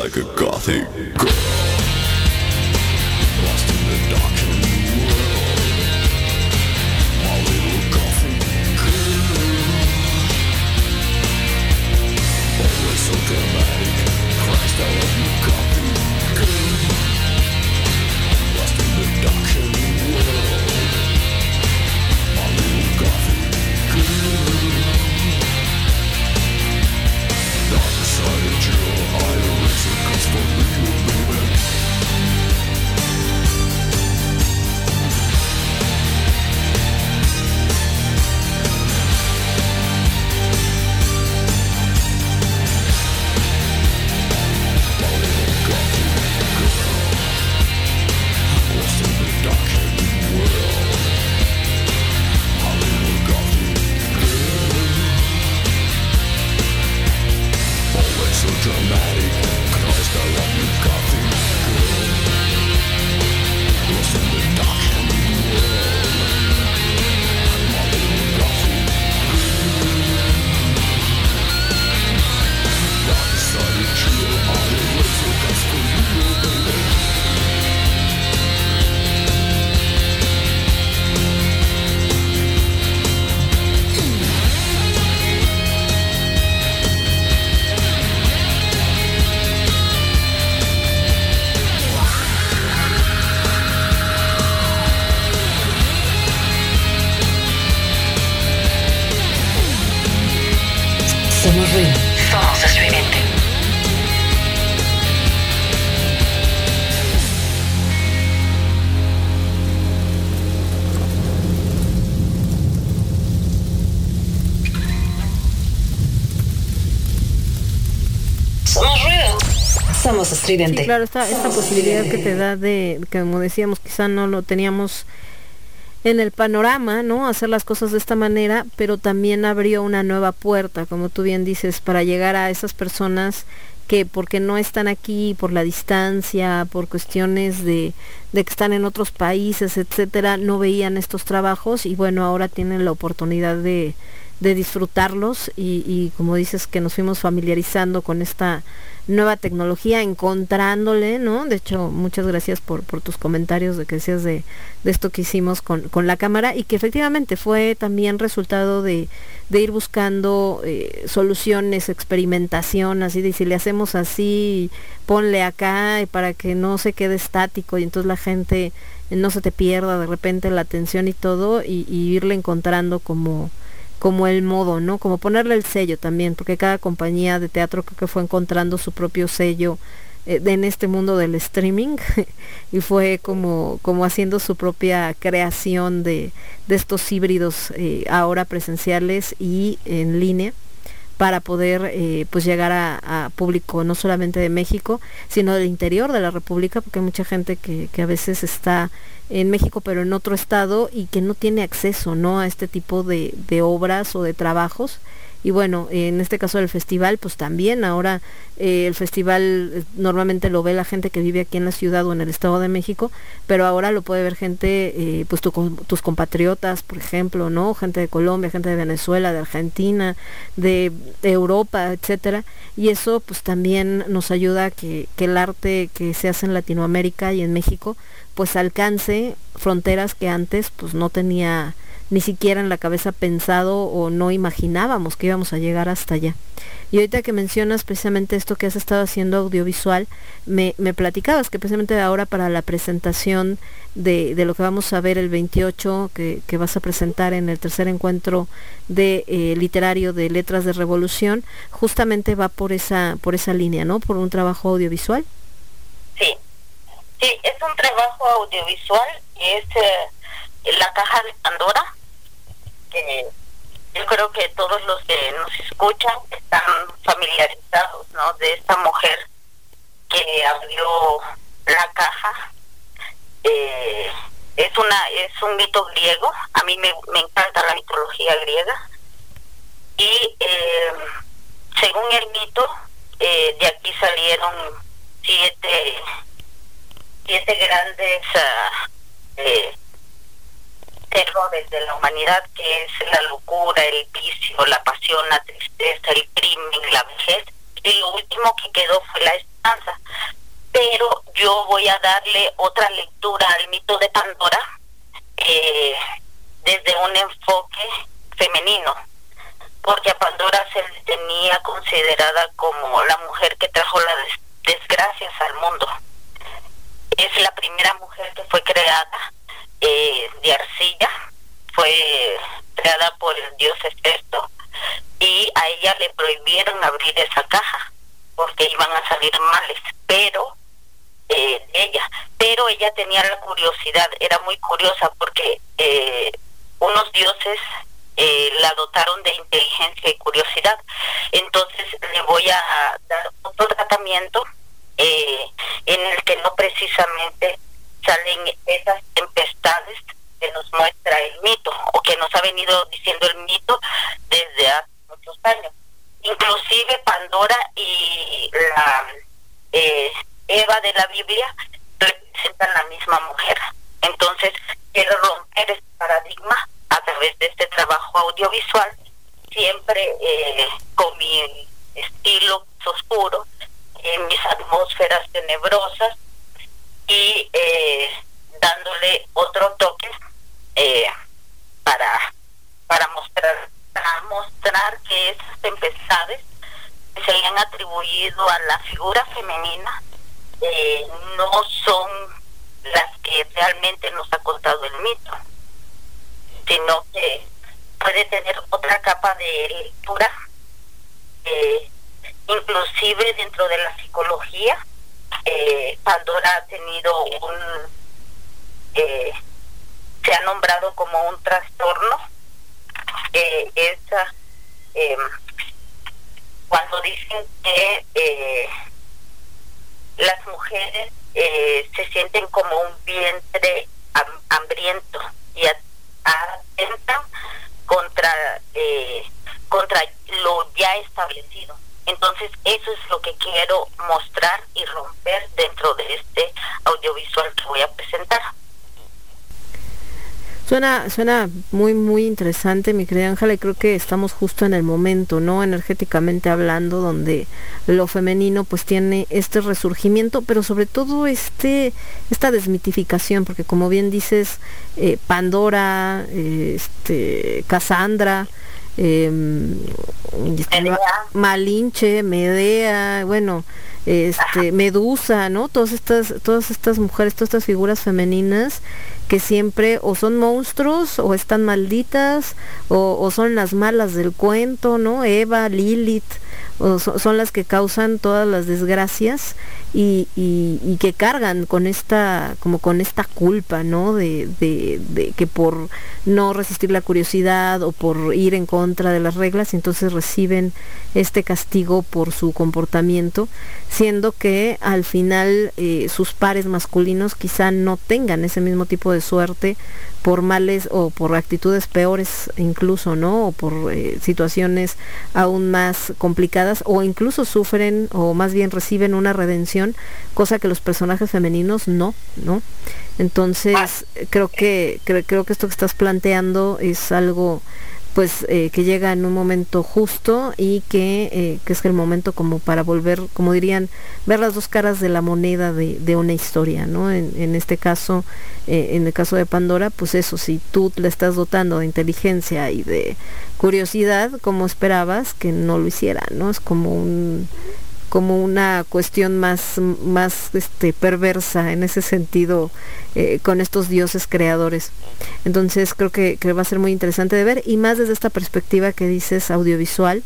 Like a gothic girl. Estridente. Sí, claro, esta, esta posibilidad que te da de, que como decíamos, quizá no lo teníamos en el panorama, ¿no? Hacer las cosas de esta manera, pero también abrió una nueva puerta, como tú bien dices, para llegar a esas personas que porque no están aquí por la distancia, por cuestiones de, de que están en otros países, etcétera, no veían estos trabajos y bueno, ahora tienen la oportunidad de, de disfrutarlos y, y como dices que nos fuimos familiarizando con esta nueva tecnología, encontrándole, ¿no? De hecho, muchas gracias por, tus comentarios de que decías de, esto que hicimos con, la cámara y que efectivamente fue también resultado de, ir buscando eh, soluciones, experimentación, así de si le hacemos así, ponle acá para que no se quede estático y entonces la gente no se te pierda de repente la atención y todo y, y irle encontrando como como el modo, ¿no? Como ponerle el sello también, porque cada compañía de teatro creo que fue encontrando su propio sello eh, en este mundo del streaming y fue como, como haciendo su propia creación de, de estos híbridos eh, ahora presenciales y en línea para poder eh, pues llegar a, a público no solamente de México, sino del interior de la República, porque hay mucha gente que, que a veces está en México pero en otro estado y que no tiene acceso ¿no? a este tipo de, de obras o de trabajos. Y bueno, en este caso del festival, pues también ahora eh, el festival eh, normalmente lo ve la gente que vive aquí en la ciudad o en el Estado de México, pero ahora lo puede ver gente, eh, pues tus compatriotas, por ejemplo, ¿no? Gente de Colombia, gente de Venezuela, de Argentina, de Europa, etcétera. Y eso pues también nos ayuda a que, que el arte que se hace en Latinoamérica y en México, pues alcance fronteras que antes pues no tenía ni siquiera en la cabeza pensado o no imaginábamos que íbamos a llegar hasta allá. Y ahorita que mencionas precisamente esto que has estado haciendo audiovisual, me, me platicabas que precisamente ahora para la presentación de, de lo que vamos a ver el 28, que, que vas a presentar en el tercer encuentro de eh, literario de Letras de Revolución, justamente va por esa, por esa línea, ¿no? Por un trabajo audiovisual. Sí, sí, es un trabajo audiovisual, es eh, la caja de Pandora, que yo creo que todos los que nos escuchan están familiarizados, ¿no? De esta mujer que abrió la caja. Eh, es una es un mito griego, a mí me, me encanta la mitología griega y eh, según el mito eh, de aquí salieron siete siete grandes ah, terrores de la humanidad que es la locura, el vicio, la pasión, la tristeza, el crimen, la vejez y lo último que quedó fue la esperanza. Pero yo voy a darle otra lectura al mito de Pandora eh, desde un enfoque femenino, porque a Pandora se le tenía considerada como la mujer que trajo las des- desgracias al mundo. Es la primera mujer que fue creada eh, de arcilla, fue creada por el dios Hefesto y a ella le prohibieron abrir esa caja porque iban a salir males, pero eh, ella, pero ella tenía la curiosidad, era muy curiosa porque eh, unos dioses eh, la dotaron de inteligencia y curiosidad, entonces le voy a dar otro tratamiento eh, en el que no precisamente salen esas tempestades que nos muestra el mito o que nos ha venido diciendo el mito desde hace muchos años. Inclusive Pandora y la eh, Eva de la Biblia representan la misma mujer. Entonces quiero romper este paradigma a través de este trabajo audiovisual, siempre eh, con mi estilo oscuro, en mis atmósferas tenebrosas y eh, dándole otro toque eh, para para mostrar para mostrar que esas tempestades que se han atribuido a la figura femenina eh, no son las que realmente nos ha contado el mito sino que puede tener otra capa de lectura eh, inclusive dentro de la psicología, eh, Pandora ha tenido un, eh, se ha nombrado como un trastorno, eh, esa, eh, cuando dicen que eh, las mujeres eh, se sienten como un vientre ham- hambriento y atentan contra eh, contra lo ya establecido. Entonces eso es lo que quiero mostrar y romper dentro de este audiovisual que voy a presentar. Suena, suena muy, muy interesante, mi querida Ángela, y creo que estamos justo en el momento, ¿no? Energéticamente hablando, donde lo femenino pues tiene este resurgimiento, pero sobre todo este, esta desmitificación, porque como bien dices, eh, Pandora, eh, este, Cassandra, em, Ma- Malinche, Medea, bueno, este, Medusa, ¿no? Todas estas, todas estas mujeres, todas estas figuras femeninas que siempre o son monstruos o están malditas o, o son las malas del cuento, ¿no? Eva, Lilith, son las que causan todas las desgracias y, que cargan con esta, como con esta culpa, ¿no? De que por no resistir la curiosidad o por ir en contra de las reglas, entonces reciben este castigo por su comportamiento, siendo que al final eh, sus pares masculinos quizá no tengan ese mismo tipo de suerte por males o por actitudes peores incluso, ¿no? O por eh, situaciones aún más complicadas o incluso sufren o más bien reciben una redención, cosa que los personajes femeninos no, ¿no? Entonces, creo que cre- creo que esto que estás planteando es algo pues eh, que llega en un momento justo y que, eh, que es el momento como para volver, como dirían, ver las dos caras de la moneda de, de una historia, ¿no? En, en este caso, eh, en el caso de Pandora, pues eso, si tú le estás dotando de inteligencia y de curiosidad, como esperabas, que no lo hiciera, ¿no? Es como un como una cuestión más, más este, perversa en ese sentido eh, con estos dioses creadores. Entonces creo que, va a ser muy interesante de ver y más desde esta perspectiva que dices audiovisual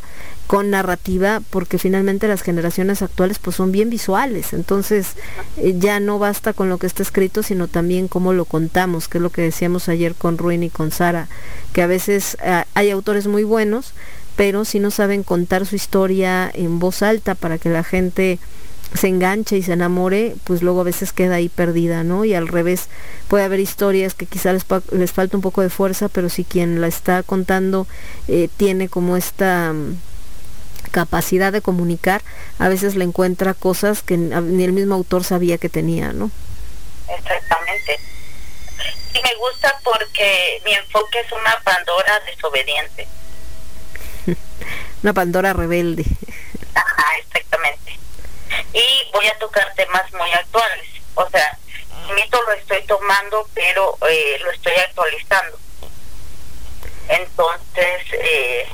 con narrativa porque finalmente las generaciones actuales pues son bien visuales entonces eh, ya no basta con lo que está escrito sino también cómo lo contamos que es lo que decíamos ayer con Ruin y con Sara que a veces eh, hay autores muy buenos pero si no saben contar su historia en voz alta para que la gente se enganche y se enamore, pues luego a veces queda ahí perdida, ¿no? Y al revés, puede haber historias que quizá les, falta un poco de fuerza, pero si quien la está contando eh, tiene como esta mm, capacidad de comunicar, a veces le encuentra cosas que ni el mismo autor sabía que tenía, ¿no? Exactamente. Y me gusta porque mi enfoque es una Pandora desobediente. Una Pandora rebelde. Ajá, exactamente. Y voy a tocar temas muy actuales. O sea, el mito lo estoy tomando, pero eh, lo estoy actualizando. Entonces, eh,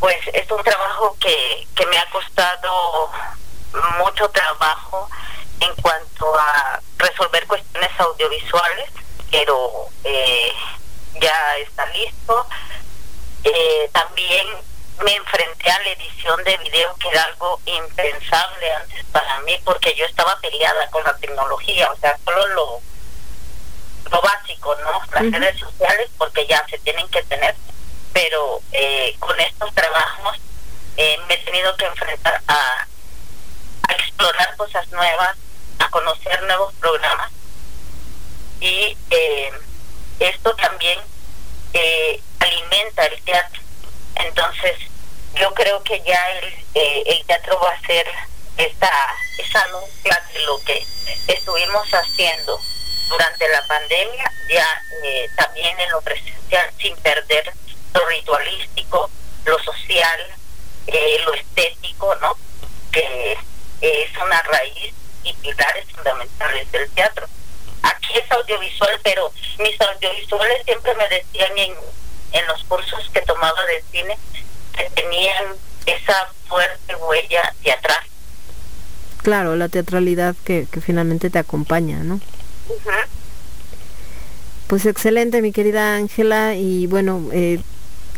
pues es un trabajo que, que me ha costado mucho trabajo en cuanto a resolver cuestiones audiovisuales, pero eh, ya está listo. Eh, también me enfrenté a la edición de video, que era algo impensable antes para mí, porque yo estaba peleada con la tecnología, o sea, solo lo, lo básico, ¿no? Las redes sociales, porque ya se tienen que tener, pero eh, con estos trabajos eh, me he tenido que enfrentar a, a explorar cosas nuevas, a conocer nuevos programas, y eh, esto también eh, alimenta el teatro. Entonces, yo creo que ya el, eh, el teatro va a ser esta, esa anuncia de lo que estuvimos haciendo durante la pandemia, ya eh, también en lo presencial, sin perder lo ritualístico, lo social, eh, lo estético, ¿no? Que es una raíz y pilares fundamentales del teatro. Aquí es audiovisual, pero mis audiovisuales siempre me decían en, en los cursos que tomaba de cine que tenían esa fuerte huella teatral. Claro, la teatralidad que, que finalmente te acompaña, ¿no? Pues excelente, mi querida Ángela, y bueno, eh,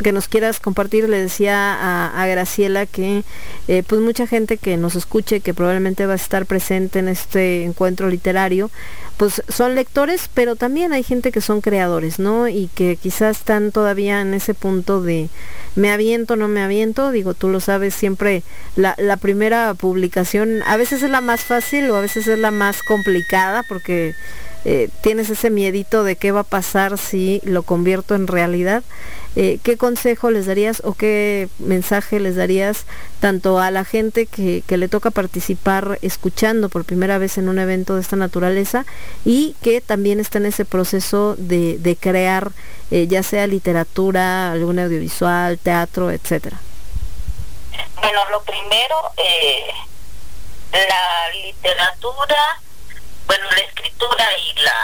que nos quieras compartir. Le decía a, a Graciela que eh, pues mucha gente que nos escuche, que probablemente va a estar presente en este encuentro literario, pues son lectores, pero también hay gente que son creadores, ¿no? Y que quizás están todavía en ese punto de me aviento, no me aviento, digo, tú lo sabes, siempre la, la primera publicación a veces es la más fácil o a veces es la más complicada porque eh, tienes ese miedito de qué va a pasar si lo convierto en realidad. Eh, ¿Qué consejo les darías o qué mensaje les darías tanto a la gente que, le toca participar escuchando por primera vez en un evento de esta naturaleza y que también está en ese proceso de, de crear eh, ya sea literatura, algún audiovisual, teatro, etcétera? Bueno, lo primero, eh, la literatura, bueno, la escritura y la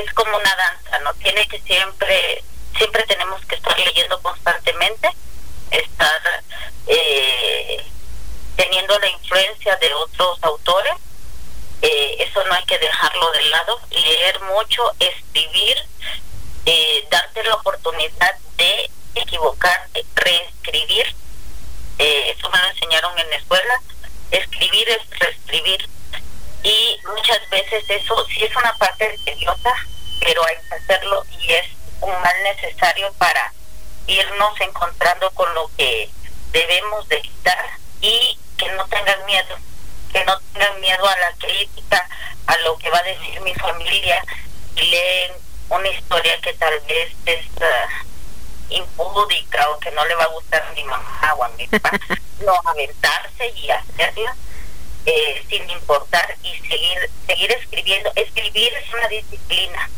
es como una danza, ¿no? Tiene que siempre, siempre tenemos que estar leyendo constantemente, estar eh, teniendo la influencia de otros autores, eh, eso no hay que dejarlo de lado, leer mucho, escribir, eh, darte la oportunidad de equivocarte, reescribir, eh, eso me lo enseñaron en la escuela, escribir es reescribir. Y muchas veces eso sí es una parte tediosa, pero hay que hacerlo y es un mal necesario para irnos encontrando con lo que debemos de quitar y que no tengan miedo, que no tengan miedo a la crítica, a lo que va a decir mi familia, y leen una historia que tal vez es ah, impúdica o que no le va a gustar a mi mamá o a mi papá, no aventarse y hacerla eh, sin importar y seguir seguir escribiendo. Escribir es una disciplina,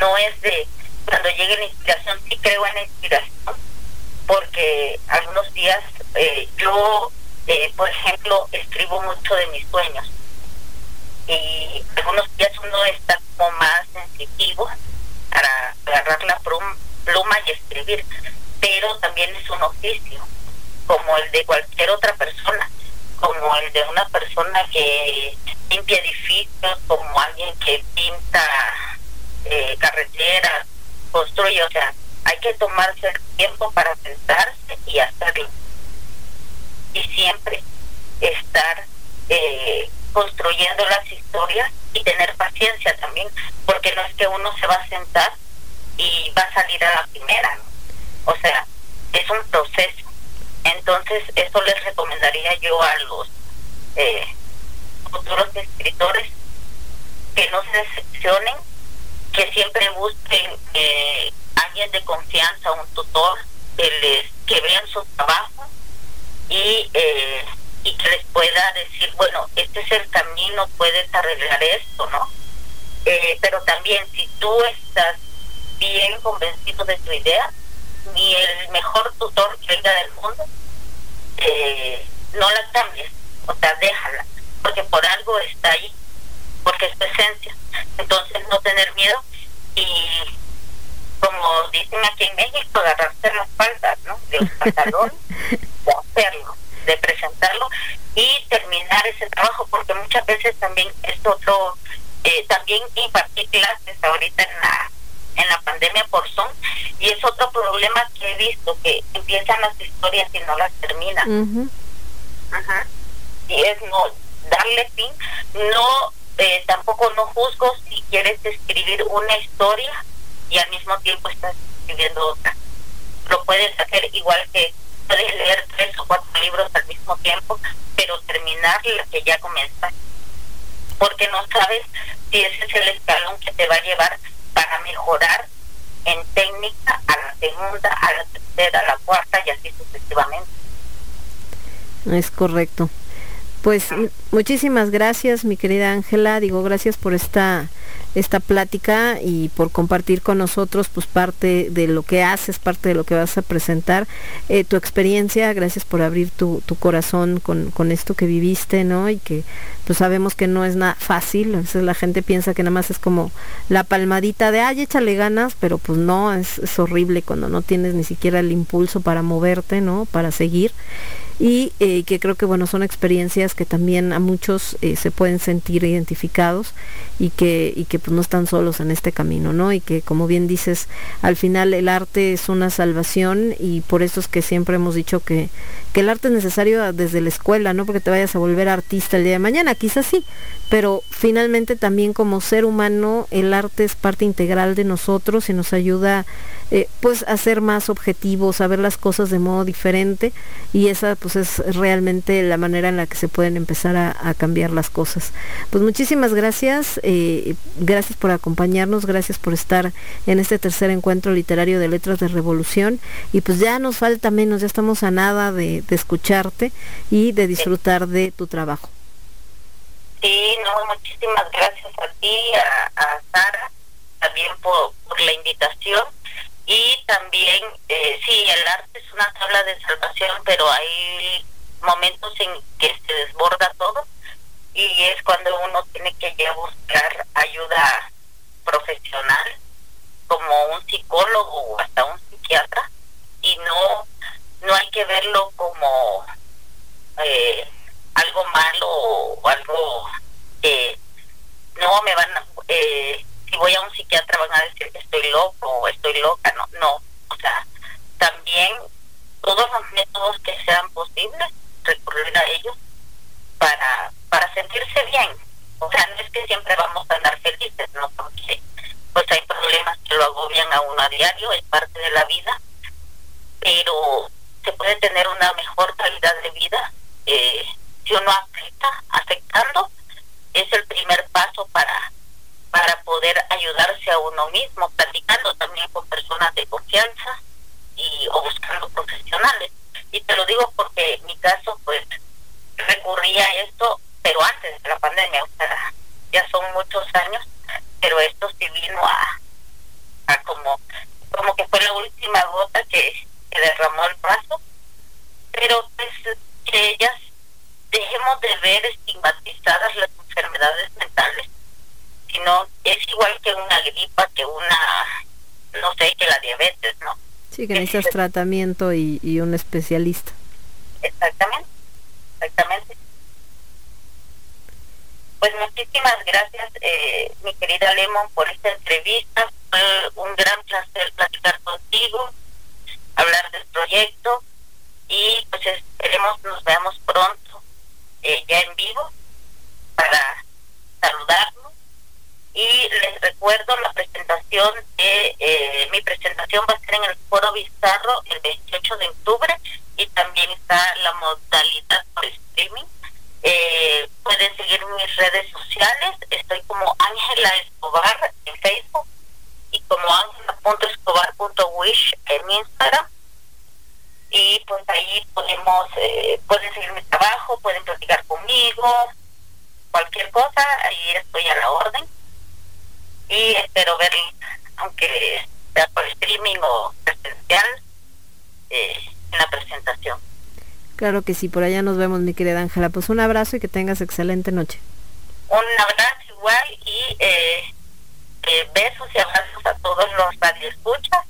no es de cuando llegue la inspiración, sí creo en la inspiración, porque algunos días eh, yo, eh, por ejemplo, escribo mucho de mis sueños. Y algunos días uno está como más sensitivo para agarrar la plum- pluma y escribir, pero también es un oficio, como el de cualquier otra persona, como el de una persona que limpia edificios, como alguien que pinta eh, carreteras, construye, o sea, hay que tomarse el tiempo para sentarse y hacerlo. Y siempre estar eh, construyendo las historias y tener paciencia también, porque no es que uno se va a sentar y va a salir a la primera. O sea, es un proceso. Entonces, eso les recomendaría yo a los eh, futuros escritores que no se decepcionen, que siempre busquen eh, alguien de confianza, un tutor, que, les, que vean su trabajo y, eh, y que les pueda decir, bueno, este es el camino, puedes arreglar esto, ¿no? Eh, pero también si tú estás bien convencido de tu idea, ni el mejor tutor que venga del mundo, eh, no la cambies, o sea, déjala, porque por algo está ahí, porque es tu esencia. Entonces, no tener miedo y, como dicen aquí en México, agarrarse las faldas, ¿no? De los pantalones, de hacerlo, de presentarlo y terminar ese trabajo, porque muchas veces también es otro, eh, también impartí clases ahorita en la en la pandemia por Zoom y es otro problema que he visto que empiezan las historias y no las terminan. Y es no darle fin no eh, tampoco no juzgo si quieres escribir una historia y al mismo tiempo estás escribiendo otra lo puedes hacer igual que puedes leer tres o cuatro libros al mismo tiempo pero terminar la que ya comenzaste porque no sabes si ese es el escalón que te va a llevar para mejorar en técnica a la segunda, a la tercera, a la cuarta y así sucesivamente. Es correcto. Pues muchísimas gracias, mi querida Ángela. Digo, gracias por esta esta plática y por compartir con nosotros pues parte de lo que haces, parte de lo que vas a presentar, eh, tu experiencia, gracias por abrir tu, tu corazón con, con esto que viviste, ¿no? Y que pues sabemos que no es nada fácil, a veces la gente piensa que nada más es como la palmadita de, ay, échale ganas, pero pues no, es, es horrible cuando no tienes ni siquiera el impulso para moverte, ¿no? Para seguir. Y eh, que creo que bueno son experiencias que también a muchos eh, se pueden sentir identificados y que y que pues no están solos en este camino no y que como bien dices al final el arte es una salvación y por eso es que siempre hemos dicho que el arte es necesario desde la escuela no porque te vayas a volver artista el día de mañana quizás sí pero finalmente también como ser humano el arte es parte integral de nosotros y nos ayuda eh, pues a ser más objetivos, a ver las cosas de modo diferente y esa pues es realmente la manera en la que se pueden empezar a, a cambiar las cosas. Pues muchísimas gracias, eh, gracias por acompañarnos, gracias por estar en este tercer encuentro literario de Letras de Revolución y pues ya nos falta menos, ya estamos a nada de, de escucharte y de disfrutar de tu trabajo. Sí, no, muchísimas gracias a ti, a, a Sara, también por, por la invitación. Y también, eh, sí, el arte es una tabla de salvación, pero hay momentos en que se desborda todo y es cuando uno tiene que ya buscar ayuda profesional, como un psicólogo o hasta un psiquiatra, y no, no hay que verlo como eh, algo malo o algo que no me van a, eh, si voy a un psiquiatra van a decir que estoy loco o estoy loca no no o sea también todos los métodos que sean posibles recurrir a ellos para para sentirse bien. O sea no es que siempre vamos a andar felices no porque pues hay problemas que lo agobian a uno a diario es parte de la vida pero se puede tener una mejor calidad de vida eh, si uno acepta, aceptando, es el primer paso para, para poder ayudarse a uno mismo, platicando también con personas de confianza y o buscando profesionales. Y te lo digo porque mi caso, pues, recurría a esto, pero antes de la pandemia, o sea, ya son muchos años, pero esto sí vino a, a como, como que fue la última gota que, que derramó el vaso, pero pues que ya dejemos de ver estigmatizadas las enfermedades mentales, sino es igual que una gripa, que una, no sé, que la diabetes, ¿no? Sí, que necesitas tratamiento y, y un especialista. Exactamente, exactamente. Pues muchísimas gracias, eh, mi querida Lemon, por esta entrevista. Fue un gran placer platicar contigo, hablar del proyecto y pues esperemos nos veamos pronto eh, ya en vivo para saludarnos. Y les recuerdo la presentación de eh, mi presentación va a ser en el Foro Bizarro el 28 de octubre y también está la modalidad por streaming. Eh, pueden seguir mis redes sociales estoy como Ángela Escobar en Facebook y como ángela.escobar.wish en Instagram y pues ahí podemos eh, pueden seguir mi trabajo pueden platicar conmigo cualquier cosa ahí estoy a la orden y espero ver aunque sea por streaming o presencial eh, en la presentación Claro que sí, por allá nos vemos, mi querida Ángela. Pues un abrazo y que tengas excelente noche. un abrazo igual y eh, eh, besos y abrazos a todos los radioescuchas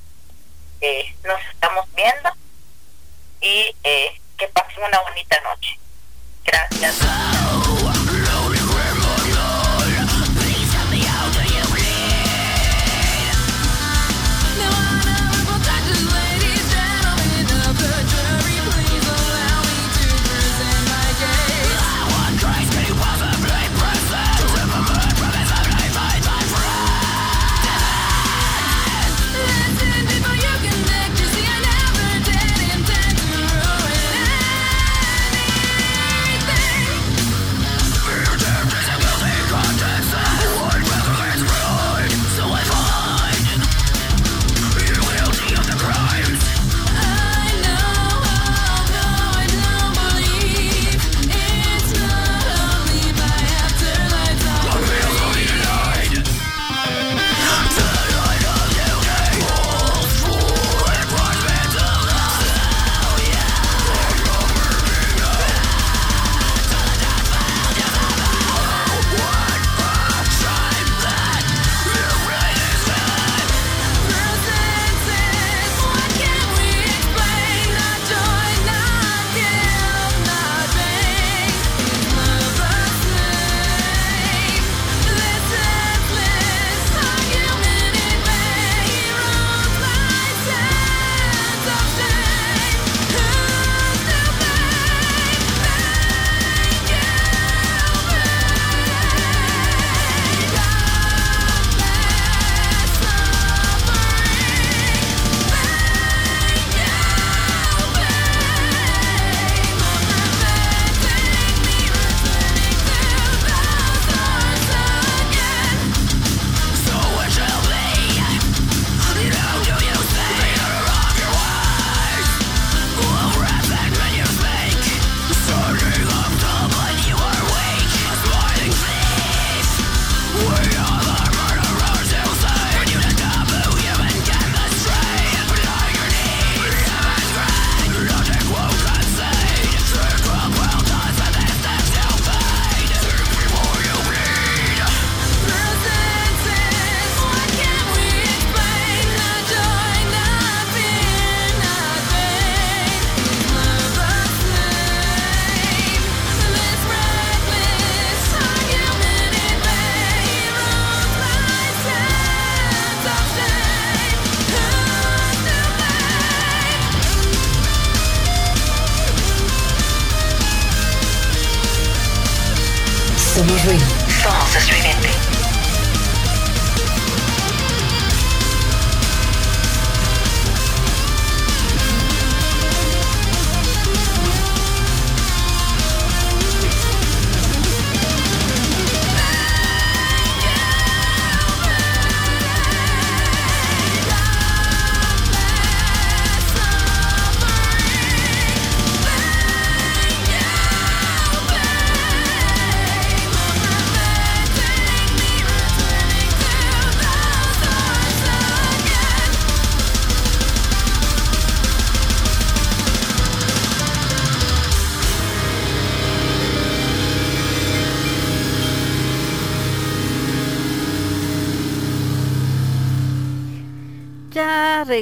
eh, nos estamos viendo y eh, que pasen una bonita noche. Gracias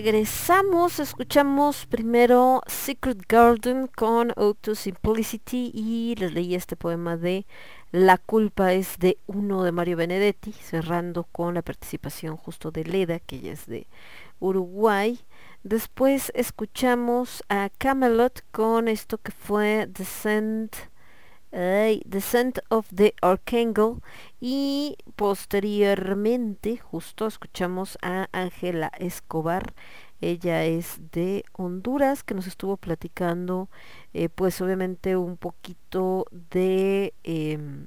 regresamos, escuchamos primero Secret Garden con Auto Simplicity y les leí este poema de La culpa es de uno de Mario Benedetti, cerrando con la participación justo de Leda, que ella es de Uruguay. Después escuchamos a Camelot con esto que fue Descent Descent of the Archangel y posteriormente justo escuchamos a Ángela Escobar ella es de Honduras que nos estuvo platicando eh, pues obviamente un poquito de em,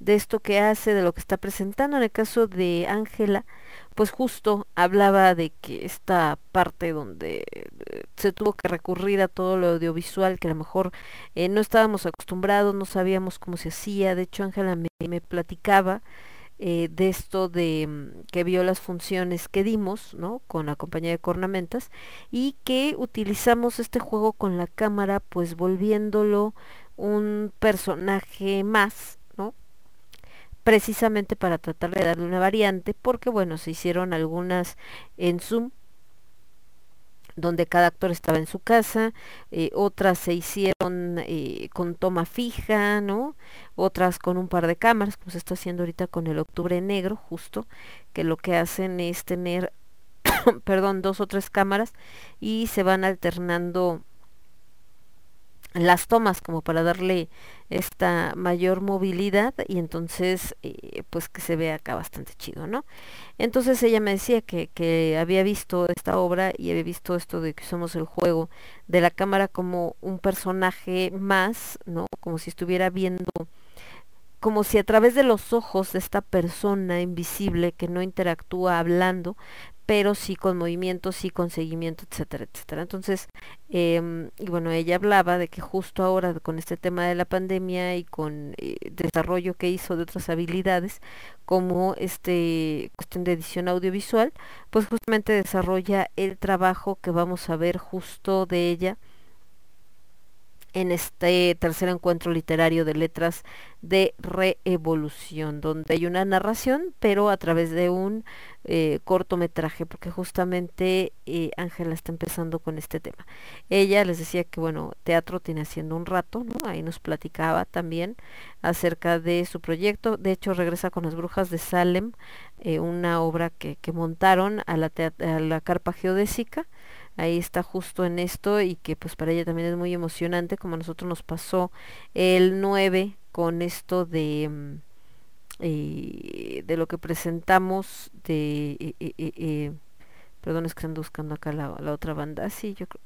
de esto que hace, de lo que está presentando. En el caso de Ángela, pues justo hablaba de que esta parte donde eh, se tuvo que recurrir a todo lo audiovisual, que a lo mejor eh, no estábamos acostumbrados, no sabíamos cómo se hacía. De hecho, Ángela me, platicaba eh, de esto de mm, que vio las funciones que dimos, ¿no? Con la compañía de cornamentas y que utilizamos este juego con la cámara, pues volviéndolo un personaje más. Precisamente para tratar de darle una variante, porque bueno, se hicieron algunas en Zoom, donde cada actor estaba en su casa, eh, otras se hicieron eh, con toma fija, ¿no? Otras con un par de cámaras, como se está haciendo ahorita con el Octubre Negro, justo, que lo que hacen es tener, perdón, dos o tres cámaras y se van alternando las tomas como para darle esta mayor movilidad y entonces eh, pues que se vea acá bastante chido, ¿no? Entonces ella me decía que, que había visto esta obra y había visto esto de que somos el juego de la cámara como un personaje más, ¿no? Como si estuviera viendo como si a través de los ojos de esta persona invisible que no interactúa hablando, pero sí con movimiento, sí con seguimiento, etcétera, etcétera. Entonces, eh, y bueno, ella hablaba de que justo ahora con este tema de la pandemia y con eh, desarrollo que hizo de otras habilidades, como este cuestión de edición audiovisual, pues justamente desarrolla el trabajo que vamos a ver justo de ella en este tercer encuentro literario de letras de reevolución, donde hay una narración, pero a través de un eh, cortometraje, porque justamente eh, Ángela está empezando con este tema. Ella les decía que, bueno, teatro tiene haciendo un rato, ¿no? Ahí nos platicaba también acerca de su proyecto. De hecho, regresa con las brujas de Salem, eh, una obra que, que montaron a la, a la carpa geodésica ahí está justo en esto y que pues para ella también es muy emocionante como a nosotros nos pasó el 9 con esto de eh, de lo que presentamos de eh, eh, perdón es que ando buscando acá la, otra banda sí yo creo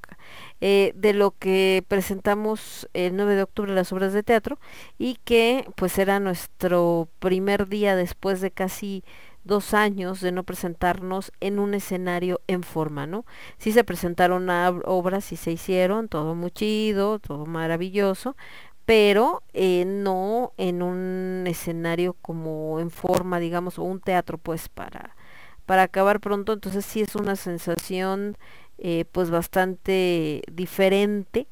que de lo que presentamos el 9 de octubre las obras de teatro y que pues era nuestro primer día después de casi dos años de no presentarnos en un escenario en forma, ¿no? Sí se presentaron obras, sí se hicieron, todo muy chido, todo maravilloso, pero eh, no en un escenario como en forma, digamos, o un teatro, pues, para, para acabar pronto, entonces sí es una sensación, eh, pues, bastante diferente,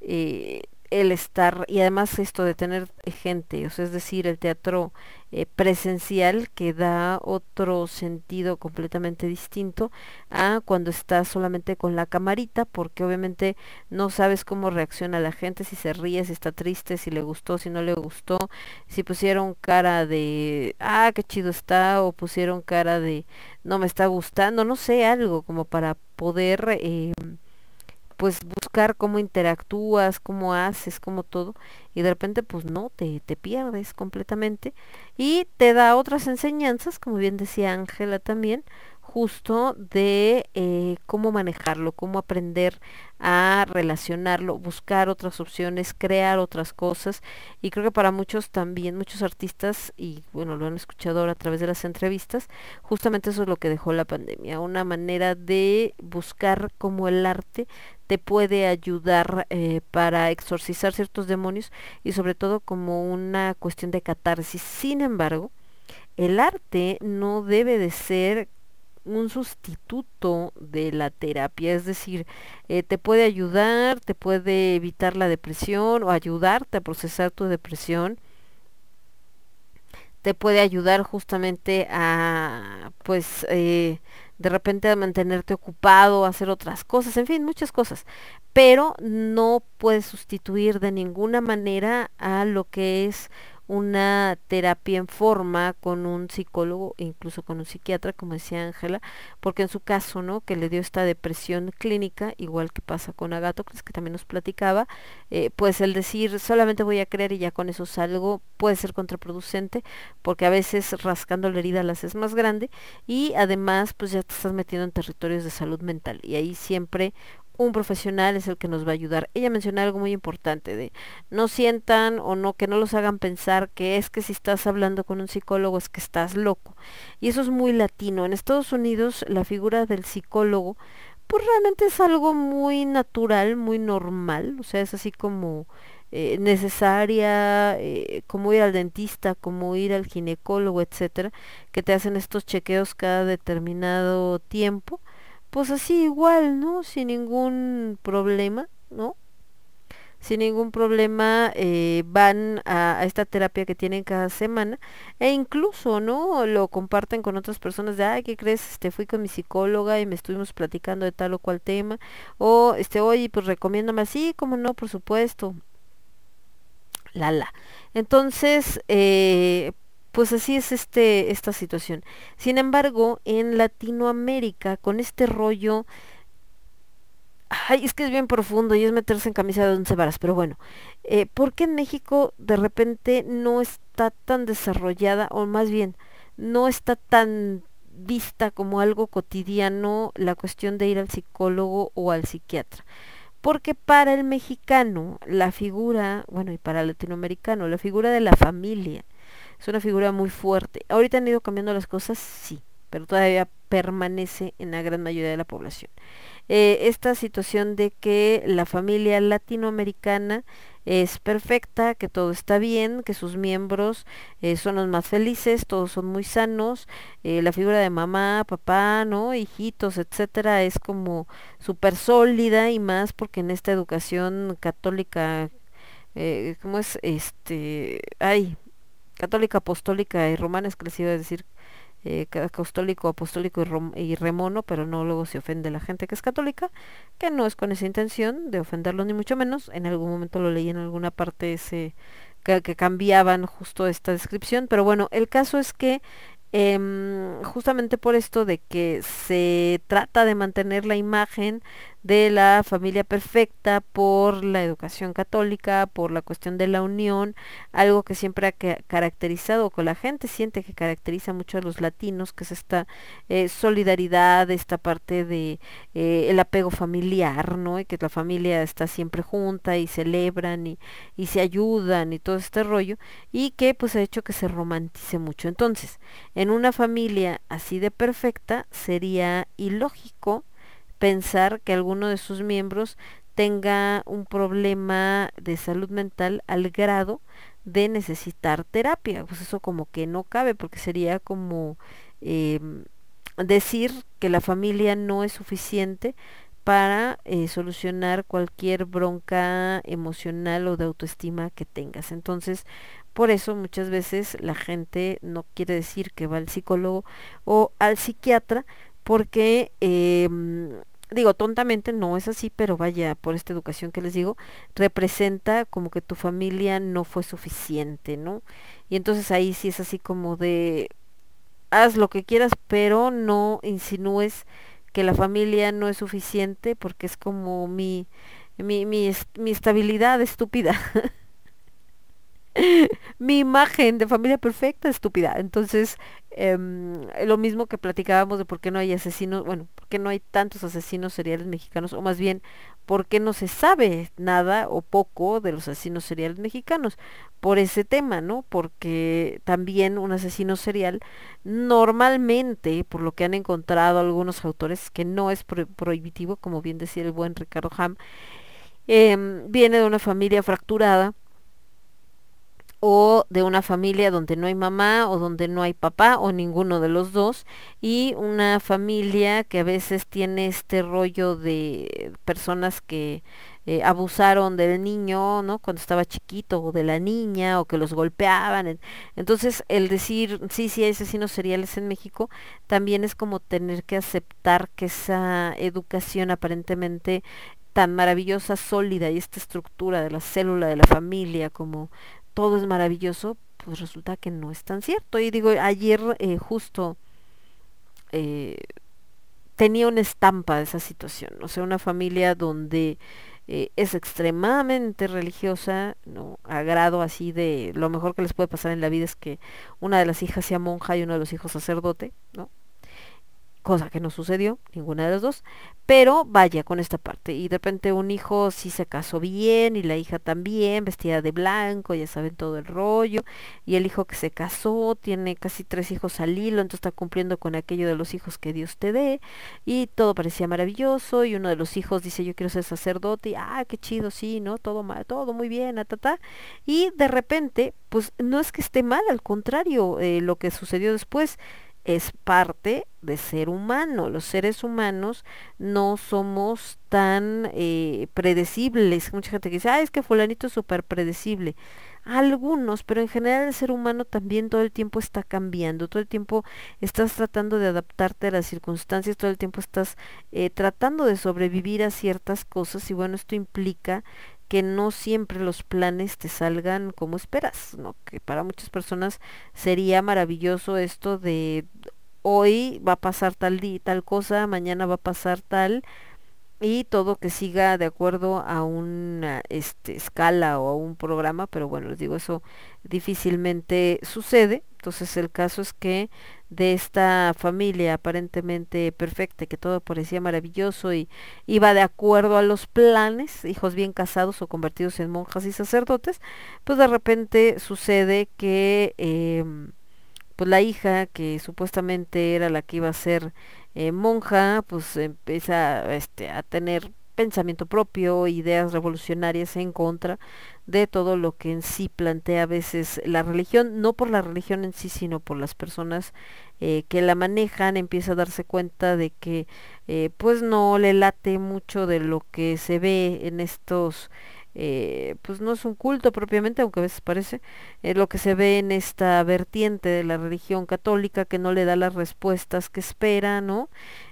eh, el estar y además esto de tener gente, o sea, es decir, el teatro eh, presencial que da otro sentido completamente distinto a cuando estás solamente con la camarita, porque obviamente no sabes cómo reacciona la gente, si se ríe, si está triste, si le gustó, si no le gustó, si pusieron cara de, ah, qué chido está, o pusieron cara de, no me está gustando, no sé, algo como para poder... Eh, pues buscar cómo interactúas, cómo haces, cómo todo, y de repente pues no, te, te pierdes completamente y te da otras enseñanzas, como bien decía Ángela también, justo de eh, cómo manejarlo, cómo aprender a relacionarlo, buscar otras opciones, crear otras cosas. Y creo que para muchos también, muchos artistas, y bueno, lo han escuchado ahora a través de las entrevistas, justamente eso es lo que dejó la pandemia, una manera de buscar cómo el arte te puede ayudar eh, para exorcizar ciertos demonios y sobre todo como una cuestión de catarsis. Sin embargo, el arte no debe de ser un sustituto de la terapia, es decir, eh, te puede ayudar, te puede evitar la depresión o ayudarte a procesar tu depresión, te puede ayudar justamente a, pues, eh, de repente a mantenerte ocupado, a hacer otras cosas, en fin, muchas cosas, pero no puede sustituir de ninguna manera a lo que es una terapia en forma con un psicólogo incluso con un psiquiatra, como decía Ángela, porque en su caso, ¿no? Que le dio esta depresión clínica, igual que pasa con Agatocles, que también nos platicaba, eh, pues el decir solamente voy a creer y ya con eso salgo puede ser contraproducente, porque a veces rascando la herida la haces más grande y además pues ya te estás metiendo en territorios de salud mental y ahí siempre un profesional es el que nos va a ayudar. Ella mencionó algo muy importante de no sientan o no que no los hagan pensar que es que si estás hablando con un psicólogo es que estás loco. Y eso es muy latino. En Estados Unidos la figura del psicólogo pues realmente es algo muy natural, muy normal, o sea, es así como eh, necesaria, eh, como ir al dentista, como ir al ginecólogo, etcétera, que te hacen estos chequeos cada determinado tiempo pues así igual, ¿no? Sin ningún problema, ¿no? Sin ningún problema eh, van a, esta terapia que tienen cada semana e incluso, ¿no? Lo comparten con otras personas de, ay, ¿qué crees? Este, fui con mi psicóloga y me estuvimos platicando de tal o cual tema. O, este, oye, pues recomiéndame así, como no, por supuesto. La, la. Entonces, eh, pues así es este esta situación. Sin embargo, en Latinoamérica con este rollo ay, es que es bien profundo y es meterse en camisa de once varas, pero bueno, eh, ¿por qué en México de repente no está tan desarrollada o más bien no está tan vista como algo cotidiano la cuestión de ir al psicólogo o al psiquiatra? Porque para el mexicano la figura, bueno, y para el latinoamericano, la figura de la familia, es una figura muy fuerte. Ahorita han ido cambiando las cosas, sí, pero todavía permanece en la gran mayoría de la población. Eh, esta situación de que la familia latinoamericana es perfecta, que todo está bien, que sus miembros eh, son los más felices, todos son muy sanos, eh, la figura de mamá, papá, ¿no? hijitos, etcétera, es como súper sólida y más porque en esta educación católica, ¿cómo es? Este, ay, católica, apostólica y romana, es iba a decir eh, católico, apostólico y, rom y, remono, pero no luego se ofende la gente que es católica, que no es con esa intención de ofenderlos ni mucho menos. En algún momento lo leí en alguna parte ese que, cambiaban justo esta descripción, pero bueno, el caso es que eh, justamente por esto de que se trata de mantener la imagen de la familia perfecta por la educación católica, por la cuestión de la unión, algo que siempre ha caracterizado, que la gente siente que caracteriza mucho a los latinos, que es esta eh, solidaridad, esta parte de eh, el apego familiar, ¿no? Y que la familia está siempre junta y celebran y, y se ayudan y todo este rollo, y que pues ha hecho que se romantice mucho. Entonces, en una familia así de perfecta sería ilógico pensar que alguno de sus miembros tenga un problema de salud mental al grado de necesitar terapia. Pues eso como que no cabe porque sería como eh, decir que la familia no es suficiente para eh, solucionar cualquier bronca emocional o de autoestima que tengas. Entonces, por eso muchas veces la gente no quiere decir que va al psicólogo o al psiquiatra porque eh, digo, tontamente no es así, pero vaya, por esta educación que les digo, representa como que tu familia no fue suficiente, ¿no? Y entonces ahí sí es así como de, haz lo que quieras, pero no insinúes que la familia no es suficiente porque es como mi, mi, mi, mi estabilidad estúpida. mi imagen de familia perfecta estúpida. Entonces, em, lo mismo que platicábamos de por qué no hay asesinos, bueno, por qué no hay tantos asesinos seriales mexicanos, o más bien, por qué no se sabe nada o poco de los asesinos seriales mexicanos. Por ese tema, ¿no? Porque también un asesino serial, normalmente, por lo que han encontrado algunos autores, que no es pro- prohibitivo, como bien decía el buen Ricardo Ham, em, viene de una familia fracturada o de una familia donde no hay mamá o donde no hay papá o ninguno de los dos y una familia que a veces tiene este rollo de personas que eh, abusaron del niño, ¿no? Cuando estaba chiquito o de la niña o que los golpeaban. en- Entonces, el decir, sí, sí hay asesinos seriales en México, también es como tener que aceptar que esa educación aparentemente tan maravillosa, sólida y esta estructura de la célula de la familia como todo es maravilloso, pues resulta que no es tan cierto. Y digo, ayer eh, justo eh, tenía una estampa de esa situación, o sea, una familia donde eh, es extremadamente religiosa, ¿no? A grado así de lo mejor que les puede pasar en la vida es que una de las hijas sea monja y uno de los hijos sacerdote, ¿no? Cosa que no sucedió, ninguna de las dos, pero vaya con esta parte. Y de repente un hijo sí se casó bien y la hija también, vestida de blanco, ya saben todo el rollo, y el hijo que se casó tiene casi tres hijos al hilo, entonces está cumpliendo con aquello de los hijos que Dios te dé, y todo parecía maravilloso, y uno de los hijos dice yo quiero ser sacerdote, y ah, qué chido, sí, ¿no? Todo mal, todo muy bien, ta, y de repente, pues no es que esté mal, al contrario, eh, lo que sucedió después, es parte de ser humano. Los seres humanos no somos tan eh, predecibles. Mucha gente que dice, ah, es que fulanito es súper predecible. Algunos, pero en general el ser humano también todo el tiempo está cambiando, todo el tiempo estás tratando de adaptarte a las circunstancias, todo el tiempo estás eh, tratando de sobrevivir a ciertas cosas y bueno, esto implica que no siempre los planes te salgan como esperas, ¿no? Que para muchas personas sería maravilloso esto de hoy va a pasar tal día, tal cosa, mañana va a pasar tal y todo que siga de acuerdo a una este, escala o a un programa, pero bueno, les digo, eso difícilmente sucede. Entonces el caso es que de esta familia aparentemente perfecta, que todo parecía maravilloso y iba de acuerdo a los planes, hijos bien casados o convertidos en monjas y sacerdotes, pues de repente sucede que em, pues la hija que supuestamente era la que iba a ser eh, monja, pues empieza este, a tener pensamiento propio, ideas revolucionarias en contra de todo lo que en sí plantea a veces la religión, no por la religión en sí, sino por las personas eh, que la manejan, empieza a darse cuenta de que eh, pues no le late mucho de lo que se ve en estos eh, pues no es un culto propiamente, aunque a veces parece, eh, lo que se ve en esta vertiente de la religión católica que no le da las respuestas que espera, ¿no?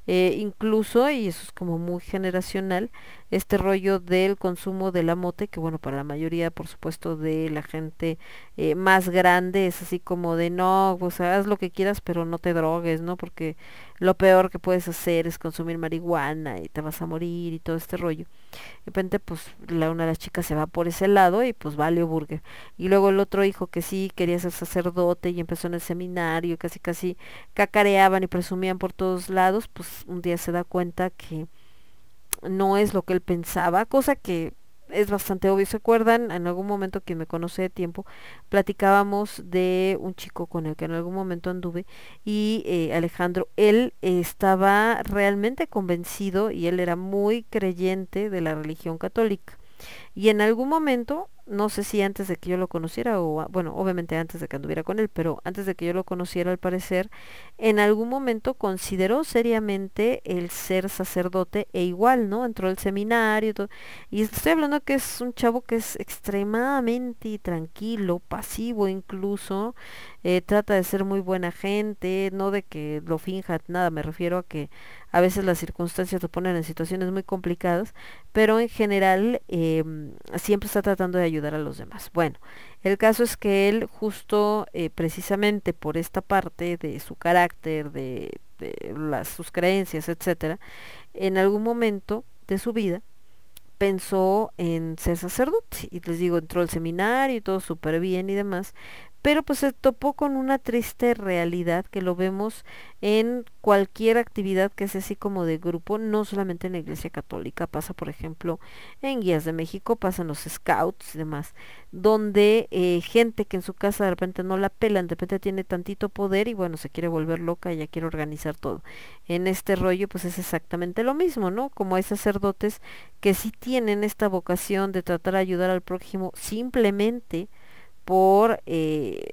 Eh, incluso, y eso es como muy generacional, este rollo del consumo de la mote, que bueno, para la mayoría, por supuesto, de la gente eh, más grande es así como de no, pues haz lo que quieras, pero no te drogues, ¿no? Porque lo peor que puedes hacer es consumir marihuana y te vas a morir y todo este rollo. De repente, pues la, una de las chicas se va por ese lado y pues vale burger. Y luego el otro hijo que sí quería ser sacerdote y empezó en el seminario, casi casi cacareaban y presumían por todos lados, pues un día se da cuenta que no es lo que él pensaba, cosa que es bastante obvio. ¿Se acuerdan? En algún momento que me conoce de tiempo, platicábamos de un chico con el que en algún momento anduve y eh, Alejandro, él estaba realmente convencido y él era muy creyente de la religión católica. Y en algún momento, no sé si antes de que yo lo conociera o, bueno, obviamente antes de que anduviera con él, pero antes de que yo lo conociera al parecer, en algún momento consideró seriamente el ser sacerdote e igual, ¿no? Entró al seminario y todo. Y estoy hablando que es un chavo que es extremadamente tranquilo, pasivo incluso, eh, trata de ser muy buena gente, no de que lo finja nada, me refiero a que a veces las circunstancias lo ponen en situaciones muy complicadas, pero en general eh, siempre está tratando de ayudar a los demás. Bueno, el caso es que él justo eh, precisamente por esta parte de su carácter, de este, las, sus creencias, etcétera, en algún momento de su vida pensó en ser sacerdote y les digo, entró al seminario y todo súper bien y demás, pero pues se topó con una triste realidad que lo vemos en cualquier actividad que es así como de grupo, no solamente en la iglesia católica, pasa por ejemplo en Guías de México, pasa en los scouts y demás, donde eh, gente que en su casa de repente no la pelan, de repente tiene tantito poder y bueno, se quiere volver loca y ya quiere organizar todo. En este rollo pues es exactamente lo mismo, ¿no? Como hay sacerdotes que sí tienen esta vocación de tratar de ayudar al prójimo simplemente por eh,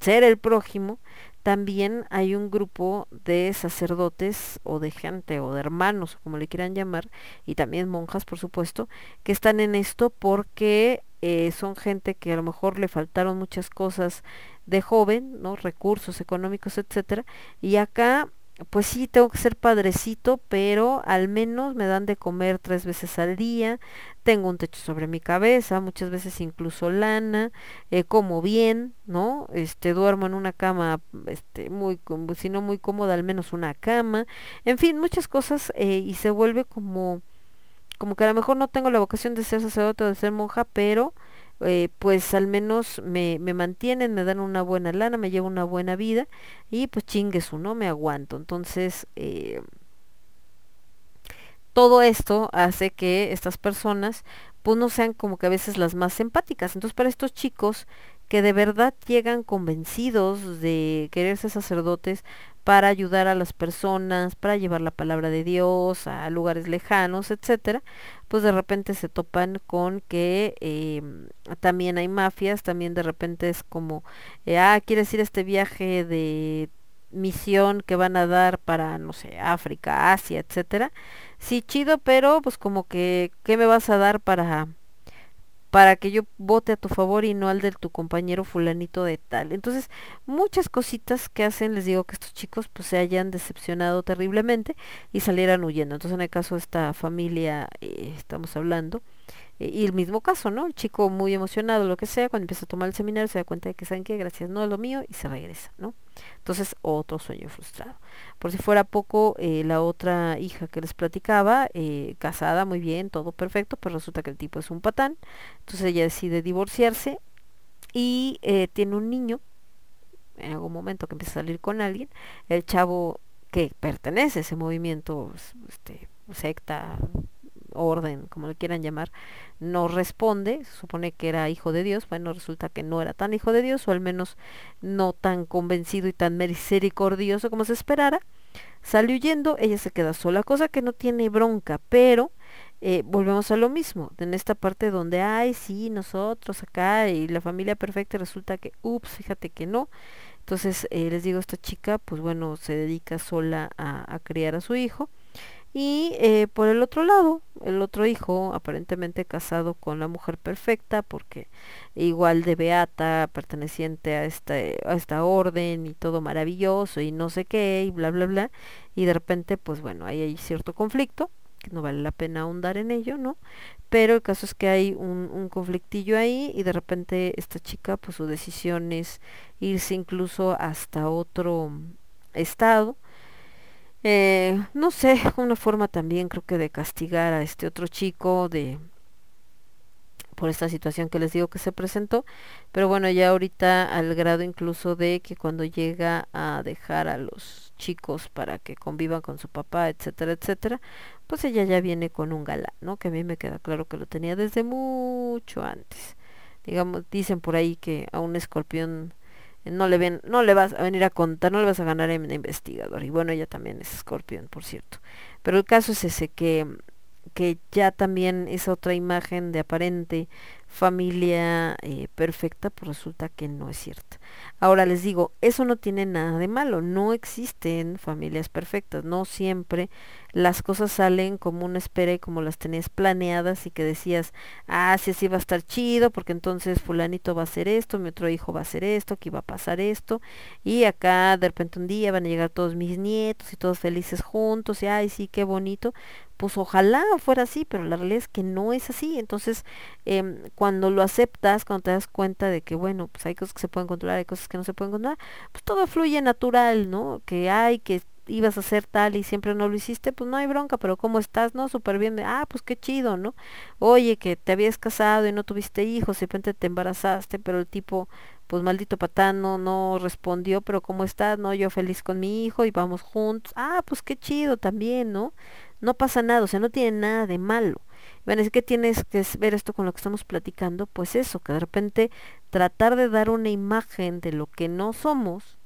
ser el prójimo, también hay un grupo de sacerdotes o de gente o de hermanos, como le quieran llamar, y también monjas, por supuesto, que están en esto porque eh, son gente que a lo mejor le faltaron muchas cosas de joven, ¿no? Recursos económicos, etcétera, y acá pues sí, tengo que ser padrecito, pero al menos me dan de comer tres veces al día, tengo un techo sobre mi cabeza, muchas veces incluso lana, eh, como bien, ¿no? Este, duermo en una cama, este, muy, si no muy cómoda, al menos una cama, en fin, muchas cosas, eh, y se vuelve como, como que a lo mejor no tengo la vocación de ser sacerdote o de ser monja, pero eh, pues al menos me, me mantienen, me dan una buena lana, me llevo una buena vida y pues chingue su, ¿no? Me aguanto. Entonces, eh, todo esto hace que estas personas pues no sean como que a veces las más empáticas. Entonces, para estos chicos que de verdad llegan convencidos de querer ser sacerdotes para ayudar a las personas, para llevar la palabra de Dios a lugares lejanos, etcétera, pues de repente se topan con que eh, también hay mafias, también de repente es como, eh, ah, quieres ir a este viaje de misión que van a dar para, no sé, África, Asia, etcétera. Sí, chido, pero pues como que, ¿qué me vas a dar para para que yo vote a tu favor y no al de tu compañero fulanito de tal. Entonces, muchas cositas que hacen, les digo que estos chicos pues se hayan decepcionado terriblemente y salieran huyendo. Entonces, en el caso de esta familia, eh, estamos hablando, y el mismo caso, ¿no? El chico muy emocionado, lo que sea, cuando empieza a tomar el seminario se da cuenta de que, ¿saben qué? Gracias, no es lo mío, y se regresa, ¿no? Entonces, otro sueño frustrado. Por si fuera poco, eh, la otra hija que les platicaba, eh, casada, muy bien, todo perfecto, pero resulta que el tipo es un patán. Entonces ella decide divorciarse y eh, tiene un niño, en algún momento que empieza a salir con alguien, el chavo que pertenece a ese movimiento, s- este, secta, orden, como le quieran llamar, no responde, se supone que era hijo de Dios, bueno, resulta que no era tan hijo de Dios, o al menos no tan convencido y tan misericordioso como se esperara, sale huyendo, ella se queda sola, cosa que no tiene bronca, pero eh, volvemos a lo mismo, en esta parte donde, ay, sí, nosotros acá y la familia perfecta, resulta que, ups, fíjate que no. Entonces, eh, les digo, esta chica, pues bueno, se dedica sola a criar a su hijo. Y eh, por el otro lado, el otro hijo, aparentemente casado con la mujer perfecta, porque igual de beata, perteneciente a esta, a esta orden y todo maravilloso y no sé qué, y bla, bla, bla. Y de repente, pues bueno, ahí hay cierto conflicto, que no vale la pena ahondar en ello, ¿no? Pero el caso es que hay un, un conflictillo ahí y de repente esta chica, pues su decisión es irse incluso hasta otro estado. Eh, no sé, una forma también creo que de castigar a este otro chico de por esta situación que les digo que se presentó, pero bueno, ya ahorita al grado incluso de que cuando llega a dejar a los chicos para que convivan con su papá, etcétera, etcétera, pues ella ya viene con un galán, ¿no? Que a mí me queda claro que lo tenía desde mucho antes. Digamos, dicen por ahí que a un escorpión no le ven, no le vas a venir a contar, no le vas a ganar en investigador. Y bueno, ella también es escorpión, por cierto. Pero el caso es ese que que ya también esa otra imagen de aparente familia eh, perfecta, pues resulta que no es cierta. Ahora les digo, eso no tiene nada de malo, no existen familias perfectas, no siempre las cosas salen como una espera y como las tenías planeadas y que decías, ah, sí, así va a estar chido, porque entonces fulanito va a hacer esto, mi otro hijo va a hacer esto, aquí va a pasar esto, y acá de repente un día van a llegar todos mis nietos y todos felices juntos, y ay, sí, qué bonito, pues ojalá fuera así, pero la realidad es que no es así. Entonces, eh, cuando lo aceptas, cuando te das cuenta de que, bueno, pues hay cosas que se pueden controlar, hay cosas que no se pueden controlar, pues todo fluye natural, ¿no? Que hay, que ibas a hacer tal y siempre no lo hiciste, pues no hay bronca, pero ¿cómo estás? No, súper bien, ah, pues qué chido, ¿no? Oye, que te habías casado y no tuviste hijos, de repente te embarazaste, pero el tipo, pues maldito patán, no, no respondió, pero ¿cómo estás? No, yo feliz con mi hijo y vamos juntos. Ah, pues qué chido también, ¿no? No pasa nada, o sea, no tiene nada de malo. Bueno, es que tienes que ver esto con lo que estamos platicando, pues eso, que de repente tratar de dar una imagen de lo que no somos,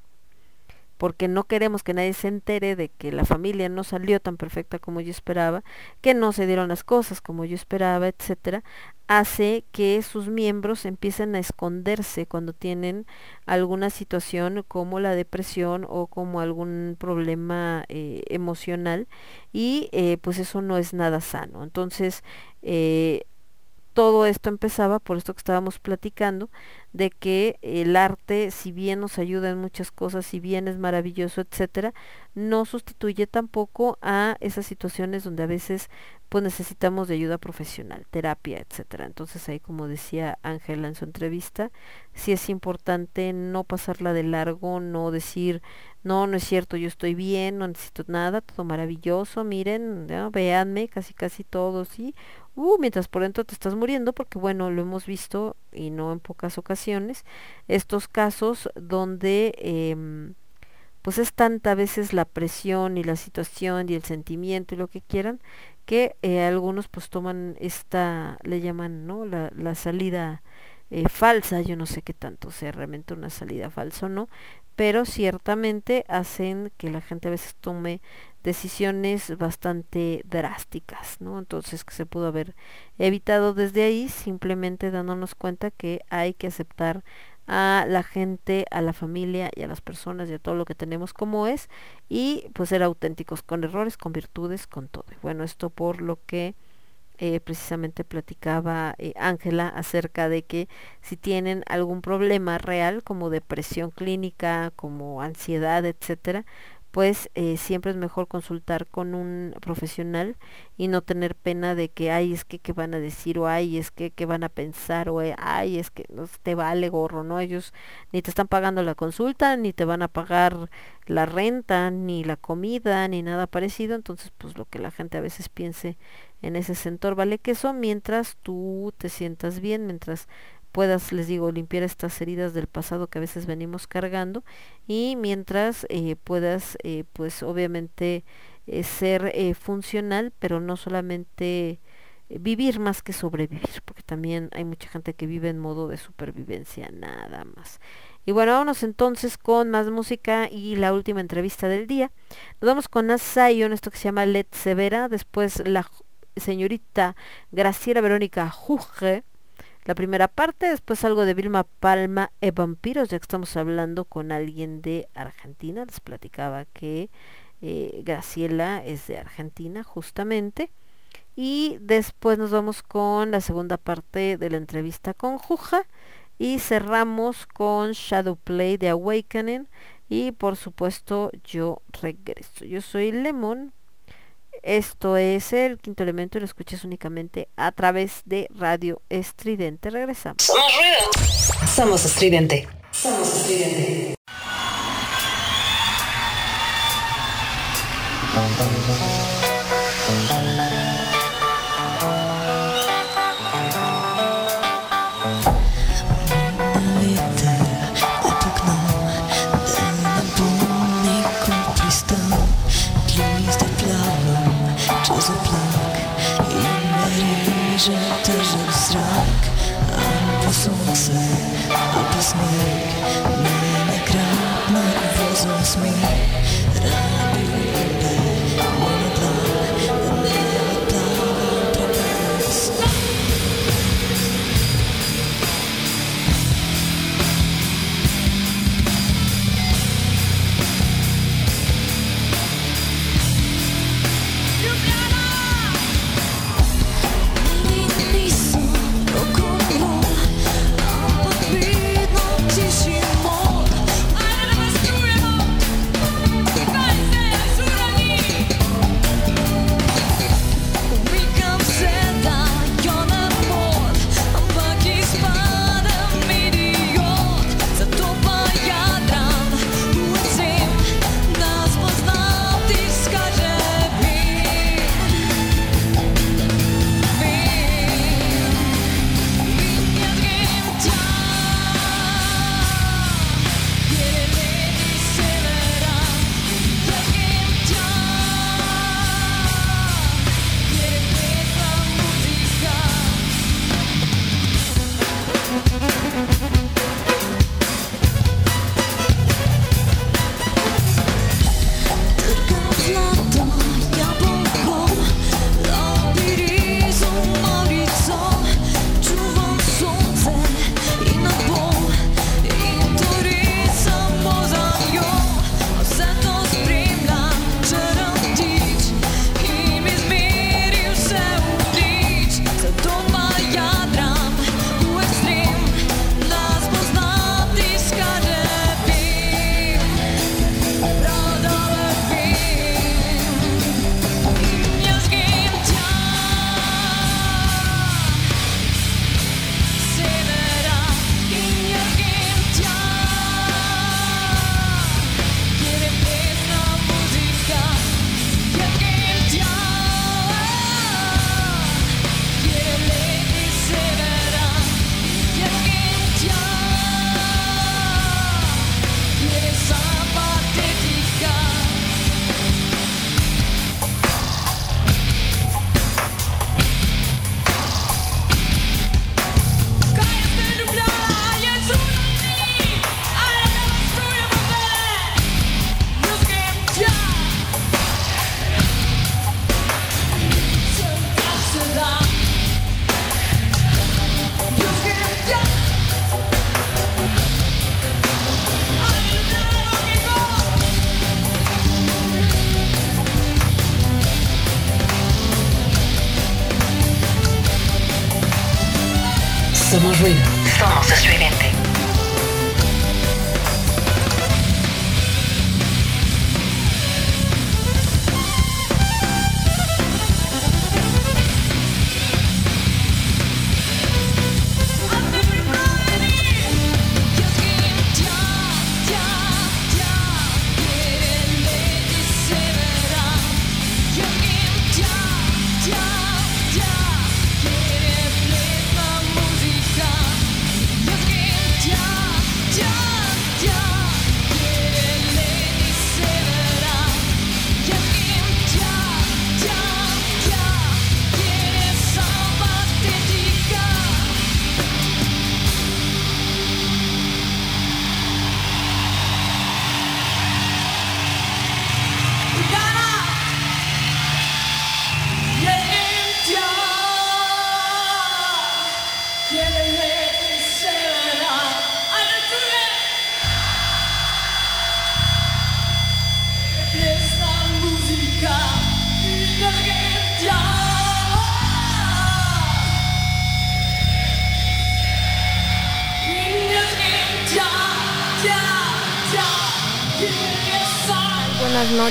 porque no queremos que nadie se entere de que la familia no salió tan perfecta como yo esperaba, que no se dieron las cosas como yo esperaba, etcétera, hace que sus miembros empiecen a esconderse cuando tienen alguna situación como la depresión o como algún problema eh, emocional y eh, pues eso no es nada sano. Entonces, eh, todo esto empezaba por esto que estábamos platicando, de que el arte, si bien nos ayuda en muchas cosas, si bien es maravilloso, etcétera, no sustituye tampoco a esas situaciones donde a veces pues necesitamos de ayuda profesional, terapia, etcétera. Entonces ahí como decía Ángela en su entrevista, sí es importante no pasarla de largo, no decir, no, no es cierto, yo estoy bien, no necesito nada, todo maravilloso, miren, ¿no? véanme, casi casi todo, sí, uh, mientras por dentro te estás muriendo, porque bueno, lo hemos visto y no en pocas ocasiones, estos casos donde em, pues es tanta a veces la presión y la situación y el sentimiento y lo que quieran, que eh, algunos pues toman esta, le llaman, ¿no? La, la salida eh, falsa, yo no sé qué tanto sea realmente una salida falsa o no, pero ciertamente hacen que la gente a veces tome decisiones bastante drásticas, ¿no? Entonces que se pudo haber evitado desde ahí, simplemente dándonos cuenta que hay que aceptar a la gente, a la familia y a las personas y a todo lo que tenemos como es y pues ser auténticos con errores, con virtudes, con todo. Bueno, esto por lo que eh, precisamente platicaba eh, Ángela acerca de que si tienen algún problema real como depresión clínica, como ansiedad, etcétera, pues eh, siempre es mejor consultar con un profesional y no tener pena de que ay es que qué van a decir o ay es que qué van a pensar o ay es que no te vale gorro no ellos ni te están pagando la consulta ni te van a pagar la renta ni la comida ni nada parecido entonces pues lo que la gente a veces piense en ese sector vale queso mientras tú te sientas bien mientras puedas, les digo, limpiar estas heridas del pasado que a veces venimos cargando y mientras eh, puedas, eh, pues obviamente, eh, ser funcional, pero no solamente vivir más que sobrevivir, porque también hay mucha gente que vive en modo de supervivencia nada más. Y bueno, vámonos entonces con más música y la última entrevista del día. Nos vamos con Asayon, esto que se llama Let Severa, después la señorita Graciela Verónica Juge, la primera parte, después algo de Vilma Palma e Vampiros, ya que estamos hablando con alguien de Argentina, les platicaba que eh, Graciela es de Argentina justamente. Y después nos vamos con la segunda parte de la entrevista con Juja. Y cerramos con Shadowplay de Awakening. Y por supuesto yo regreso. Yo soy Lemon. Esto es el quinto elemento y lo escuchas únicamente a través de Radio Estridente. Regresamos. Somos ruido. Somos estridente. Somos estridente.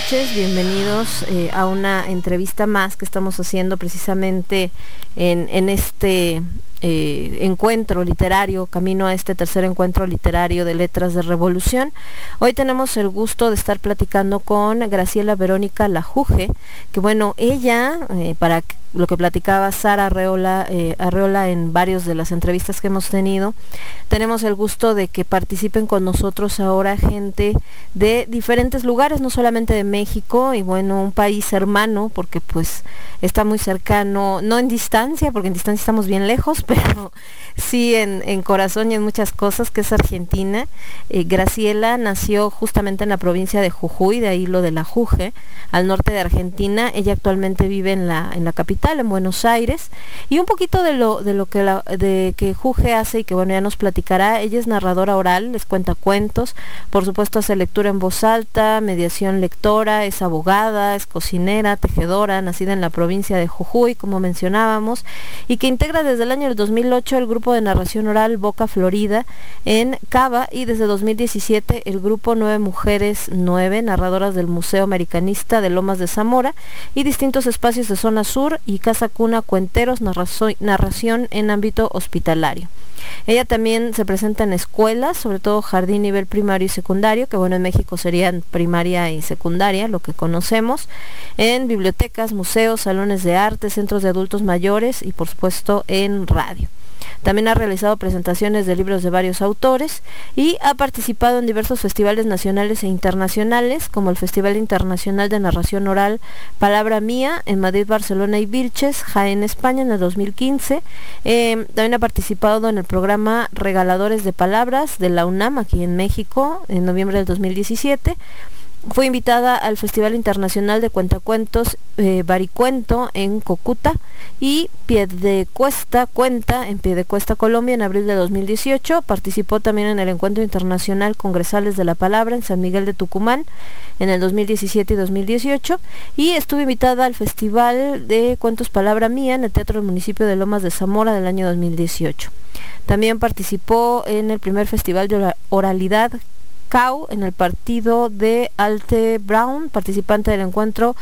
Noches, bienvenidos eh, a una entrevista más que estamos haciendo precisamente en, este eh, encuentro literario, camino a este tercer encuentro literario de Letras de Revolución. Hoy tenemos el gusto de estar platicando con Graciela Verónica Lajuge, que bueno, ella, eh, para lo que platicaba Sara Arreola, eh, en varios de las entrevistas que hemos tenido, tenemos el gusto de que participen con nosotros ahora gente de diferentes lugares, no solamente de México, y bueno, un país hermano, porque pues está muy cercano, no en distancia, porque en distancia estamos bien lejos, pero sí en, en corazón y en muchas cosas, que es Argentina. Eh, Graciela nació justamente en la provincia de Jujuy, de ahí lo de la Juge, al norte de Argentina. Ella actualmente vive en la, en la capital, en Buenos Aires. Y un poquito de lo, de lo que, de que Juge hace y que bueno, ya nos platicará. Ella es narradora oral, les cuenta cuentos, por supuesto hace lectura en voz alta, mediación lectora, es abogada, es cocinera, tejedora, nacida en la provincia de Jujuy, como mencionábamos, y que integra desde el año del 2008 el grupo de narración oral Boca Florida en Cava y desde 2017 el grupo Nueve Mujeres Nueve, narradoras del Museo Americanista de Lomas de Zamora y distintos espacios de zona sur y Casa Cuna Cuenteros, narración en ámbito hospitalario. Ella también se presenta en escuelas, sobre todo jardín nivel primario y secundario, que bueno, en México serían primaria y secundaria, lo que conocemos, en bibliotecas, museos, salones de arte, centros de adultos mayores y por supuesto en radio. También ha realizado presentaciones de libros de varios autores y ha participado en diversos festivales nacionales e internacionales, como el Festival Internacional de Narración Oral Palabra Mía en Madrid, Barcelona y Vilches, Jaén, España en el 2015. Eh, también ha participado en el programa Regaladores de Palabras de la UNAM aquí en México en noviembre del 2017. Fue invitada al Festival Internacional de Cuentacuentos eh, Baricuento en Cocuta y Piedecuesta Cuenta en Piedecuesta, Colombia en abril de 2018. Participó también en el Encuentro Internacional Congresales de la Palabra en San Miguel de Tucumán en el 2017 y 2018 y estuvo invitada al Festival de Cuentos Palabra Mía en el Teatro del Municipio de Lomas de Zamora del año 2018. También participó en el primer Festival de Ora- Oralidad CAU en el partido de Alte Brown, participante del encuentro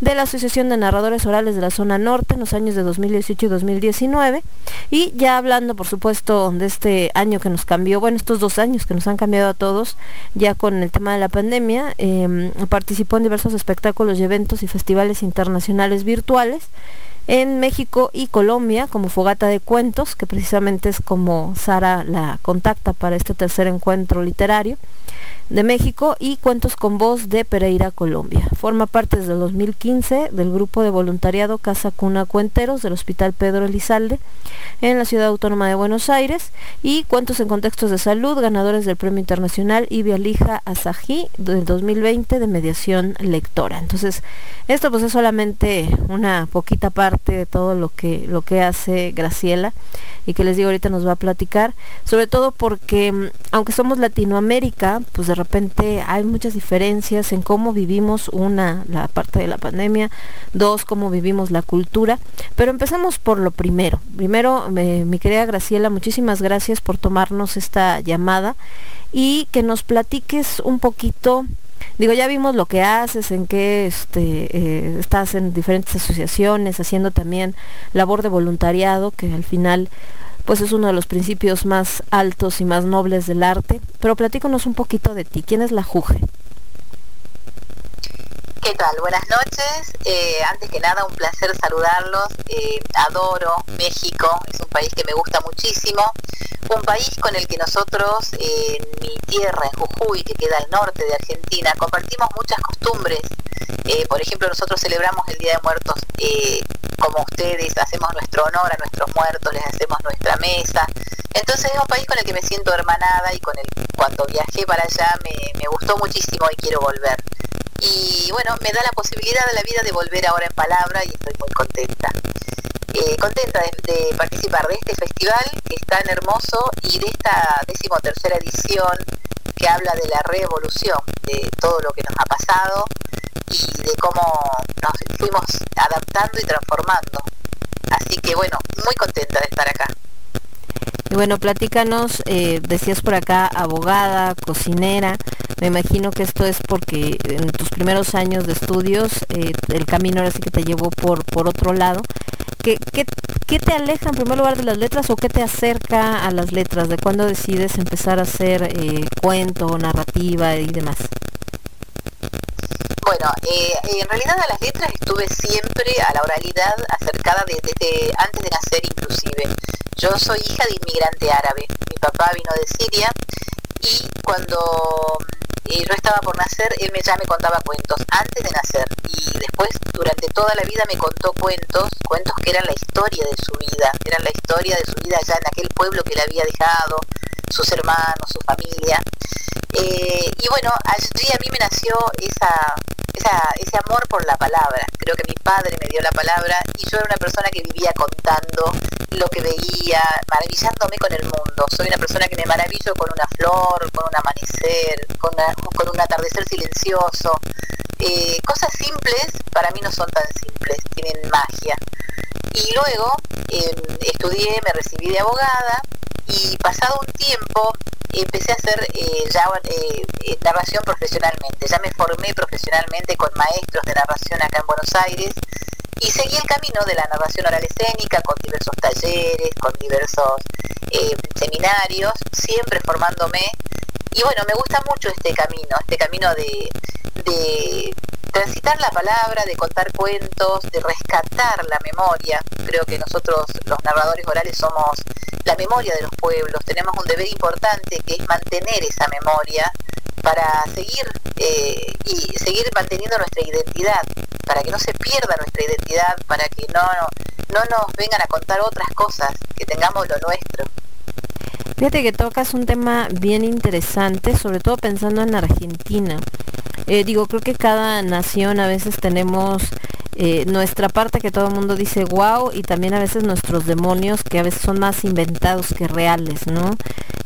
de la Asociación de Narradores Orales de la Zona Norte en los años de 2018 y 2019. Y ya hablando, por supuesto, de este año que nos cambió, bueno, estos dos años que nos han cambiado a todos, ya con el tema de la pandemia, eh, participó en diversos espectáculos y eventos y festivales internacionales virtuales en México y Colombia como Fogata de Cuentos, que precisamente es como Sara la contacta para este tercer encuentro literario de México y Cuentos con Voz de Pereira, Colombia. Forma parte desde el 2015 del grupo de voluntariado Casa Cuna Cuenteros del Hospital Pedro Elizalde en la Ciudad Autónoma de Buenos Aires y Cuentos en Contextos de Salud, ganadores del Premio Internacional Ibialija Asají del 2020 de mediación lectora. Entonces, esto pues es solamente una poquita parte de todo lo que, lo que hace Graciela y que les digo ahorita nos va a platicar, sobre todo porque mm, aunque somos Latinoamérica, pues de repente hay muchas diferencias en cómo vivimos una, la parte de la pandemia, dos, cómo vivimos la cultura, pero empecemos por lo primero. Primero, eh, mi querida Graciela, muchísimas gracias por tomarnos esta llamada y que nos platiques un poquito Digo, ya vimos lo que haces, en qué este, eh, estás en diferentes asociaciones, haciendo también labor de voluntariado, que al final pues es uno de los principios más altos y más nobles del arte. Pero platícanos un poquito de ti. ¿Quién es la Juge? ¿Qué tal? Buenas noches. Eh, antes que nada, un placer saludarlos. Eh, adoro México, es un país que me gusta muchísimo. Un país con el que nosotros, eh, en mi tierra, en Jujuy, que queda al norte de Argentina, compartimos muchas costumbres. Por ejemplo, nosotros celebramos el Día de Muertos como ustedes, hacemos nuestro honor a nuestros muertos, les hacemos nuestra mesa. Entonces es un país con el que me siento hermanada y con el cuando viajé para allá me gustó muchísimo y quiero volver y bueno, me da la posibilidad de la vida de volver ahora en palabra y estoy muy contenta. Eh, contenta de, participar de este festival que es tan hermoso y de esta decimotercera edición que habla de la revolución, de todo lo que nos ha pasado y de cómo nos fuimos adaptando y transformando. Así que bueno, muy contenta de estar acá. Y bueno, platícanos, eh, decías por acá, abogada, cocinera, me imagino que esto es porque en tus primeros años de estudios eh, el camino ahora sí que te llevó por, por otro lado. ¿Qué, qué, qué te aleja en primer lugar de las letras o qué te acerca a las letras? ¿De cuándo decides empezar a hacer eh, cuento, narrativa y demás? Bueno, eh, en realidad a las letras estuve siempre a la oralidad acercada de- desde antes de nacer inclusive. Yo soy hija de inmigrante árabe. Mi papá vino de Siria y cuando eh, yo estaba por nacer, él me, ya me contaba cuentos antes de nacer y después durante toda la vida me contó cuentos, cuentos que eran la historia de su vida, eran la historia de su vida allá en aquel pueblo que le había dejado, sus hermanos, su familia. Eh, y bueno, allí a mí me nació esa, ese amor por la palabra. Creo que mi padre me dio la palabra y yo era una persona que vivía contando lo que veía, maravillándome con el mundo. Soy una persona que me maravillo con una flor, con un amanecer, con, con un atardecer silencioso. Eh, cosas simples para mí no son tan simples, tienen magia. Y luego eh, estudié, me recibí de abogada y pasado un tiempo empecé a hacer eh, eh, eh, narración profesionalmente. Ya me formé profesionalmente con maestros de narración acá en Buenos Aires y seguí el camino de la narración oral escénica con diversos talleres, con diversos eh, seminarios, siempre formándome. Y bueno, me gusta mucho este camino, este camino de, transitar la palabra, de contar cuentos, de rescatar la memoria. Creo que nosotros los narradores orales somos la memoria de los pueblos, tenemos un deber importante que es mantener esa memoria para seguir eh, y seguir manteniendo nuestra identidad, para que no se pierda nuestra identidad, para que no, no nos vengan a contar otras cosas, que tengamos lo nuestro. Fíjate que tocas un tema bien interesante, sobre todo pensando en Argentina. Eh, digo, creo que cada nación a veces tenemos eh, nuestra parte que todo el mundo dice wow y también a veces nuestros demonios que a veces son más inventados que reales, ¿no?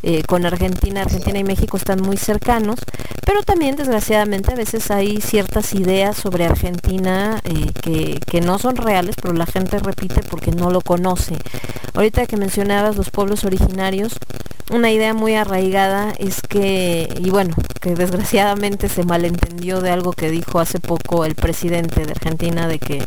Eh, con Argentina, Argentina y México están muy cercanos, pero también desgraciadamente a veces hay ciertas ideas sobre Argentina eh, que, que no son reales, pero la gente repite porque no lo conoce. Ahorita que mencionabas los pueblos originarios, una idea muy arraigada es que, y bueno, que desgraciadamente se malentendió de algo que dijo hace poco el presidente de Argentina, de que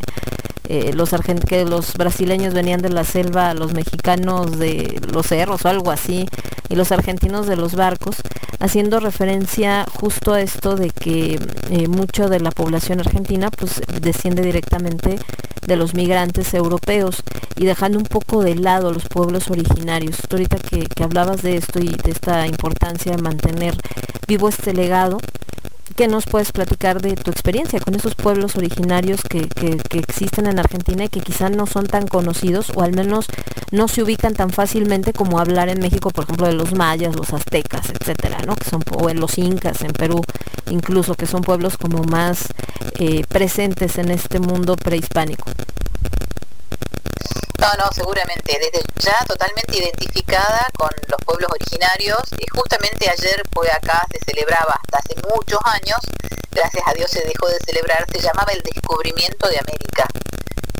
eh, los argent que los brasileños venían de la selva, los mexicanos de los cerros o algo así, y los argentinos de los barcos, haciendo referencia justo a esto de que eh, mucho de la población argentina pues desciende directamente de los migrantes europeos y dejando un poco de lado los pueblos originarios. Tú ahorita que, que hablabas de esto y de esta importancia de mantener vivo este legado, ¿qué nos puedes platicar de tu experiencia con esos pueblos originarios que, que, existen en Argentina y que quizás no son tan conocidos o al menos no se ubican tan fácilmente como hablar en México, por ejemplo, de los mayas, los aztecas, etcétera, ¿no? Son, o en los incas, en Perú, incluso, que son pueblos como más eh, presentes en este mundo prehispánico. No, no, seguramente, desde ya totalmente identificada con los pueblos originarios. Y justamente ayer fue acá, se celebraba hasta hace muchos años, gracias a Dios se dejó de celebrar, se llamaba el descubrimiento de América.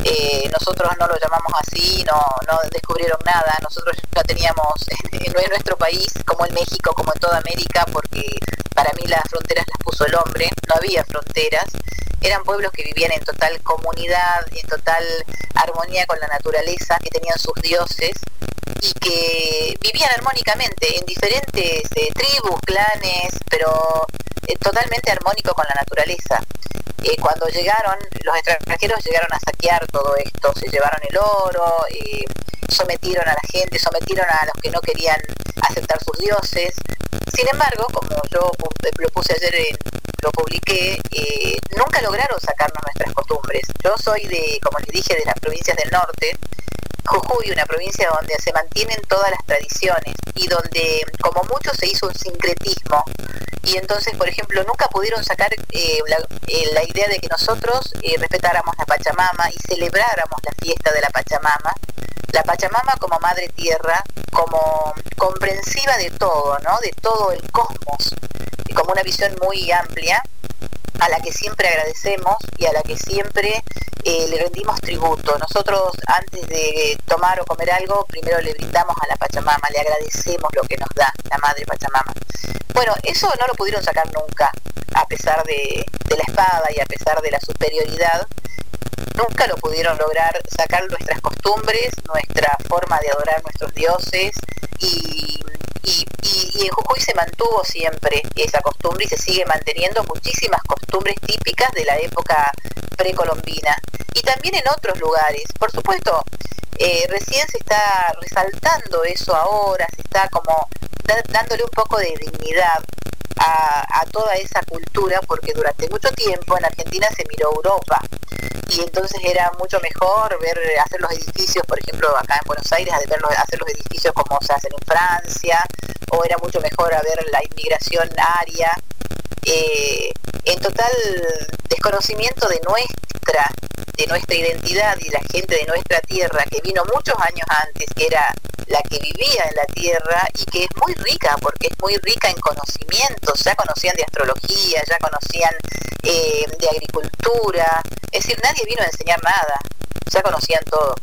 Eh, nosotros no lo llamamos así, no, no descubrieron nada, nosotros ya teníamos en, en nuestro país, como en México, como en toda América, porque para mí las fronteras las puso el hombre, no había fronteras, eran pueblos que vivían en total comunidad, en total armonía con la naturaleza, que tenían sus dioses y que vivían armónicamente en diferentes eh, tribus, clanes, pero eh, totalmente armónico con la naturaleza. Eh, cuando llegaron, los extranjeros llegaron a saquear todo esto, se llevaron el oro, sometieron a la gente, sometieron a los que no querían aceptar sus dioses. Sin embargo, como yo lo puse ayer, lo publiqué, nunca lograron sacarnos nuestras costumbres. Yo soy de, como les dije, de las provincias del norte, Jujuy, una provincia donde se mantienen todas las tradiciones y donde como mucho se hizo un sincretismo. Y entonces, por ejemplo, nunca pudieron sacar eh, la, eh, la idea de que nosotros eh, respetáramos la Pachamama y celebráramos la fiesta de la Pachamama, la Pachamama como madre tierra, como comprensiva de todo, ¿no? De todo el cosmos, como una visión muy amplia a la que siempre agradecemos y a la que siempre eh, le rendimos tributo. Nosotros antes de tomar o comer algo, primero le brindamos a la Pachamama, le agradecemos lo que nos da la Madre Pachamama. Bueno, eso no lo pudieron sacar nunca, a pesar de, de la espada y a pesar de la superioridad. Nunca lo pudieron lograr sacar nuestras costumbres, nuestra forma de adorar nuestros dioses y, y- y- y en Jujuy se mantuvo siempre esa costumbre y se sigue manteniendo muchísimas costumbres típicas de la época precolombina y también en otros lugares. Por supuesto, eh, recién se está resaltando eso ahora, se está como dándole un poco de dignidad a, a toda esa cultura porque durante mucho tiempo en Argentina se miró Europa y entonces era mucho mejor ver hacer los edificios, por ejemplo, acá en Buenos Aires, hacer los edificios como se hacen en Francia, o era mucho mejor a ver la inmigración aria, eh, en total desconocimiento de nuestra, de nuestra identidad y la gente de nuestra tierra que vino muchos años antes, que era la que vivía en la tierra y que es muy rica, porque es muy rica en conocimientos, ya conocían de astrología, ya conocían eh, de agricultura, es decir, nadie vino a enseñar nada, ya conocían todo.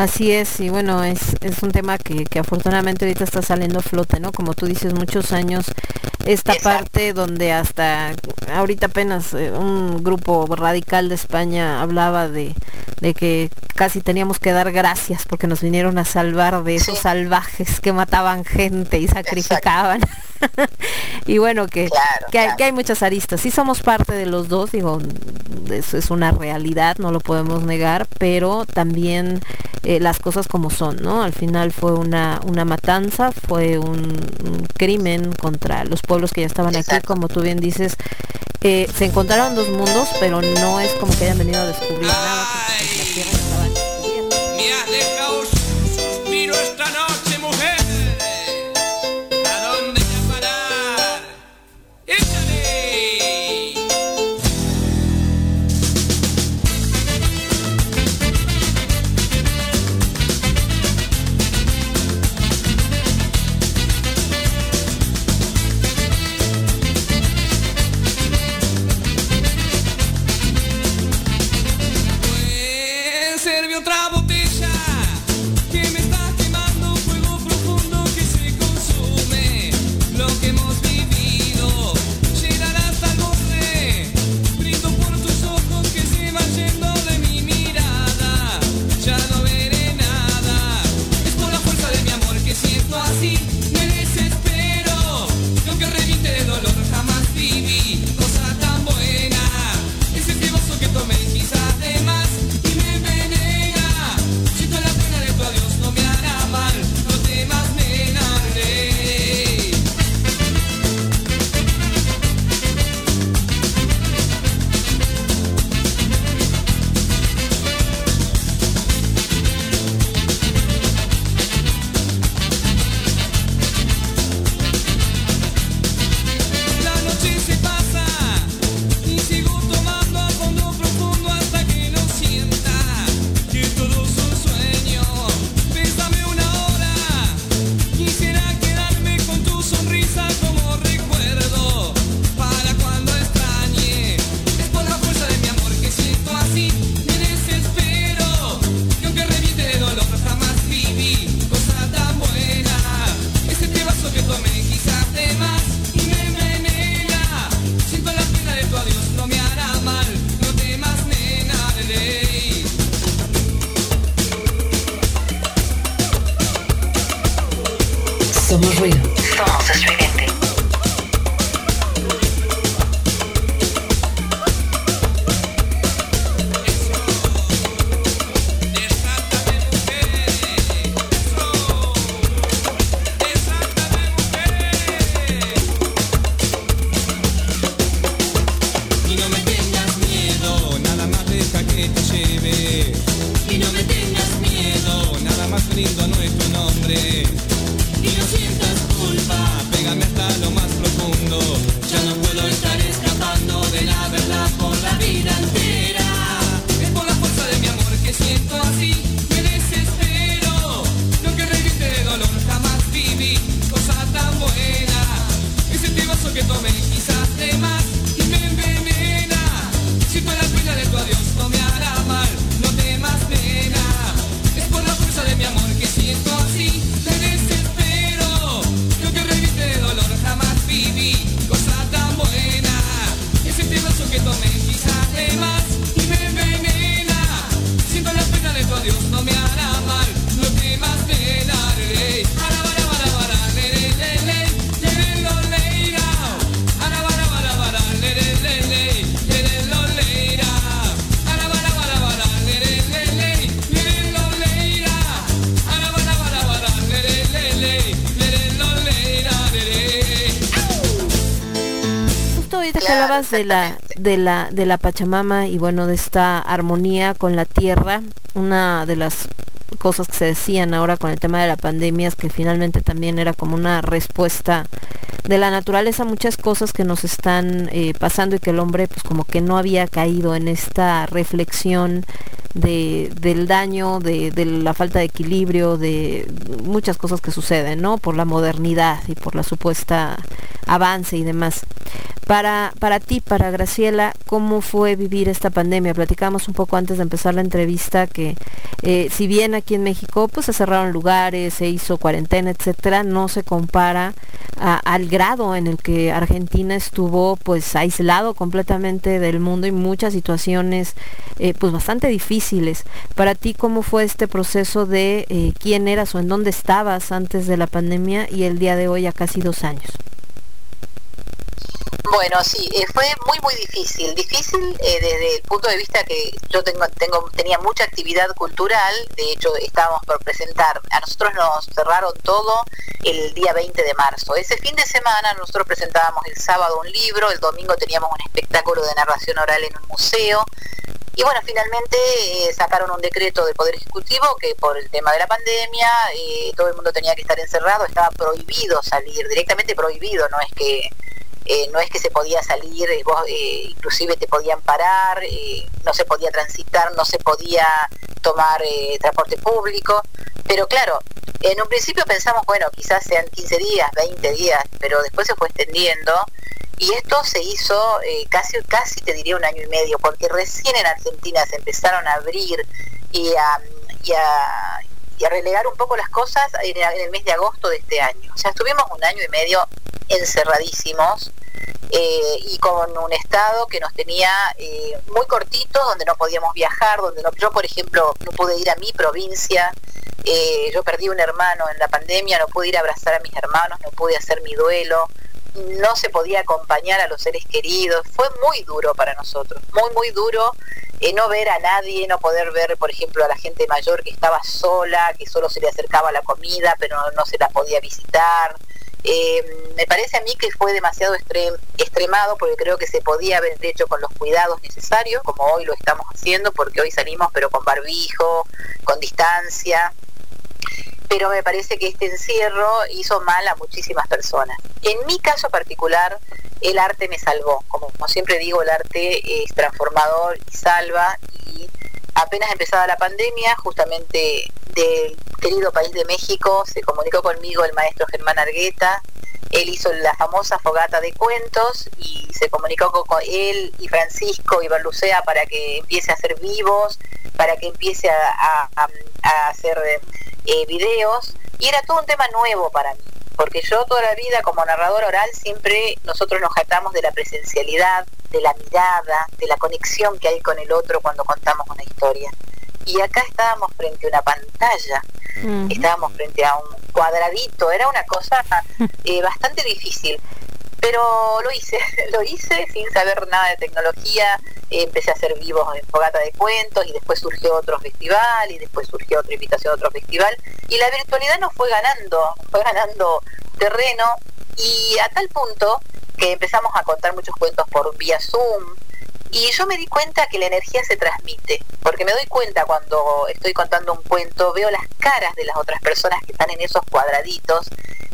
Así es, y bueno, es, es un tema que, que afortunadamente ahorita está saliendo a flote, ¿no? Como tú dices, muchos años esta parte donde hasta ahorita apenas eh, un grupo radical de España hablaba de, de que casi teníamos que dar gracias porque nos vinieron a salvar de esos salvajes que mataban gente y sacrificaban. y bueno, que, que, hay, que hay muchas aristas. Sí somos parte de los dos, digo, eso es una realidad, no lo podemos negar, pero también eh, las cosas como son, ¿no? Al final fue una, una matanza, fue un, un crimen contra los pueblos que ya estaban aquí, como tú bien dices, eh, se encontraron dos mundos, pero no es como que hayan venido a descubrir nada. De la, de la, de la Pachamama y bueno, de esta armonía con la tierra, una de las cosas que se decían ahora con el tema de la pandemia es que finalmente también era como una respuesta de la naturaleza a muchas cosas que nos están eh, pasando y que el hombre pues como que no había caído en esta reflexión de, del daño, de, de la falta de equilibrio, de muchas cosas que suceden, ¿no? Por la modernidad y por la supuesta avance y demás. Para, para ti, para Graciela, ¿cómo fue vivir esta pandemia? Platicamos un poco antes de empezar la entrevista que eh, si bien aquí en México pues se cerraron lugares, se hizo cuarentena, etcétera, no se compara al grado en el que Argentina estuvo pues aislado completamente del mundo y muchas situaciones eh, pues bastante difíciles. Para ti, ¿cómo fue este proceso de eh, quién eras o en dónde estabas antes de la pandemia y el día de hoy a casi dos años? Bueno, sí, eh, fue muy muy difícil, difícil eh, desde el punto de vista que yo tengo, tenía mucha actividad cultural, de hecho estábamos por presentar, a nosotros nos cerraron todo el día 20 de marzo. Ese fin de semana nosotros presentábamos el sábado un libro, el domingo teníamos un espectáculo de narración oral en un museo. Y bueno, finalmente eh, sacaron un decreto del Poder Ejecutivo que por el tema de la pandemia eh, todo el mundo tenía que estar encerrado, estaba prohibido salir, directamente prohibido, no es que eh, no es que se podía salir, vos, inclusive te podían parar, no se podía transitar, no se podía tomar transporte público, pero claro, en un principio pensamos, bueno, quizás sean 15 días, 20 días, pero después se fue extendiendo y esto se hizo eh, casi, casi te diría un año y medio, porque recién en Argentina se empezaron a abrir y a, y a, y a relegar un poco las cosas en el, mes de agosto de este año. O sea, estuvimos un año y medio encerradísimos eh, y con un estado que nos tenía eh, muy cortitos, donde no podíamos viajar, donde no, yo por ejemplo no pude ir a mi provincia, yo perdí un hermano en la pandemia, no pude ir a abrazar a mis hermanos, no pude hacer mi duelo, no se podía acompañar a los seres queridos, fue muy duro para nosotros, muy muy duro eh, no ver a nadie, no poder ver por ejemplo a la gente mayor que estaba sola, que solo se le acercaba la comida pero no, se la podía visitar, eh, me parece a mí que fue demasiado extrem- extremado porque creo que se podía haber hecho con los cuidados necesarios, como hoy lo estamos haciendo, porque hoy salimos pero con barbijo, con distancia. Pero me parece que este encierro hizo mal a muchísimas personas. En mi caso particular, el arte me salvó. Como, siempre digo, el arte es transformador y salva. Y apenas empezada la pandemia, justamente del querido país de México, se comunicó conmigo el maestro Germán Argueta. Él hizo la famosa fogata de cuentos y se comunicó con, él y Francisco y Berlucea para que empiece a hacer vivos, para que empiece a, hacer eh, videos. Y era todo un tema nuevo para mí, porque yo toda la vida como narrador oral siempre nosotros nos jactamos de la presencialidad, de la mirada, de la conexión que hay con el otro cuando contamos una historia. Y acá estábamos frente a una pantalla estábamos frente a un cuadradito, era una cosa eh, bastante difícil. Pero lo hice, lo hice sin saber nada de tecnología, eh, empecé a hacer vivos en Fogata de Cuentos y después surgió otro festival y después surgió otra invitación a otro festival. Y la virtualidad nos fue ganando, fue ganando terreno. Y a tal punto que empezamos a contar muchos cuentos por vía Zoom y yo me di cuenta que la energía se transmite, porque me doy cuenta cuando estoy contando un cuento, veo las caras de las otras personas que están en esos cuadraditos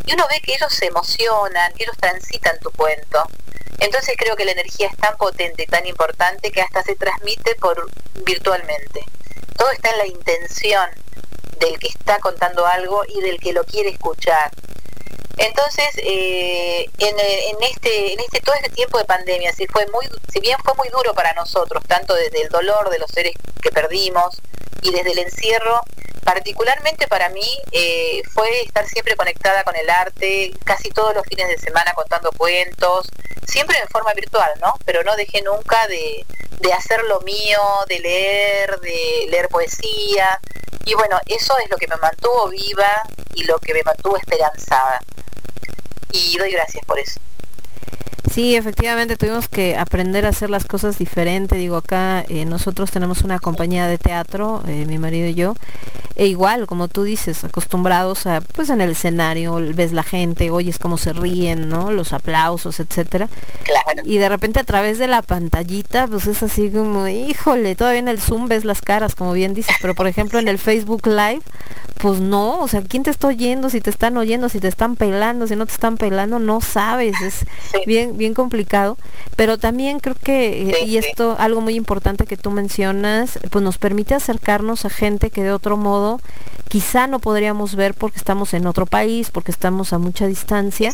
y uno ve que ellos se emocionan, que ellos transitan tu cuento. Entonces creo que la energía es tan potente tan importante que hasta se transmite por virtualmente. Todo está en la intención del que está contando algo y del que lo quiere escuchar. Entonces, eh, en, en este, en este todo este tiempo de pandemia, si fue muy, si bien fue muy duro para nosotros, tanto desde el dolor de los seres que perdimos y desde el encierro, particularmente para mí eh, fue estar siempre conectada con el arte, casi todos los fines de semana contando cuentos, siempre en forma virtual, ¿no? Pero no dejé nunca de hacer lo mío, de leer, de leer poesía. Y bueno, eso es lo que me mantuvo viva y lo que me mantuvo esperanzada. Y doy gracias por eso. Sí, efectivamente tuvimos que aprender a hacer las cosas diferente. Digo, acá eh, nosotros tenemos una compañía de teatro, eh, mi marido y yo, e igual, como tú dices, acostumbrados a, pues en el escenario, ves la gente, oyes cómo se ríen, ¿no? Los aplausos, etcétera. Claro. Y de repente a través de la pantallita, pues es así como, híjole, todavía en el Zoom ves las caras, como bien dices, pero por ejemplo en el Facebook Live, pues no, o sea, ¿quién te está oyendo? Si te están oyendo, si te están pelando, si no te están pelando, no sabes, es Sí. bien, bien complicado. Pero también creo que, eh, Sí, y sí. esto, algo muy importante que tú mencionas, pues nos permite acercarnos a gente que de otro modo quizá no podríamos ver porque estamos en otro país, porque estamos a mucha distancia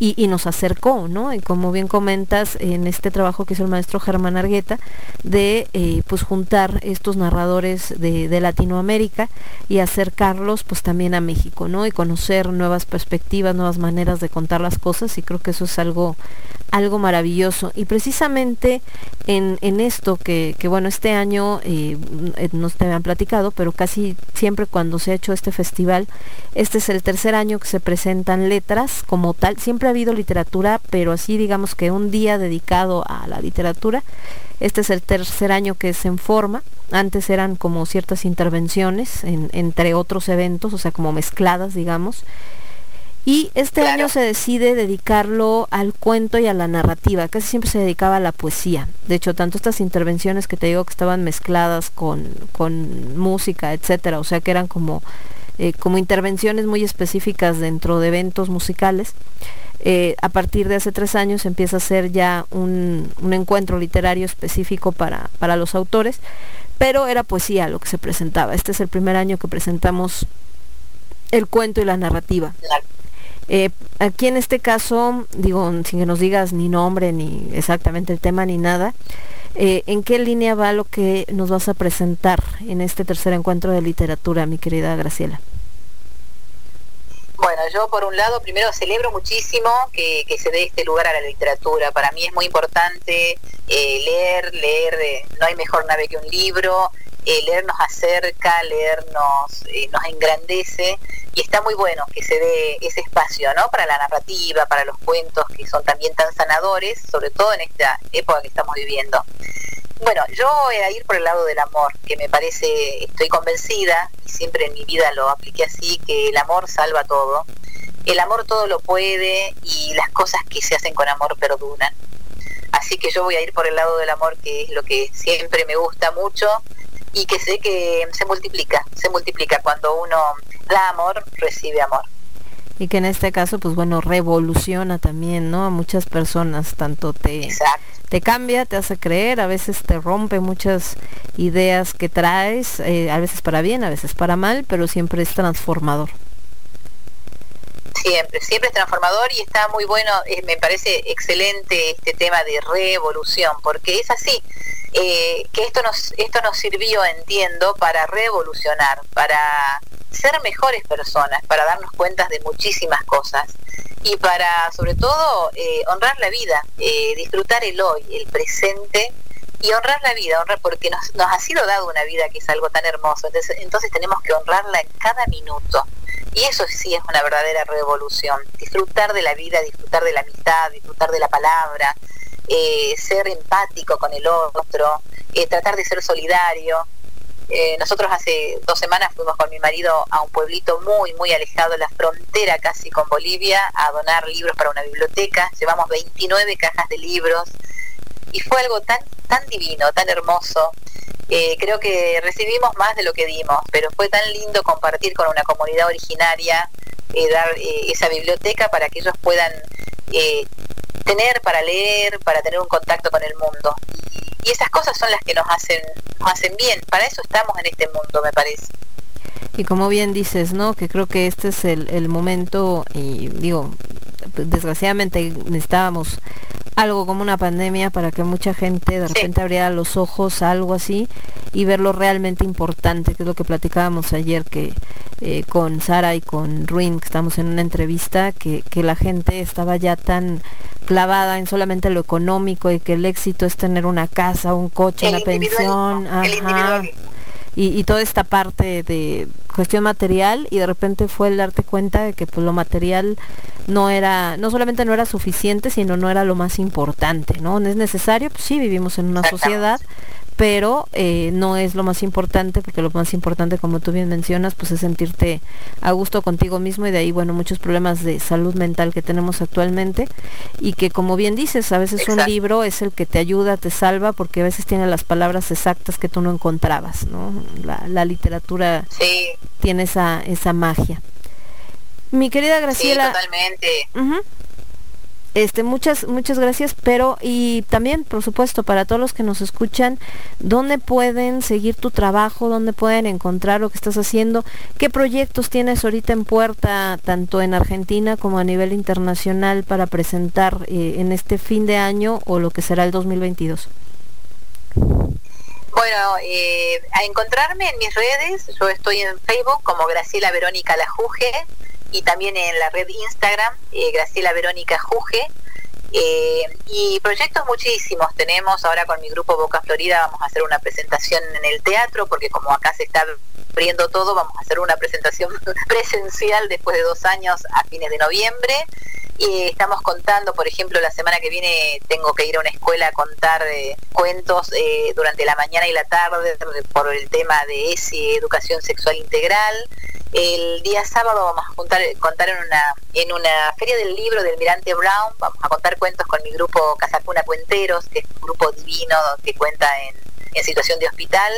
y nos acercó, ¿no? Y como bien comentas en este trabajo que hizo el maestro Germán Argueta, de eh, pues juntar estos narradores de, de Latinoamérica y acercarlos pues también a México, ¿no? Y conocer nuevas perspectivas, nuevas maneras de contar las cosas y creo que eso es algo, algo maravilloso. Y precisamente en, en esto que, que, bueno, este año eh, eh, no te habían platicado, pero casi siempre cuando se ha hecho este festival, este es el tercer año que se presentan letras como tal. Siempre ha habido literatura, pero así digamos que un día dedicado a la literatura. Este es el tercer año que se en forma. Antes eran como ciertas intervenciones en- entre otros eventos, o sea, como mezcladas, digamos. Y este Claro. año se decide dedicarlo al cuento y a la narrativa. Casi siempre se dedicaba a la poesía. De hecho, tanto estas intervenciones que te digo que estaban mezcladas con, con música, etcétera, o sea que eran como, eh, como intervenciones muy específicas dentro de eventos musicales. Eh, a partir de hace tres años empieza a ser ya un, un encuentro literario específico para, para los autores, pero era poesía lo que se presentaba. Este es el primer año que presentamos el cuento y la narrativa. Claro. Eh, aquí en este caso, digo, sin que nos digas ni nombre, ni exactamente el tema, ni nada, eh, ¿en qué línea va lo que nos vas a presentar en este tercer encuentro de literatura, mi querida Graciela? Bueno, yo por un lado primero celebro muchísimo que, se dé este lugar a la literatura. Para mí es muy importante eh, leer, leer, no hay mejor nave que un libro, eh, leer nos acerca, leer nos, eh, nos engrandece y está muy bueno que se dé ese espacio, ¿no? Para la narrativa, para los cuentos que son también tan sanadores, sobre todo en esta época que estamos viviendo. Bueno, yo voy a ir por el lado del amor, que me parece, estoy convencida, y siempre en mi vida lo apliqué así, que el amor salva todo. El amor todo lo puede y las cosas que se hacen con amor perduran. Así que yo voy a ir por el lado del amor, que es lo que siempre me gusta mucho y que sé que se multiplica, se multiplica. Cuando uno da amor, recibe amor. Y que en este caso, pues bueno, revoluciona también, ¿no? A muchas personas, tanto te, Exacto. te cambia, te hace creer, a veces te rompe muchas ideas que traes, eh, a veces para bien, a veces para mal, pero siempre es transformador. Siempre, siempre es transformador y está muy bueno, eh, me parece excelente este tema de revolución, porque es así, eh, que esto nos, esto nos sirvió, entiendo, para revolucionar, para ser mejores personas, para darnos cuenta de muchísimas cosas y para, sobre todo, eh, honrar la vida, eh, disfrutar el hoy, el presente y honrar la vida, honrar porque nos, nos ha sido dado una vida que es algo tan hermoso, entonces, entonces tenemos que honrarla en cada minuto. Y eso sí es una verdadera revolución, disfrutar de la vida, disfrutar de la amistad, disfrutar de la palabra, eh, ser empático con el otro, eh, tratar de ser solidario. Eh, nosotros hace dos semanas fuimos con mi marido a un pueblito muy, muy alejado de la frontera casi con Bolivia a donar libros para una biblioteca. Llevamos 29 cajas de libros y fue algo tan, tan divino, tan hermoso. Creo que recibimos más de lo que dimos, pero fue tan lindo compartir con una comunidad originaria, eh, dar eh, esa biblioteca para que ellos puedan eh, tener para leer, para tener un contacto con el mundo. Y, esas cosas son las que nos hacen, nos hacen bien. Para eso estamos en este mundo, me parece. Y como bien dices, ¿no? Que creo que este es el, el momento, y digo, desgraciadamente necesitábamos algo como una pandemia para que mucha gente de repente abriera los ojos a algo así y ver lo realmente importante, que es lo que platicábamos ayer que eh, con Sara y con Ruin, que estamos en una entrevista, que, que la gente estaba ya tan clavada en solamente lo económico y que el éxito es tener una casa, un coche, El una pensión. el. Y, y toda esta parte de cuestión material y de repente fue el darte cuenta de que pues lo material no era, no solamente no era suficiente, sino no era lo más importante, ¿no? No es necesario, pues sí, vivimos en una sociedad, pero eh, no es lo más importante, porque lo más importante, como tú bien mencionas, pues es sentirte a gusto contigo mismo y de ahí, bueno, muchos problemas de salud mental que tenemos actualmente y que como bien dices, a veces un libro es el que te ayuda, te salva, porque a veces tiene las palabras exactas que tú no encontrabas, ¿no? La, la literatura Sí, tiene esa, esa magia. Mi querida sí, Graciela, totalmente. Ujú. Este, muchas, muchas gracias, pero y también, por supuesto, para todos los que nos escuchan, ¿dónde pueden seguir tu trabajo? ¿Dónde pueden encontrar lo que estás haciendo? ¿Qué proyectos tienes ahorita en puerta, tanto en Argentina como a nivel internacional, para presentar eh, en este fin de año o lo que será el 2022? Bueno, eh, a encontrarme en mis redes, yo estoy en Facebook como Graciela Verónica Lajuge y también en la red Instagram, eh, Graciela Verónica Juge. Eh, y proyectos muchísimos tenemos, ahora con mi grupo Boca Florida vamos a hacer una presentación en el teatro, porque como acá se está abriendo todo, vamos a hacer una presentación presencial después de dos años a fines de noviembre. Y estamos contando, por ejemplo, la semana que viene tengo que ir a una escuela a contar eh, cuentos eh, durante la mañana y la tarde por el tema de ESI, Educación Sexual Integral. El día sábado vamos a juntar, contar en una, en una feria del libro del Mirante Brown, vamos a contar cuentos con mi grupo Casacuna Cuenteros, que es un grupo divino que cuenta en, situación de hospital.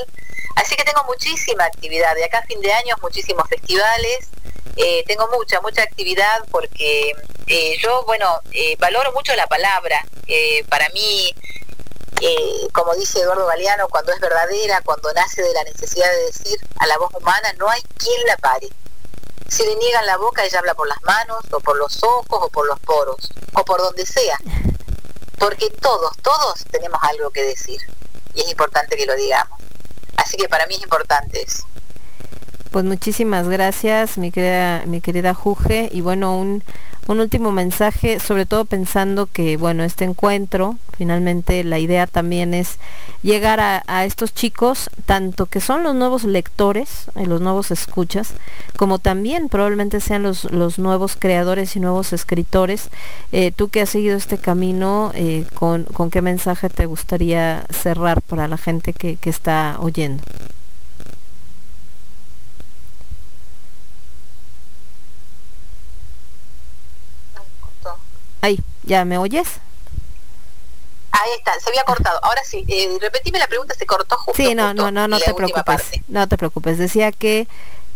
Así que tengo muchísima actividad. De acá a fin de año, muchísimos festivales. Eh, tengo mucha, mucha actividad porque eh, yo, bueno, eh, valoro mucho la palabra. Eh, para mí, eh, como dice Eduardo Galeano, cuando es verdadera, cuando nace de la necesidad de decir a la voz humana, no hay quien la pare. Si le niegan la boca, ella habla por las manos, o por los ojos, o por los poros, o por donde sea. Porque todos, todos tenemos algo que decir. Y es importante que lo digamos. Así que para mí es importante eso. Pues muchísimas gracias, mi querida, mi querida Juge. Y bueno, un, un último mensaje, sobre todo pensando que, bueno, este encuentro, finalmente la idea también es llegar a, estos chicos, tanto que son los nuevos lectores, eh, los nuevos escuchas, como también probablemente sean los, los nuevos creadores y nuevos escritores. Eh, tú que has seguido este camino, eh, con, ¿con qué mensaje te gustaría cerrar para la gente que, que está oyendo? Ahí, ¿ya me oyes? Ahí está, se había cortado. Ahora sí, eh, repetime la pregunta, se cortó justo. Sí, no, justo no, no, no te preocupes. parte. No te preocupes. Decía que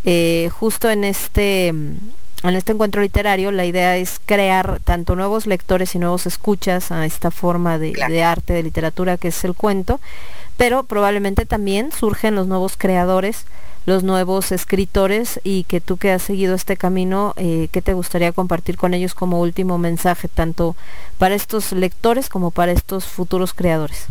eh, justo en este mm, en este encuentro literario la idea es crear tanto nuevos lectores y nuevos escuchas a esta forma de, Claro. de arte, de literatura que es el cuento, pero probablemente también surgen los nuevos creadores, los nuevos escritores y que tú que has seguido este camino, eh, ¿qué te gustaría compartir con ellos como último mensaje, tanto para estos lectores como para estos futuros creadores?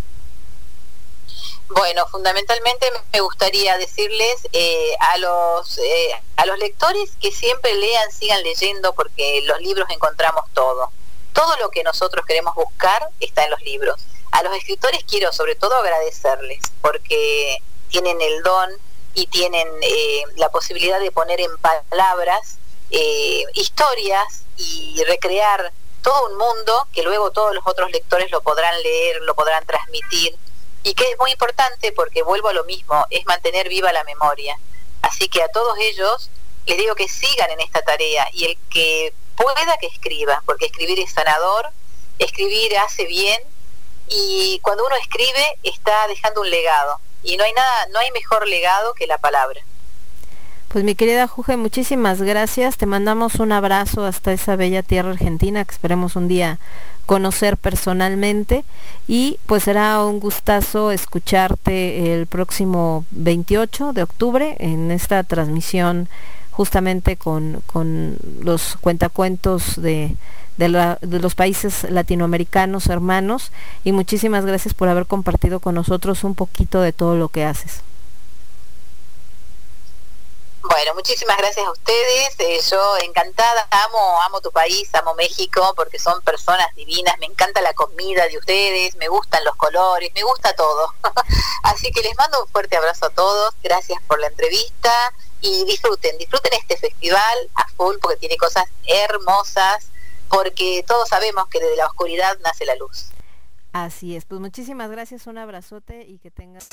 Bueno, fundamentalmente me gustaría decirles eh, a los eh, a los lectores que siempre lean, sigan leyendo, porque en los libros encontramos todo. Todo lo que nosotros queremos buscar está en los libros. A los escritores quiero sobre todo agradecerles porque tienen el don y tienen eh, la posibilidad de poner en palabras eh, historias y recrear todo un mundo que luego todos los otros lectores lo podrán leer, lo podrán transmitir y que es muy importante porque vuelvo a lo mismo, es mantener viva la memoria. Así que a todos ellos les digo que sigan en esta tarea y el que pueda que escriba, porque escribir es sanador, escribir hace bien y cuando uno escribe está dejando un legado y no hay nada, no hay mejor legado que la palabra. Pues mi querida Juge, muchísimas gracias. Te mandamos un abrazo hasta esa bella tierra argentina que esperemos un día conocer personalmente y pues será un gustazo escucharte el próximo 28 de octubre en esta transmisión justamente con, con los cuentacuentos de, de, la- de los países latinoamericanos hermanos y muchísimas gracias por haber compartido con nosotros un poquito de todo lo que haces. Bueno, muchísimas gracias a ustedes. Eh, yo encantada, amo, amo tu país, amo México porque son personas divinas. Me encanta la comida de ustedes, me gustan los colores, me gusta todo. Así que les mando un fuerte abrazo a todos. Gracias por la entrevista y disfruten, disfruten este festival a full porque tiene cosas hermosas. Porque todos sabemos que desde la oscuridad nace la luz. Así es, pues muchísimas gracias, un abrazote y que tengas...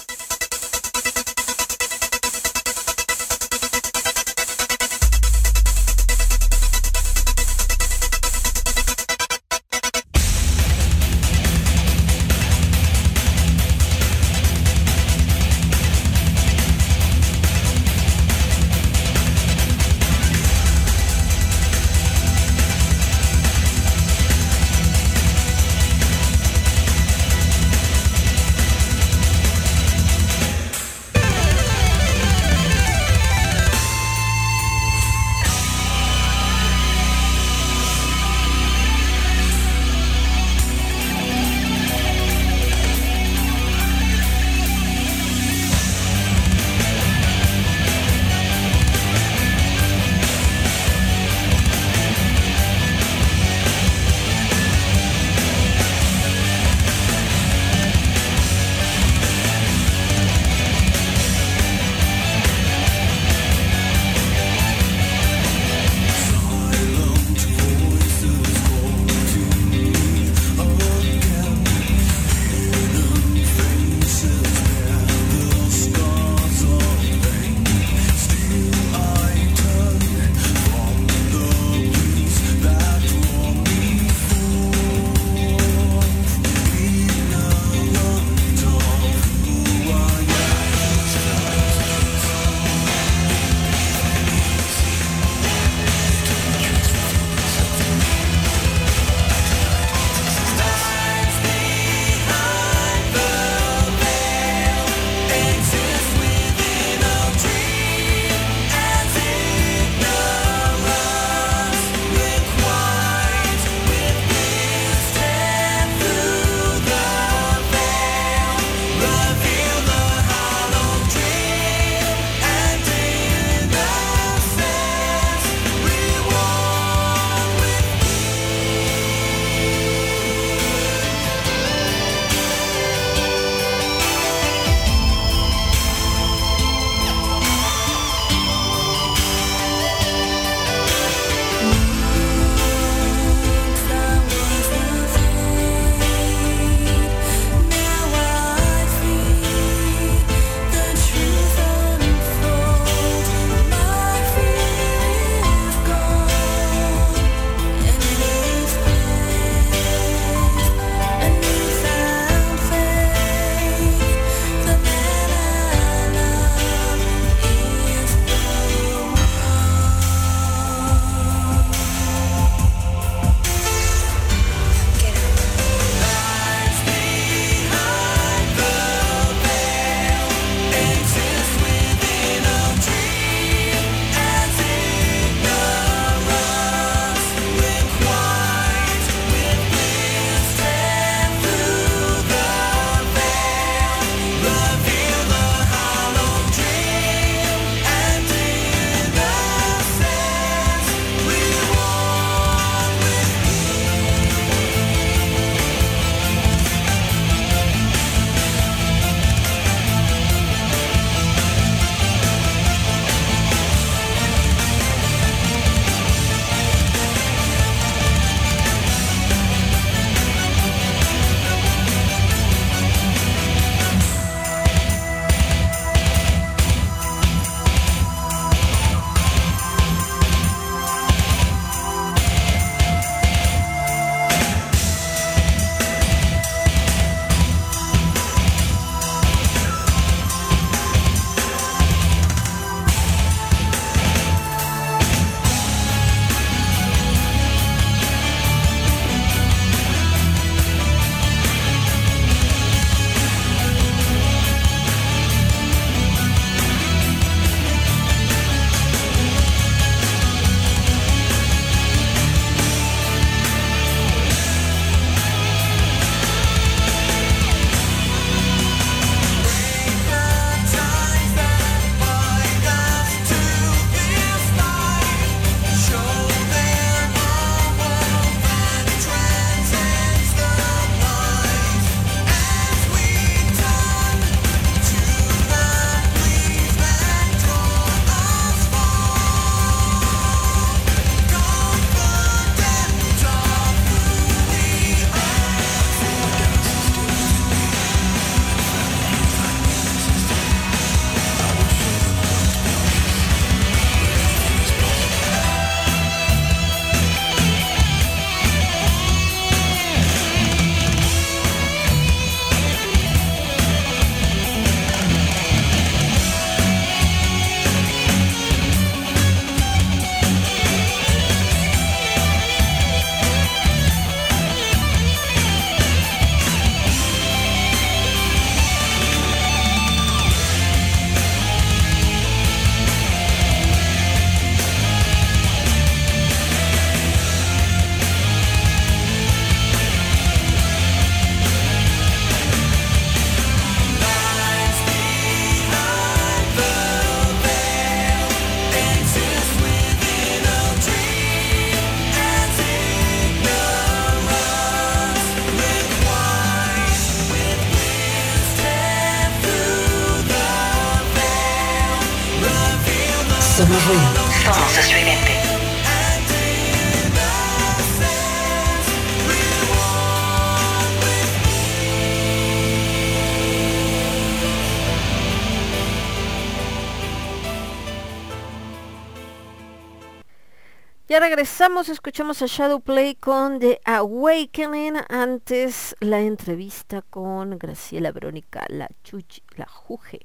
regresamos, escuchamos a Shadowplay con The Awakening. Antes la entrevista con Graciela Verónica, la Chuchi, la Juge.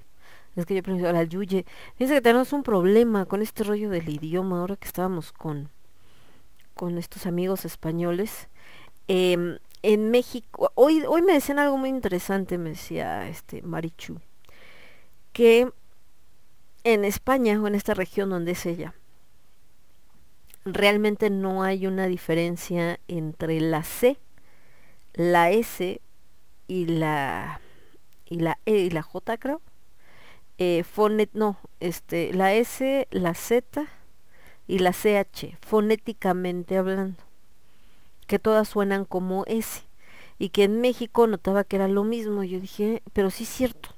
Es que yo pronuncio la Yuye. Fíjense que tenemos un problema con este rollo del idioma ahora que estábamos con, con estos amigos españoles. Em, en México, hoy, hoy me decían algo muy interesante, me decía este Marichu, que en España o en esta región donde es ella, realmente no hay una diferencia entre la C, la S y la y la E y la J creo. Eh, fonet, no, este, la S, la Z y la CH, fonéticamente hablando, que todas suenan como S. Y que en México notaba que era lo mismo. Yo dije, pero sí es cierto.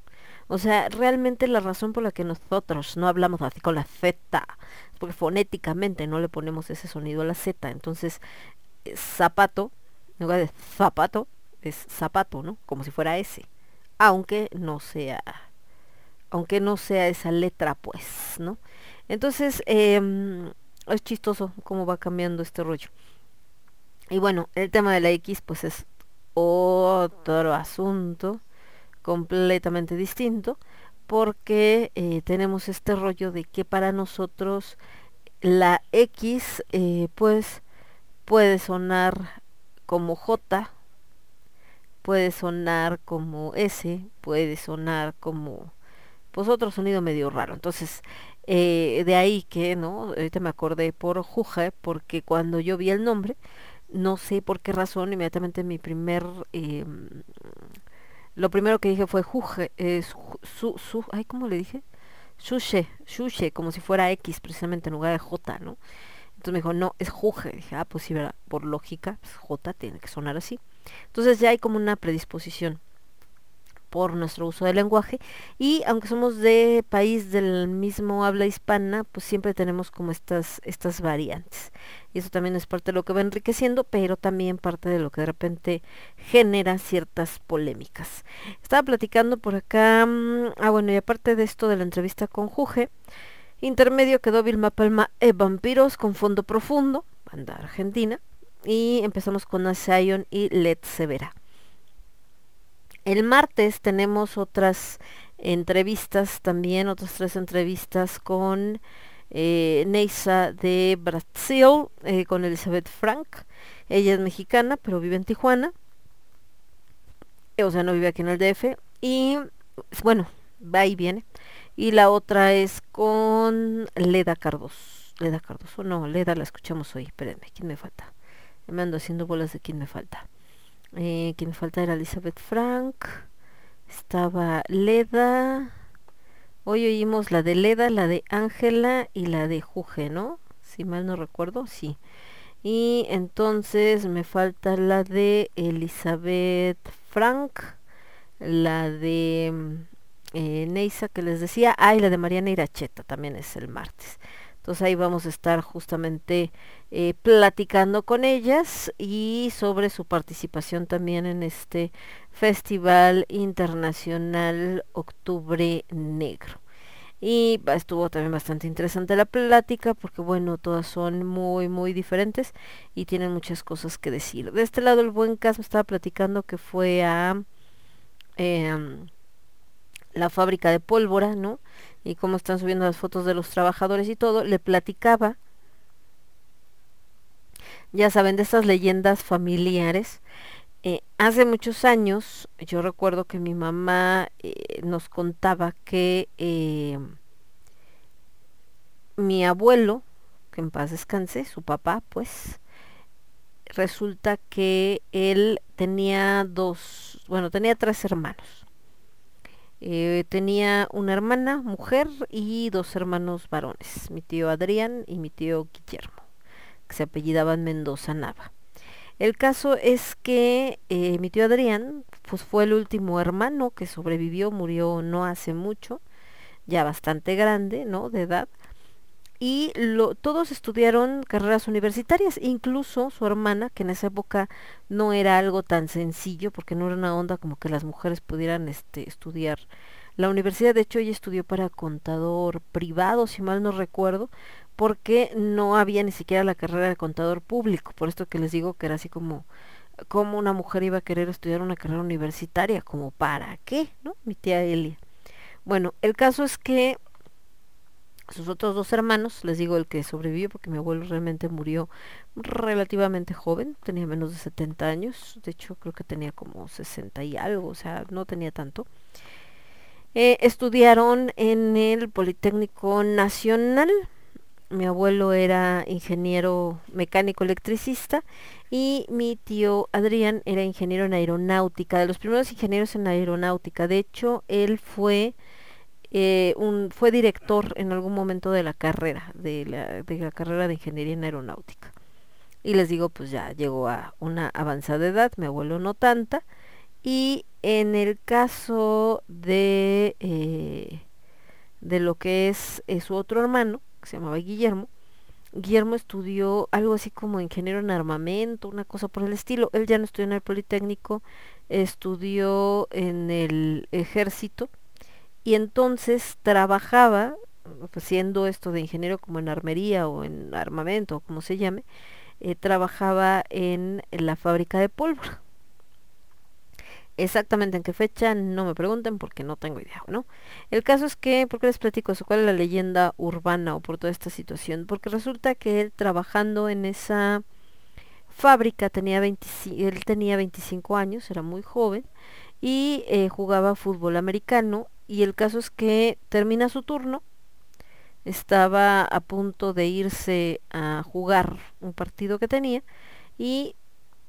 O sea, realmente la razón por la que nosotros no hablamos así con la Z, porque fonéticamente no le ponemos ese sonido a la Z. Entonces, eh, zapato, en lugar de zapato, es zapato, ¿no? Como si fuera S. Aunque no sea, aunque no sea esa letra, pues, ¿no? Entonces, em, es chistoso cómo va cambiando este rollo. Y bueno, el tema de la X, pues es otro asunto completamente distinto porque eh, tenemos este rollo de que para nosotros la X eh, pues puede sonar como J, puede sonar como S, puede sonar como pues otro sonido medio raro. Entonces, eh, de ahí que, ¿no? Ahorita me acordé por Juja, porque cuando yo vi el nombre, no sé por qué razón, inmediatamente mi primer eh, lo primero que dije fue Juge, eh, su, su, ay, ¿cómo le dije? Shushe, Shushe, como si fuera X precisamente en lugar de J, ¿no? Entonces me dijo, no, es Juge. Dije, ah, pues sí, por lógica, pues, J tiene que sonar así. Entonces ya hay como una predisposición por nuestro uso del lenguaje y aunque somos de país del mismo habla hispana, pues siempre tenemos como estas estas variantes. Y eso también es parte de lo que va enriqueciendo, pero también parte de lo que de repente genera ciertas polémicas. Estaba platicando por acá, mm, ah bueno, y aparte de esto de la entrevista con Juge, intermedio quedó Vilma Palma e Vampiros con fondo profundo, banda argentina, y empezamos con Asayon y Led Severa. El martes tenemos otras entrevistas también, otras tres entrevistas con eh, Neisa de Brasil, eh, con Elizabeth Frank. Ella es mexicana, pero vive en Tijuana. Eh, O sea, no vive aquí en el DF. Y bueno, va y viene. Y la otra es con Leda Cardoso. Leda Cardoso, no, Leda la escuchamos hoy. Espérenme, ¿quién me falta? Me ando haciendo bolas de quién me falta. Eh, quien me falta era Elizabeth Frank. Estaba Leda. Hoy oímos la de Leda, la de Ángela y la de Juge, ¿no? Si mal no recuerdo, sí. Y entonces me falta la de Elizabeth Frank, la de mm, eh, Neisa que les decía, ah, la de Mariana Iracheta también es el martes. Entonces ahí vamos a estar justamente eh, platicando con ellas y sobre su participación también en este Festival Internacional Octubre Negro. Y estuvo también bastante interesante la plática porque bueno, todas son muy muy diferentes y tienen muchas cosas que decir. De este lado el buen caso estaba platicando que fue a em, la fábrica de pólvora, ¿no? Y cómo están subiendo las fotos de los trabajadores y todo, le platicaba, ya saben, de estas leyendas familiares. Eh, hace muchos años, yo recuerdo que mi mamá eh, nos contaba que eh, mi abuelo, que en paz descanse, su papá, pues, resulta que él tenía dos, bueno, tenía tres hermanos. Eh, tenía una hermana, mujer, y dos hermanos varones, mi tío Adrián y mi tío Guillermo, que se apellidaban Mendoza Nava. El caso es que eh, mi tío Adrián pues fue el último hermano que sobrevivió, murió no hace mucho, ya bastante grande, ¿no? De edad. Y lo, todos estudiaron carreras universitarias, incluso su hermana, que en esa época no era algo tan sencillo, porque no era una onda como que las mujeres pudieran este, estudiar la universidad. De hecho, ella estudió para contador privado, si mal no recuerdo, porque no había ni siquiera la carrera de contador público. Por esto que les digo que era así como, como una mujer iba a querer estudiar una carrera universitaria, como para qué, ¿no? Mi tía Elia. Bueno, el caso es que sus otros dos hermanos, les digo el que sobrevivió porque mi abuelo realmente murió relativamente joven, tenía menos de 70 años, de hecho creo que tenía como 60 y algo, o sea, no tenía tanto. Eh, estudiaron en el Politécnico Nacional. Mi abuelo era ingeniero mecánico electricista y mi tío Adrián era ingeniero en aeronáutica, de los primeros ingenieros en aeronáutica. De hecho, él fue eh, un, fue director en algún momento de la carrera, de la, de la carrera de ingeniería en aeronáutica. Y les digo, pues ya llegó a una avanzada edad, mi abuelo no tanta. Y en el caso de, eh, de lo que es, eh, su otro hermano, que se llamaba Guillermo, Guillermo estudió algo así como ingeniero en armamento, una cosa por el estilo. Él ya no estudió en el Politécnico, estudió en el ejército y entonces trabajaba haciendo esto de ingeniero como en armería o en armamento o como se llame, eh, trabajaba en, la fábrica de pólvora. Exactamente en qué fecha, no me pregunten porque no tengo idea, ¿no? El caso es que, ¿por qué les platico eso? ¿Cuál es la leyenda urbana o por toda esta situación? Porque resulta que él trabajando en esa fábrica tenía 25, él tenía 25 años, era muy joven y eh, jugaba fútbol americano y el caso es que termina su turno, estaba a punto de irse a jugar un partido que tenía y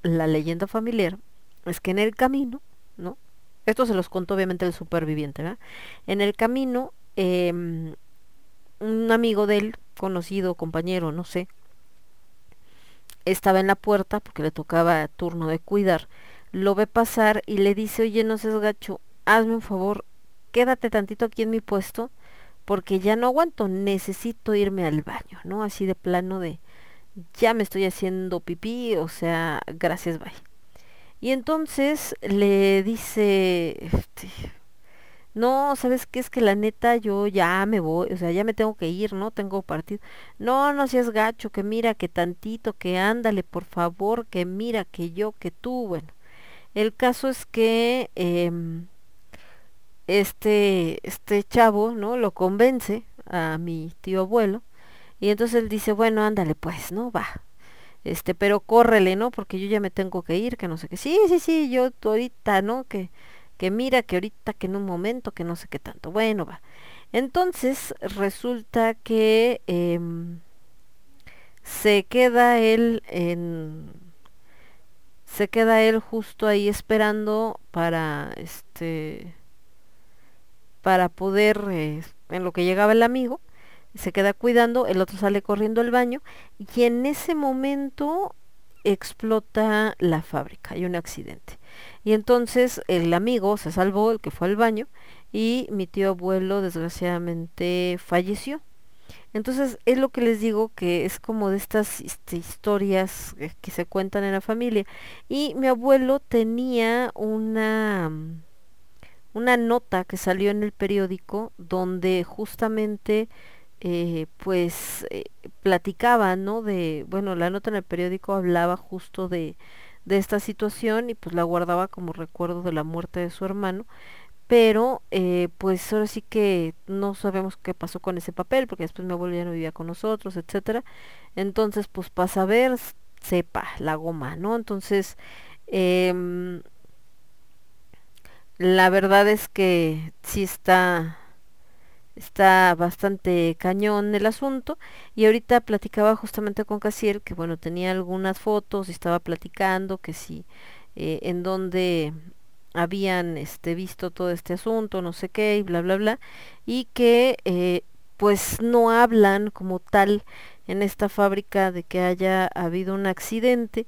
la leyenda familiar es que en el camino ¿no? Esto se los contó obviamente el superviviente, ¿verdad? En el camino, eh, un amigo de él, conocido, compañero, no sé, estaba en la puerta porque le tocaba turno de cuidar, lo ve pasar y le dice, oye, no seas gacho, hazme un favor, quédate tantito aquí en mi puesto, porque ya no aguanto, necesito irme al baño, ¿no? Así de plano de, ya me estoy haciendo pipí, o sea, gracias, bye. Y entonces le dice, este, no, ¿sabes qué? Es que la neta yo ya me voy, o sea, ya me tengo que ir, ¿no? Tengo partido. No, no seas gacho, que mira, que tantito, que ándale, por favor, que mira, que yo, que tú, bueno. El caso es que em, este, este chavo, ¿no? Lo convence a mi tío abuelo. Y entonces él dice, bueno, ándale pues, ¿no? Va, este, pero córrele, ¿no? Porque yo ya me tengo que ir, que no sé qué. Sí, sí, sí, yo ahorita, ¿no? Que, que mira, que ahorita, que en un momento, que no sé qué tanto. Bueno, va. Entonces resulta que em, se queda él en se queda él justo ahí esperando para este para poder eh, en lo que llegaba el amigo se queda cuidando, el otro sale corriendo al baño y en ese momento explota la fábrica, hay un accidente. Y entonces el amigo se salvó, el que fue al baño, y mi tío abuelo desgraciadamente falleció. Entonces es lo que les digo que es como de estas este, historias eh, que se cuentan en la familia. Y mi abuelo tenía una una nota que salió en el periódico donde justamente eh, pues eh, platicaba, ¿no? De, bueno, la nota en el periódico hablaba justo de, de esta situación y pues la guardaba como recuerdo de la muerte de su hermano, pero eh, pues ahora sí que no sabemos qué pasó con ese papel, porque después mi abuelo ya no vivía con nosotros, etcétera. Entonces, pues para saber, sepa la goma, ¿no? Entonces, em, la verdad es que sí está está bastante cañón el asunto. Y ahorita platicaba justamente con Casiel que bueno tenía algunas fotos y estaba platicando que si eh, en donde habían este visto todo este asunto no sé qué y bla bla bla. Y que eh, pues no hablan como tal en esta fábrica de que haya habido un accidente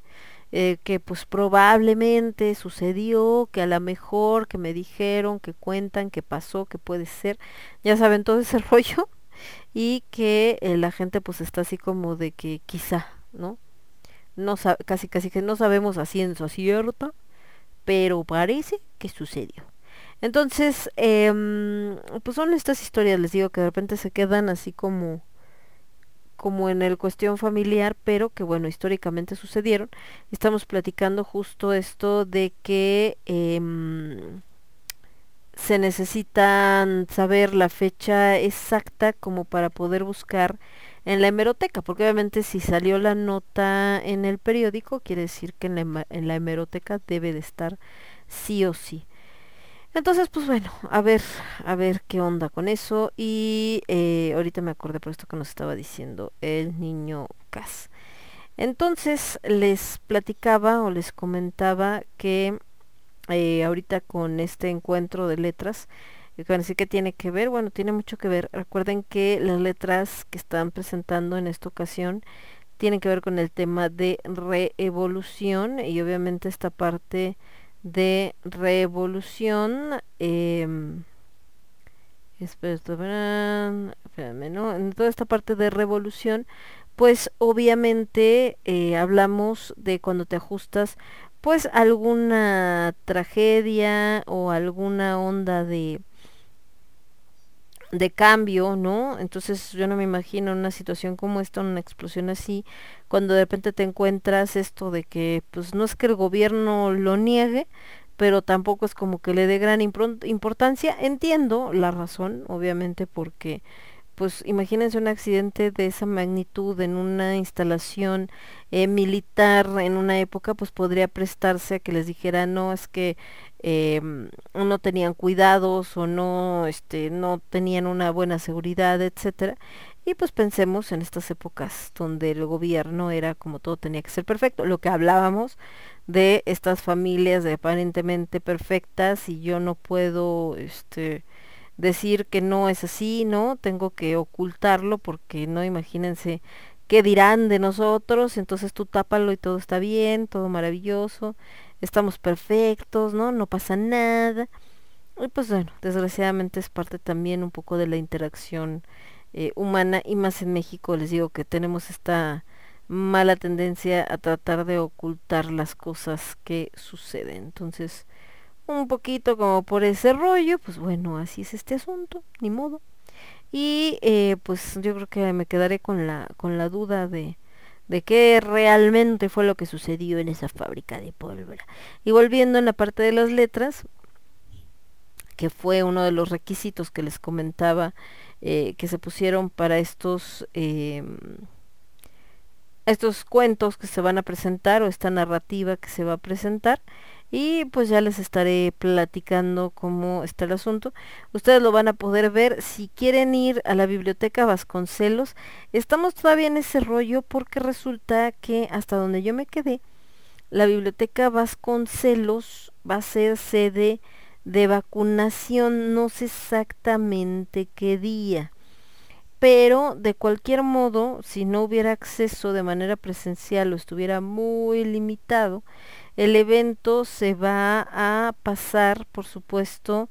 eh, que pues probablemente sucedió, que a lo mejor, que me dijeron, que cuentan, que pasó, que puede ser, ya saben todo ese rollo. y que eh, la gente pues está así como de que quizá, ¿no? No casi casi que no sabemos a ciencia cierta, pero parece que sucedió. Entonces, em, pues son estas historias, les digo, que de repente se quedan así como como en el cuestión familiar, pero que bueno, históricamente sucedieron. Estamos platicando justo esto de que em, se necesitan saber la fecha exacta como para poder buscar en la hemeroteca, porque obviamente si salió la nota en el periódico, quiere decir que en la, en la hemeroteca debe de estar sí o sí. Entonces, pues bueno, a ver, a ver qué onda con eso. Y eh, ahorita me acordé por esto que nos estaba diciendo el niño Cas. Entonces, les platicaba o les comentaba que eh, ahorita con este encuentro de letras, y que que tiene que ver, bueno, tiene mucho que ver. Recuerden que las letras que están presentando en esta ocasión tienen que ver con el tema de reevolución y obviamente esta parte de revolución espera, espérame, ¿no? En toda esta parte de revolución, pues obviamente eh, hablamos de cuando te ajustas pues alguna tragedia o alguna onda de de cambio, ¿no? Entonces yo no me imagino una situación como esta, una explosión así, cuando de repente te encuentras esto de que pues no es que el gobierno lo niegue, pero tampoco es como que le dé gran importancia. Entiendo la razón, obviamente, porque pues imagínense un accidente de esa magnitud en una instalación eh, militar en una época, pues podría prestarse a que les dijera, no, es que em, no tenían cuidados o no, este, no tenían una buena seguridad, etcétera. Y pues pensemos en estas épocas donde el gobierno era como todo tenía que ser perfecto, lo que hablábamos de estas familias aparentemente perfectas y yo no puedo, este, decir que no es así, ¿no? Tengo que ocultarlo porque no imagínense qué dirán de nosotros, entonces tú tápalo y todo está bien, todo maravilloso, estamos perfectos, ¿no? No pasa nada. Y pues bueno, desgraciadamente es parte también un poco de la interacción eh, humana y más en México les digo que tenemos esta mala tendencia a tratar de ocultar las cosas que suceden. Entonces, un poquito como por ese rollo, pues bueno, así es este asunto, ni modo. Y eh, pues yo creo que me quedaré con la, con la duda de, de qué realmente fue lo que sucedió en esa fábrica de pólvora. Y volviendo en la parte de las letras, que fue uno de los requisitos que les comentaba eh, que se pusieron para estos em, estos cuentos que se van a presentar o esta narrativa que se va a presentar y pues ya les estaré platicando cómo está el asunto. Ustedes lo van a poder ver si quieren ir a la biblioteca Vasconcelos. Estamos todavía en ese rollo porque resulta que hasta donde yo me quedé, la biblioteca Vasconcelos va a ser sede de vacunación, no sé exactamente qué día pero de cualquier modo, si no hubiera acceso de manera presencial o estuviera muy limitado, el evento se va a pasar, por supuesto,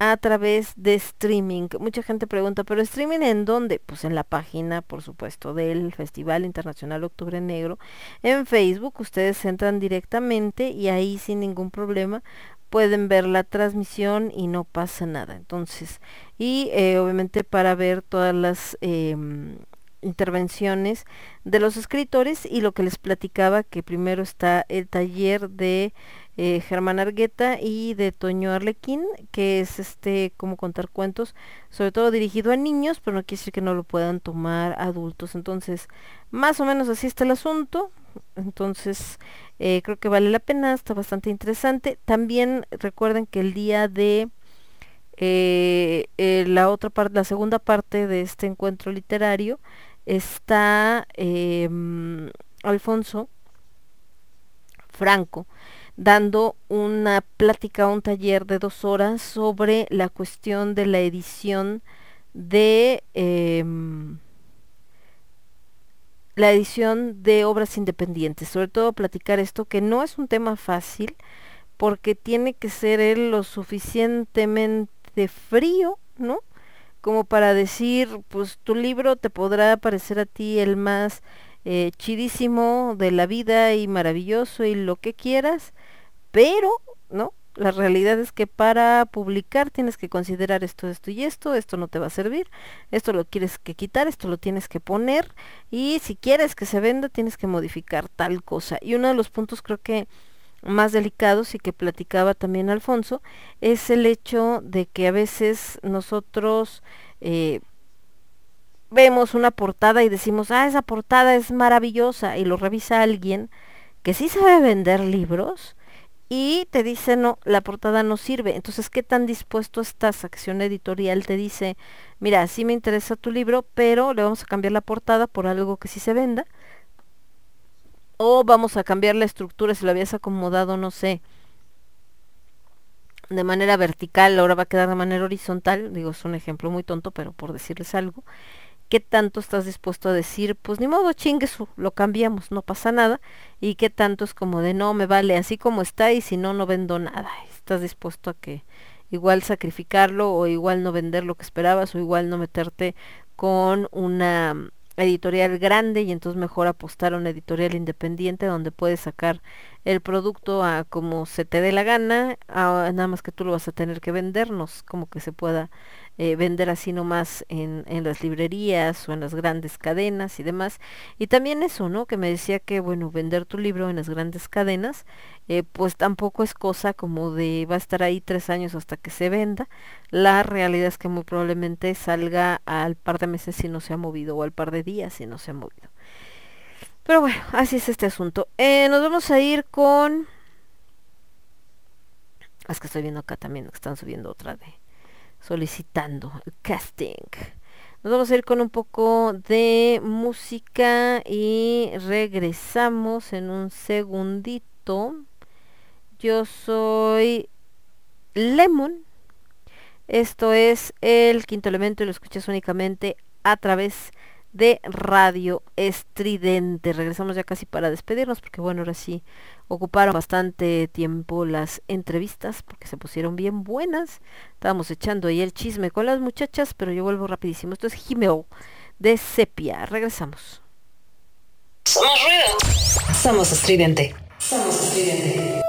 a través de streaming. Mucha gente pregunta, ¿pero streaming en dónde? Pues en la página, por supuesto, del Festival Internacional Octubre Negro. En Facebook ustedes entran directamente y ahí sin ningún problema pueden ver la transmisión y no pasa nada. Entonces, y eh, obviamente para ver todas las em, intervenciones de los escritores y lo que les platicaba que primero está el taller de eh, Germán Argueta y de Toño Arlequín que es este cómo contar cuentos sobre todo dirigido a niños pero no quiere decir que no lo puedan tomar adultos entonces más o menos así está el asunto entonces eh, creo que vale la pena está bastante interesante. También recuerden que el día de eh, eh, la otra parte, la segunda parte de este encuentro literario está em, Alfonso Franco dando una plática, un taller de dos horas sobre la cuestión de la edición de em, la edición de obras independientes, sobre todo platicar esto que no es un tema fácil porque tiene que ser él lo suficientemente frío, ¿no? como para decir, pues tu libro te podrá parecer a ti el más eh, chidísimo de la vida y maravilloso y lo que quieras, pero, ¿no? La realidad es que para publicar tienes que considerar esto, esto y esto, esto no te va a servir, esto lo quieres que quitar, esto lo tienes que poner y si quieres que se venda tienes que modificar tal cosa. Y uno de los puntos creo que más delicados y que platicaba también Alfonso es el hecho de que a veces nosotros eh, vemos una portada y decimos, ah, esa portada es maravillosa y lo revisa alguien que sí sabe vender libros y te dice, no, la portada no sirve. Entonces, ¿qué tan dispuesto estás? Acción editorial te dice, mira, sí me interesa tu libro, pero le vamos a cambiar la portada por algo que sí se venda. O vamos a cambiar la estructura si lo habías acomodado, no sé, de manera vertical, ahora va a quedar de manera horizontal. Digo, es un ejemplo muy tonto, pero por decirles algo. ¿Qué tanto estás dispuesto a decir? Pues ni modo, chinguesu, lo cambiamos, no pasa nada. Y qué tanto es como de no, me vale así como está y si no, no vendo nada. Estás dispuesto a que igual sacrificarlo o igual no vender lo que esperabas o igual no meterte con una mm, editorial grande y entonces mejor apostar a una editorial independiente donde puedes sacar el producto a como se te dé la gana, nada más que tú lo vas a tener que vendernos, como que se pueda eh, vender así nomás en, en las librerías o en las grandes cadenas y demás. Y también eso, ¿no? Que me decía que, bueno, vender tu libro en las grandes cadenas, eh, pues tampoco es cosa como de va a estar ahí tres años hasta que se venda. La realidad es que muy probablemente salga al par de meses si no se ha movido o al par de días si no se ha movido. Pero bueno, así es este asunto. Eh, nos vamos a ir con... Es que estoy viendo acá también que están subiendo otra de solicitando el casting. Nos vamos a ir con un poco de música y regresamos en un segundito. Yo soy Lemon. Esto es el quinto elemento y lo escuchas únicamente a través Radio Estridente. Regresamos ya casi para despedirnos porque bueno, ahora sí ocuparon bastante tiempo las entrevistas porque se pusieron bien buenas. Estábamos echando ahí el chisme con las muchachas, pero yo vuelvo rapidísimo. Esto es Jimeo de Sepia. Regresamos. Somos ruido. Somos estridente. Somos estridente.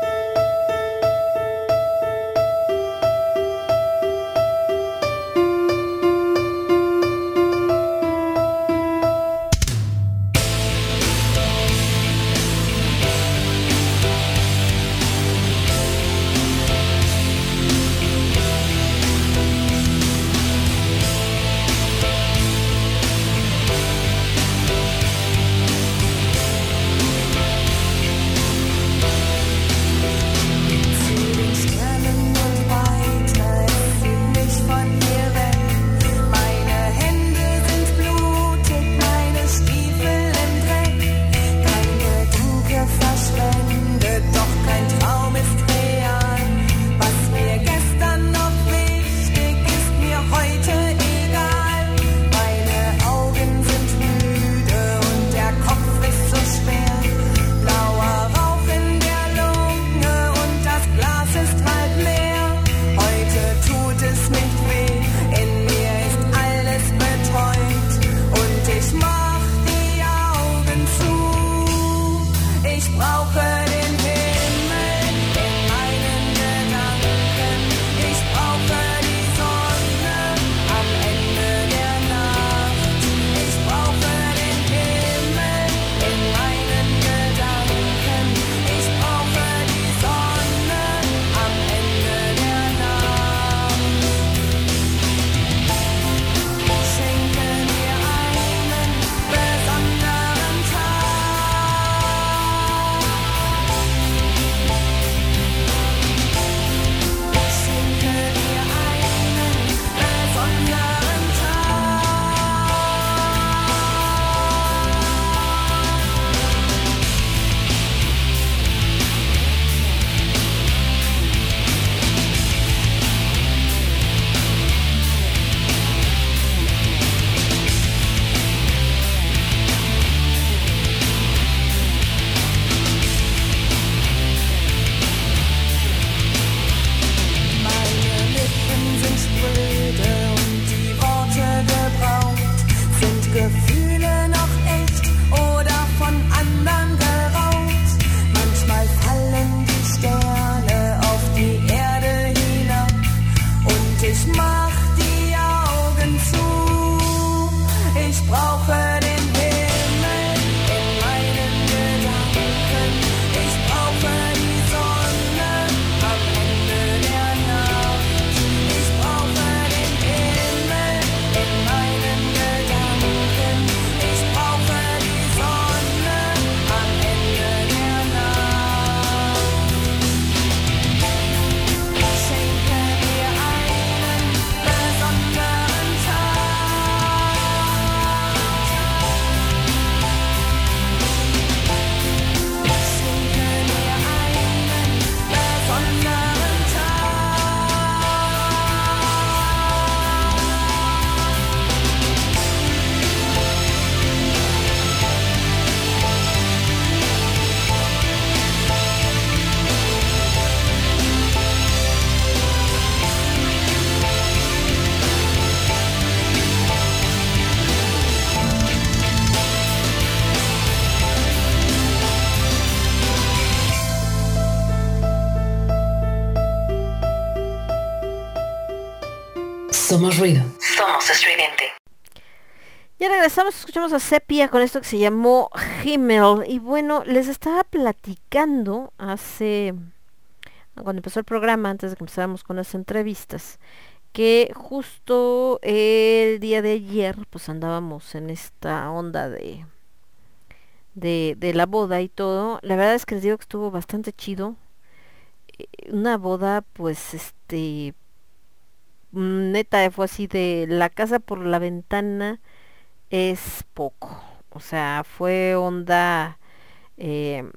Somos ruido. Somos estridente. Ya regresamos, escuchamos a Sepia con esto que se llamó Himmel. Y bueno, les estaba platicando hace, cuando empezó el programa, antes de que empezáramos con las entrevistas, que justo el día de ayer, pues andábamos en esta onda de, de, de la boda y todo. La verdad es que les digo que estuvo bastante chido. Eh, Una boda, pues, este, neta, fue así de la casa por la ventana es poco. O sea, fue onda... eh,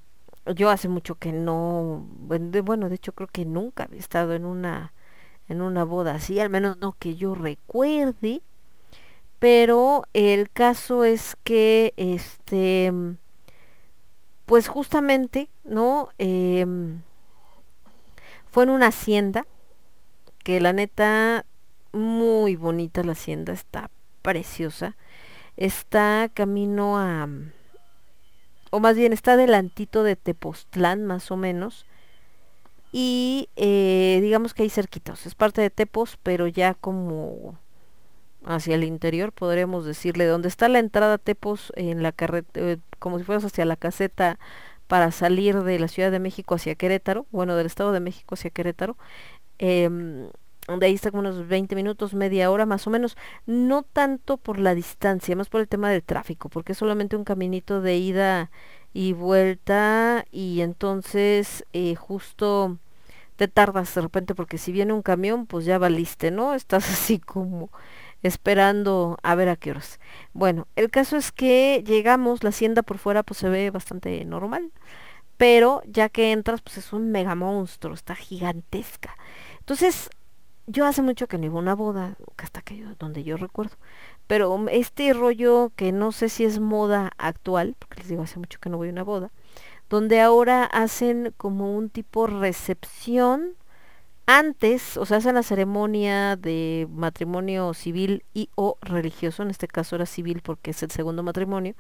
yo hace mucho que no... Bueno, de, bueno, de hecho creo que nunca había estado en una en una boda así, al menos no que yo recuerde. Pero el caso es que este pues justamente, ¿no? Em, fue en una hacienda que la neta muy bonita la hacienda, está preciosa. Está camino a o más bien está adelantito de Tepoztlán más o menos y eh, digamos que ahí cerquitos es parte de Tepos pero ya como hacia el interior podríamos decirle donde está la entrada a Tepos en la carretera como si fueras hacia la caseta para salir de la Ciudad de México hacia Querétaro bueno del Estado de México hacia Querétaro em, de ahí está como unos 20 minutos, media hora más o menos, no tanto por la distancia, más por el tema del tráfico, porque es solamente un caminito de ida y vuelta y entonces eh, justo te tardas de repente porque si viene un camión pues ya valiste, ¿no? Estás así como esperando a ver a qué horas. Bueno, el caso es que llegamos, la hacienda por fuera pues se ve bastante normal, pero ya que entras pues es un mega monstruo, está gigantesca. Entonces, yo hace mucho que no iba a una boda, hasta que yo, donde yo recuerdo. Pero este rollo que no sé si es moda actual, porque les digo hace mucho que no voy a una boda, donde ahora hacen como un tipo recepción antes, o sea, hacen la ceremonia de matrimonio civil y o religioso, en este caso era civil porque es el segundo matrimonio,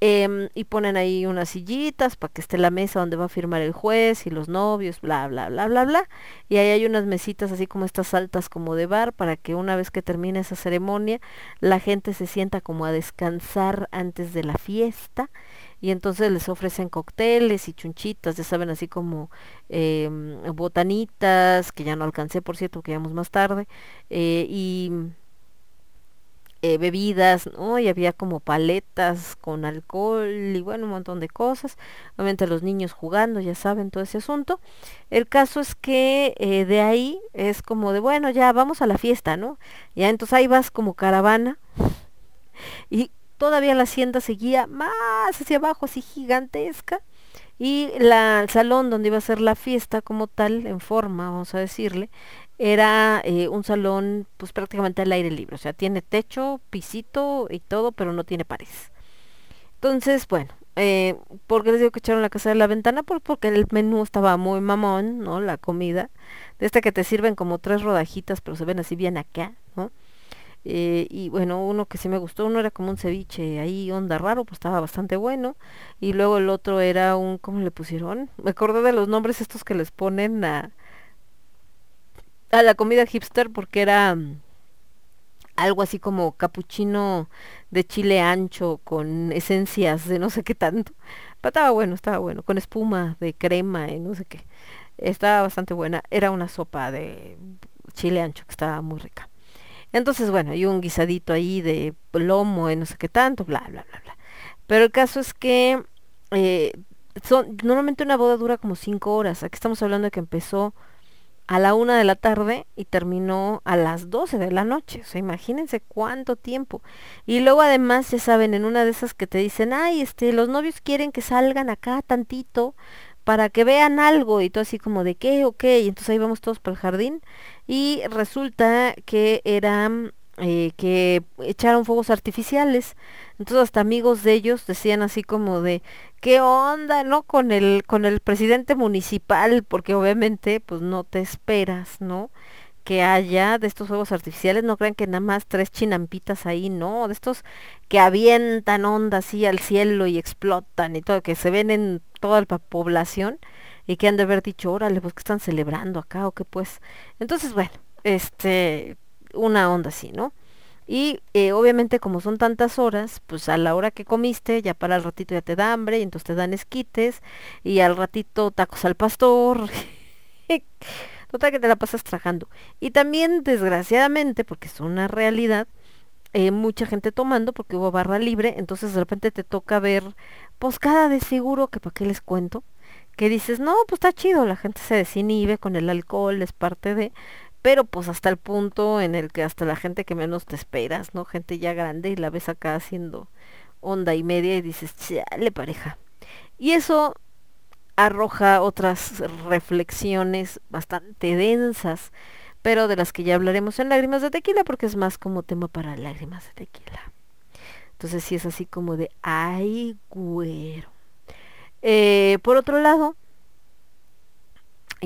em, y ponen ahí unas sillitas para que esté la mesa donde va a firmar el juez y los novios, bla, bla, bla, bla, bla. Y ahí hay unas mesitas así como estas altas como de bar para que una vez que termine esa ceremonia la gente se sienta como a descansar antes de la fiesta. Y entonces les ofrecen cócteles y chunchitas, ya saben, así como em, botanitas, que ya no alcancé, por cierto, que vamos más tarde, eh, y eh, bebidas, ¿no? Y había como paletas con alcohol y bueno, un montón de cosas. Obviamente los niños jugando, ya saben, todo ese asunto. El caso es que eh, de ahí es como de, bueno, ya vamos a la fiesta, ¿no? Ya entonces ahí vas como caravana y todavía la hacienda seguía más hacia abajo, así gigantesca. Y la, el salón donde iba a ser la fiesta como tal, en forma, vamos a decirle, era eh, un salón pues prácticamente al aire libre, o sea, tiene techo, pisito y todo, pero no tiene paredes. Entonces, bueno, eh, ¿por qué les digo que echaron la casa de la ventana? Pues porque el menú estaba muy mamón, ¿no? La comida, de esta que te sirven como tres rodajitas, pero se ven así bien acá, ¿no? Eh, y bueno, uno que sí me gustó, uno era como un ceviche ahí, onda raro, pues estaba bastante bueno. Y luego el otro era un, ¿cómo le pusieron? Me acordé de los nombres estos que les ponen a, a la comida hipster porque era mm, algo así como capuchino de chile ancho con esencias de no sé qué tanto. Pero estaba bueno, estaba bueno, con espuma de crema y no sé qué. Estaba bastante buena. Era una sopa de chile ancho que estaba muy rica. Entonces, bueno, y un guisadito ahí de lomo y no sé qué tanto, bla, bla, bla, bla. Pero el caso es que eh, son, normalmente una boda dura como cinco horas. Aquí estamos hablando de que empezó a la una de la tarde y terminó a las 12 de la noche. O sea, imagínense cuánto tiempo. Y luego además, ya saben, en una de esas que te dicen, ay, este, los novios quieren que salgan acá tantito para que vean algo y todo así como de qué, ok, y entonces ahí vamos todos por el jardín y resulta que eran eh, que echaron fuegos artificiales. Entonces hasta amigos de ellos decían así como de qué onda no con el con el presidente municipal porque obviamente pues no te esperas no que haya de estos fuegos artificiales. No crean que nada más tres chinampitas ahí no de estos que avientan ondas así al cielo y explotan y todo que se ven en toda la población y que han de haber dicho órale pues que están celebrando acá o qué pues entonces bueno este una onda así, ¿no? Y eh, obviamente como son tantas horas, pues a la hora que comiste, ya para el ratito ya te da hambre, y entonces te dan esquites, y al ratito tacos al pastor. Total que te la pasas trabajando. Y también, desgraciadamente, porque es una realidad, eh, mucha gente tomando porque hubo barra libre, entonces de repente te toca ver, pues cada de seguro que para qué les cuento, que dices, no, pues está chido, la gente se desinhibe con el alcohol, es parte de, pero pues hasta el punto en el que hasta la gente que menos te esperas, ¿no? Gente ya grande y la ves acá haciendo onda y media y dices, chale pareja. Y eso arroja otras reflexiones bastante densas, pero de las que ya hablaremos en Lágrimas de Tequila, porque es más como tema para Lágrimas de Tequila. Entonces sí es así como de, ay, güero. Eh, por otro lado,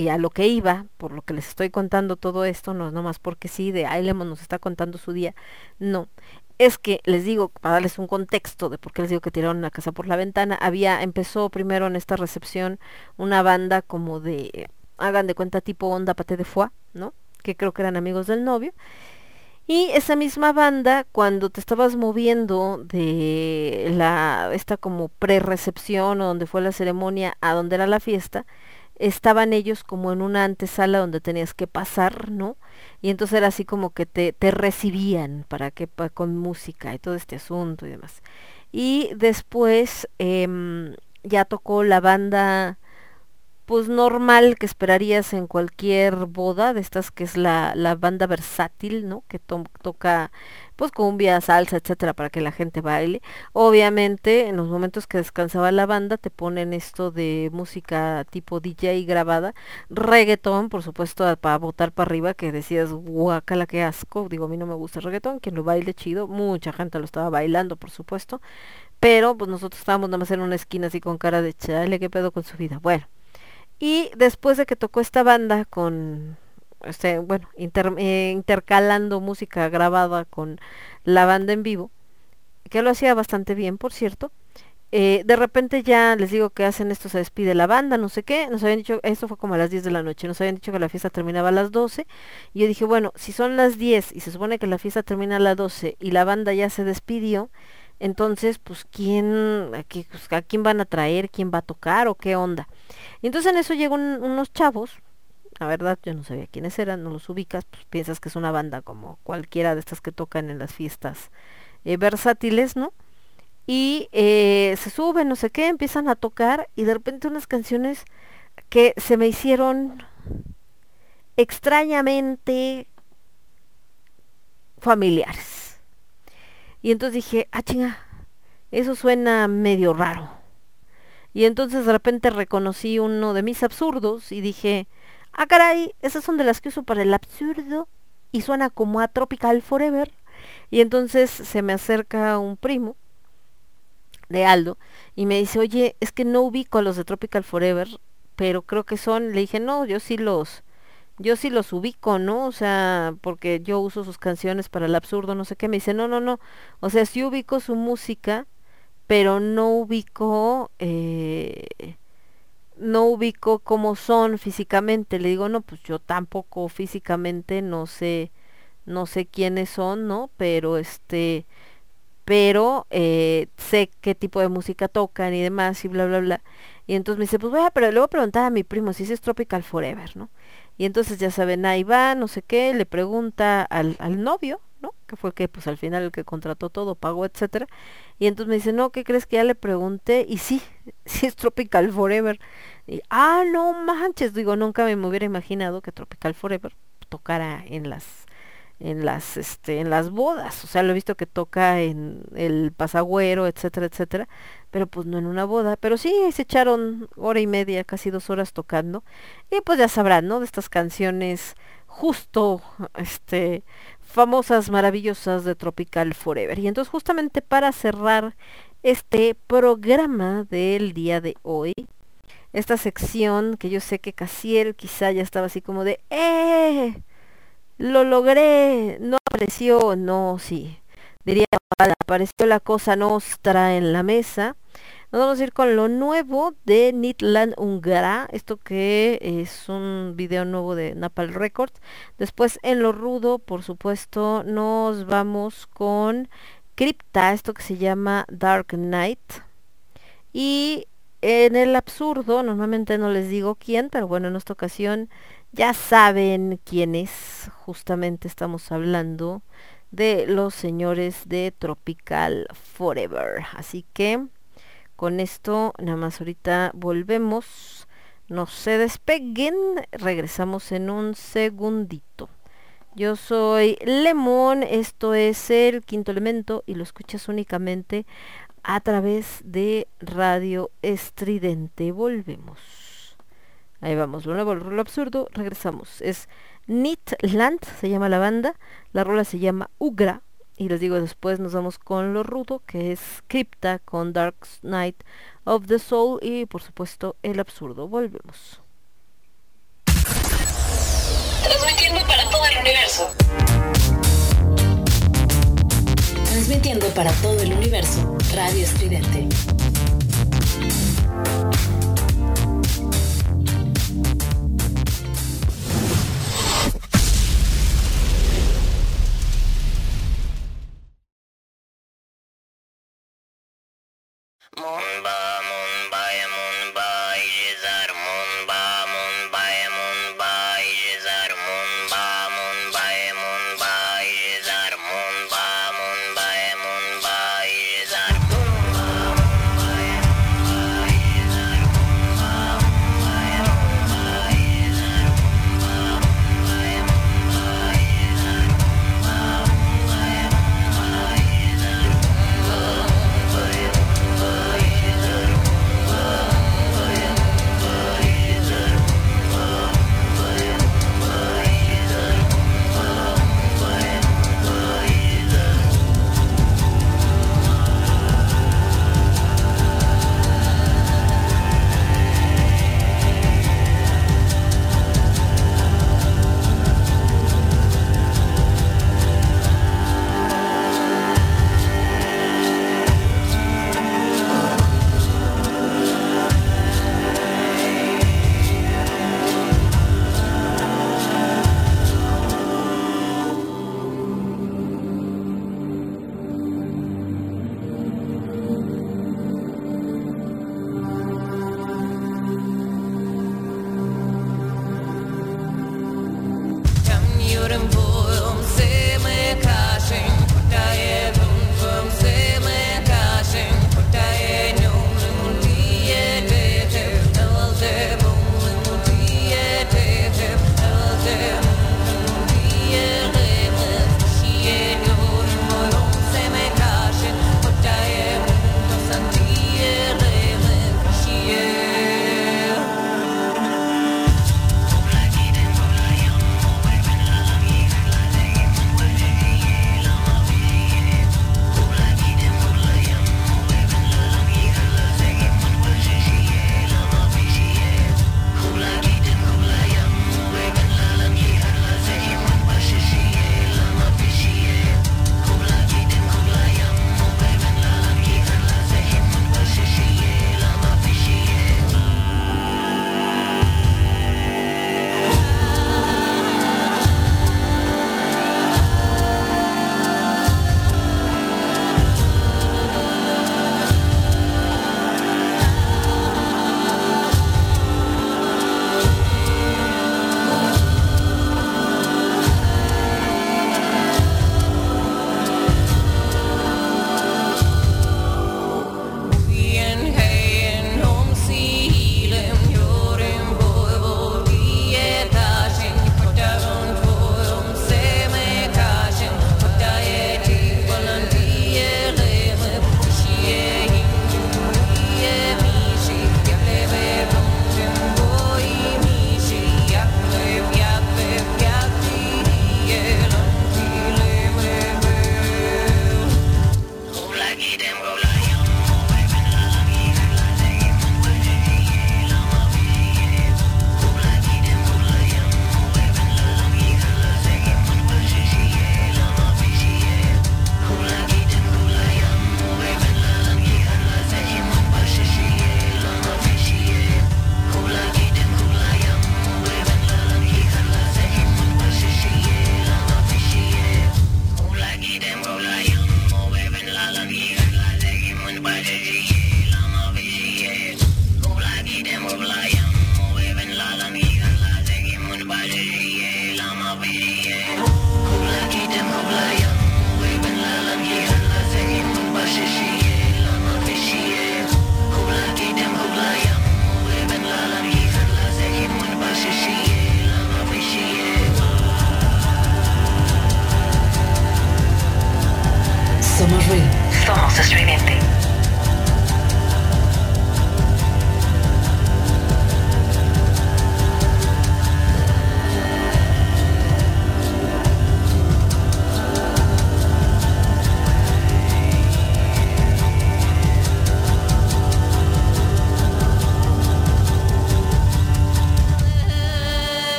y a lo que iba, por lo que les estoy contando todo esto, no es nomás porque sí, de Ailemon nos está contando su día, no. Es que les digo, para darles un contexto de por qué les digo que tiraron la casa por la ventana, había, empezó primero en esta recepción una banda como de, hagan de cuenta tipo onda pate de foie, ¿no? Que creo que eran amigos del novio. Y esa misma banda, cuando te estabas moviendo de la, esta como pre-recepción o donde fue la ceremonia a donde era la fiesta, estaban ellos como en una antesala donde tenías que pasar, ¿no? Y entonces era así como que te, te recibían para que con música y todo este asunto y demás. Y después em, ya tocó la banda pues normal que esperarías en cualquier boda de estas que es la, la banda versátil, ¿no? Que to- toca pues cumbia, salsa, etcétera, para que la gente baile. Obviamente, en los momentos que descansaba la banda, te ponen esto de música tipo DJ grabada, reggaetón, por supuesto, para botar para arriba, que decías, guacala, qué asco. Digo, a mí no me gusta el reggaetón, quien lo baile chido, mucha gente lo estaba bailando, por supuesto. Pero pues nosotros estábamos nada más en una esquina así con cara de chale, qué pedo con su vida. Bueno. Y después de que tocó esta banda con, este, bueno, eh, intercalando música grabada con la banda en vivo, que lo hacía bastante bien, por cierto, eh, de repente ya les digo que hacen esto, se despide la banda, no sé qué, nos habían dicho, esto fue como a las 10 de la noche, nos habían dicho que la fiesta terminaba a las 12, y yo dije, bueno, si son las 10 y se supone que la fiesta termina a las 12 y la banda ya se despidió, entonces, pues, ¿quién, pues, a quién van a traer, quién va a tocar o qué onda? Y entonces en eso llegan unos chavos, la verdad yo no sabía quiénes eran, no los ubicas, pues piensas que es una banda como cualquiera de estas que tocan en las fiestas eh, versátiles, ¿no? Y eh, se suben, no sé qué, empiezan a tocar y de repente unas canciones que se me hicieron extrañamente familiares. Y entonces dije, ah, chinga, eso suena medio raro. Y entonces de repente reconocí uno de mis absurdos y dije, ah, caray, esas son de las que uso para el absurdo y suena como a Tropical Forever. Y entonces se me acerca un primo de Aldo y me dice, oye, es que no ubico a los de Tropical Forever, pero creo que son, le dije, no, yo sí los, yo sí los ubico, ¿no? O sea, porque yo uso sus canciones para el absurdo, no sé qué. Me dice, no, no, no. O sea, sí ubico su música, pero no ubico, eh, no ubico cómo son físicamente. Le digo, no, pues yo tampoco físicamente no sé, no sé quiénes son, ¿no? Pero este, pero eh, sé qué tipo de música tocan y demás y bla, bla, bla. Y entonces me dice, pues voy a, pero le voy a preguntar a mi primo si ese es Tropical Forever, ¿no? Y entonces ya saben, ahí va, no sé qué, le pregunta al, al novio, ¿no? Que fue que pues al final el que contrató todo, pagó, etcétera. Y entonces me dice, no, ¿qué crees que ya le pregunté? Y sí, sí es Tropical Forever. Y, ah, no manches, digo, nunca me hubiera imaginado que Tropical Forever tocara en las en las este en las bodas o sea lo he visto que toca en el pasagüero etcétera etcétera pero pues no en una boda pero sí se echaron hora y media casi dos horas tocando y pues ya sabrán no de estas canciones justo este famosas maravillosas de Tropical Forever y entonces justamente para cerrar este programa del día de hoy esta sección que yo sé que Casiel quizá ya estaba así como de ¡eh! Lo logré, no apareció, no, sí, diría, apareció la cosa nostra en la mesa, Nos vamos a ir con lo nuevo de Nitland Ungara, esto que es un video nuevo de Napal Records. Después en lo rudo, por supuesto, nos vamos con Crypta, esto que se llama Dark Knight. Y en el absurdo, normalmente no les digo quién, pero bueno, en esta ocasión ya saben quién es. Justamente estamos hablando de los señores de Tropical Forever. Así que con esto, nada más ahorita volvemos. No se despeguen, regresamos en un segundito. Yo soy Lemón, esto es el quinto elemento y lo escuchas únicamente a través de Radio Estridente. Volvemos. Ahí vamos, lo nuevo, lo absurdo, regresamos. Es Nitland, se llama la banda. La rola se llama Ugra. Y les digo, después nos vamos con lo rudo, que es Crypta con Dark Knight of the Soul. Y por supuesto, el absurdo. Volvemos. Transmitiendo para todo el universo. Transmitiendo para todo el universo. Radio Estridente. Moonbomb.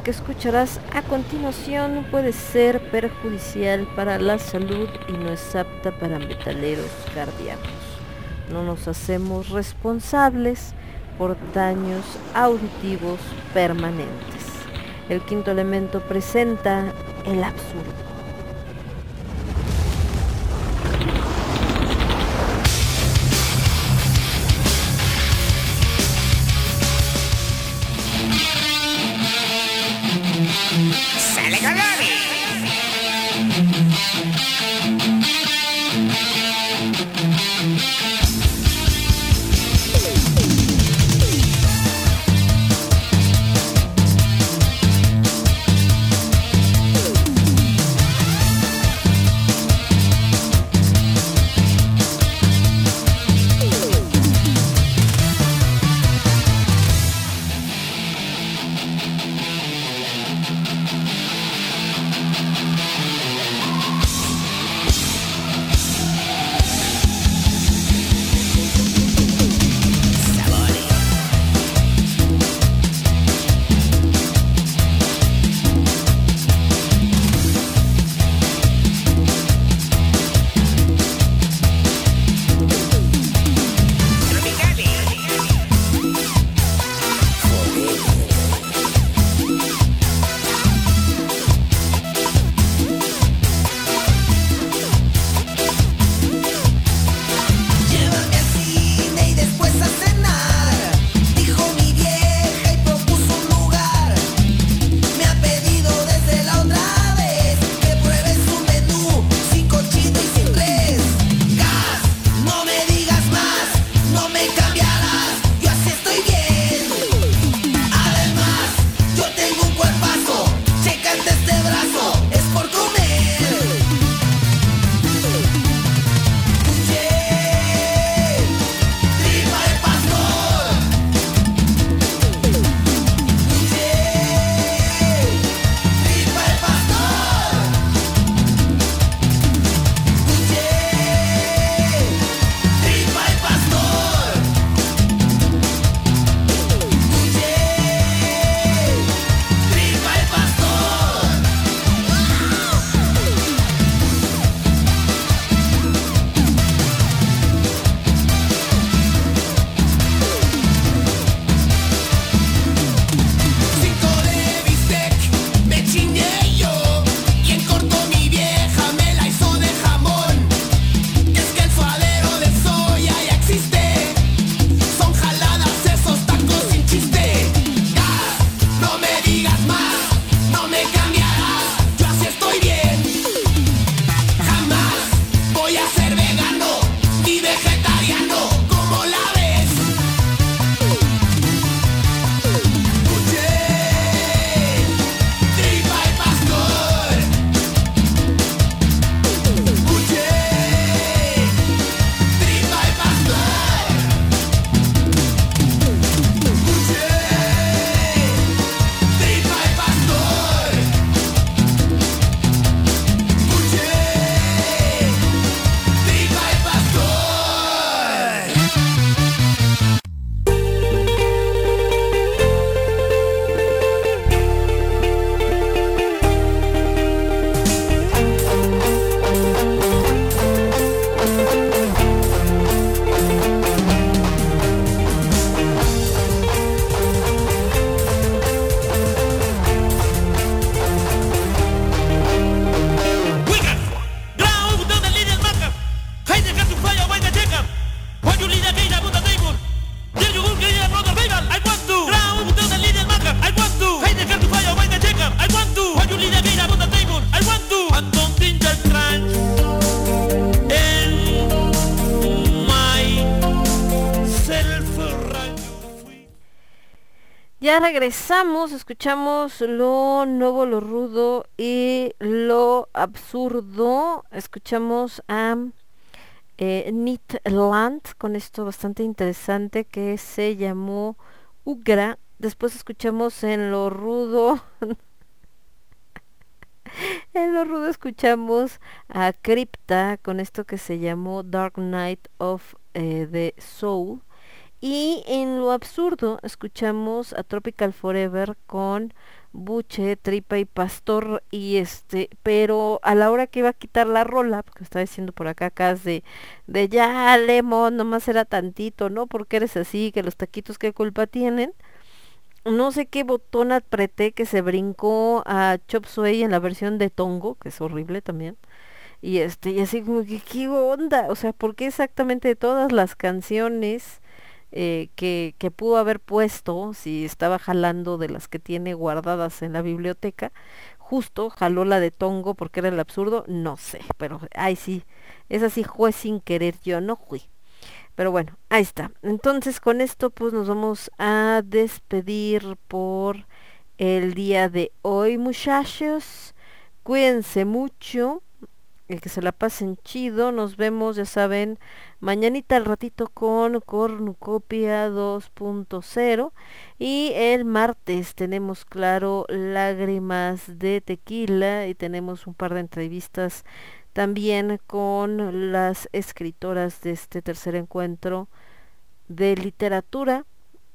que escucharás a continuación puede ser perjudicial para la salud y no es apta para metaleros cardíacos. No nos hacemos responsables por daños auditivos permanentes. El quinto elemento presenta el absurdo. regresamos, escuchamos lo nuevo, lo rudo y lo absurdo. Escuchamos a eh, con esto bastante interesante que se llamó Ugra. Después escuchamos en lo rudo. en lo rudo escuchamos a Crypta con esto que se llamó Dark Night of eh, the Soul. Y en lo absurdo escuchamos a Tropical Forever con Buche, Tripa y Pastor y este, pero a la hora que iba a quitar la rola, porque está diciendo por acá Cas de, de ya Lemon, nomás era tantito, ¿no? Porque eres así, que los taquitos qué culpa tienen. No sé qué botón apreté que se brincó a Chop Suey en la versión de Tongo, que es horrible también. Y este, y así como que, ¿qué onda? O sea, ¿por qué exactamente todas las canciones eh, que, que pudo haber puesto, si estaba jalando de las que tiene guardadas en la biblioteca, justo jaló la de Tongo porque era el absurdo? No sé, pero ay sí, esa sí fue sin querer, yo no fui. Pero bueno, ahí está. Entonces con esto pues nos vamos a despedir por el día de hoy, muchachos. Cuídense mucho y que se la pasen chido. Nos vemos, ya saben, mañanita al ratito con Cornucopia 2.0 y el martes tenemos claro lágrimas de tequila y tenemos un par de entrevistas también con las escritoras de este tercer encuentro de literatura,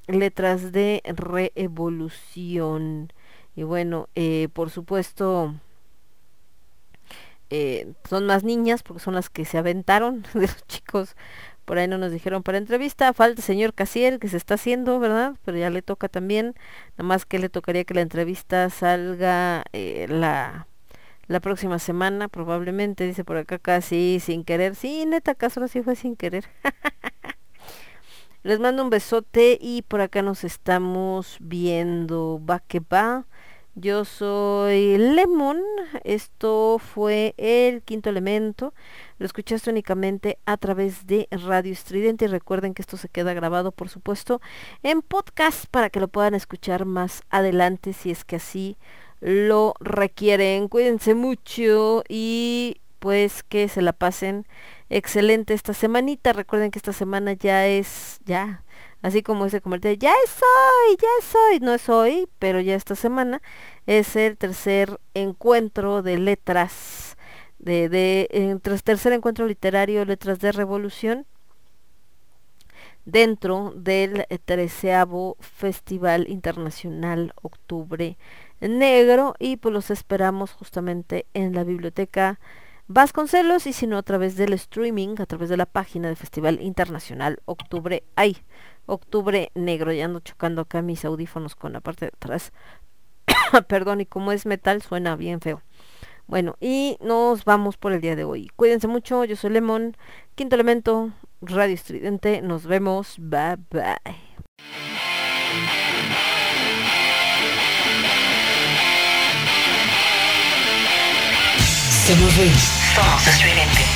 letras de reevolución. Y bueno, eh, por supuesto, eh, son más niñas porque son las que se aventaron de los chicos. Por ahí no nos dijeron para entrevista. Falta el señor Casiel que se está haciendo, ¿verdad? Pero ya le toca también. Nada más que le tocaría que la entrevista salga eh, la la próxima semana probablemente, dice por acá casi sin querer. Sí, neta, caso ahora sí fue sin querer. Les mando un besote y por acá nos estamos viendo. Va que va. Yo soy Lemon. Esto fue el quinto elemento. Lo escuchaste únicamente a través de Radio Estridente. Y recuerden que esto se queda grabado, por supuesto, en podcast para que lo puedan escuchar más adelante si es que así lo requieren. Cuídense mucho y pues que se la pasen excelente esta semanita. Recuerden que esta semana ya es, ya, así como ese comercial, ya es hoy, ya es hoy, no es hoy, pero ya esta semana es el tercer encuentro de letras, de, de entre tercer encuentro literario, letras de revolución dentro del treceavo Festival Internacional Octubre Negro y pues los esperamos justamente en la biblioteca Vasconcelos y si no a través del streaming, a través de la página del Festival Internacional Octubre, ay, Octubre Negro, ya ando chocando acá mis audífonos con la parte de atrás, perdón, y como es metal suena bien feo. Bueno, y nos vamos por el día de hoy. Cuídense mucho, yo soy Lemon, quinto elemento, Radio Estridente, nos vemos, bye bye. Somos ruido. Somos estridente.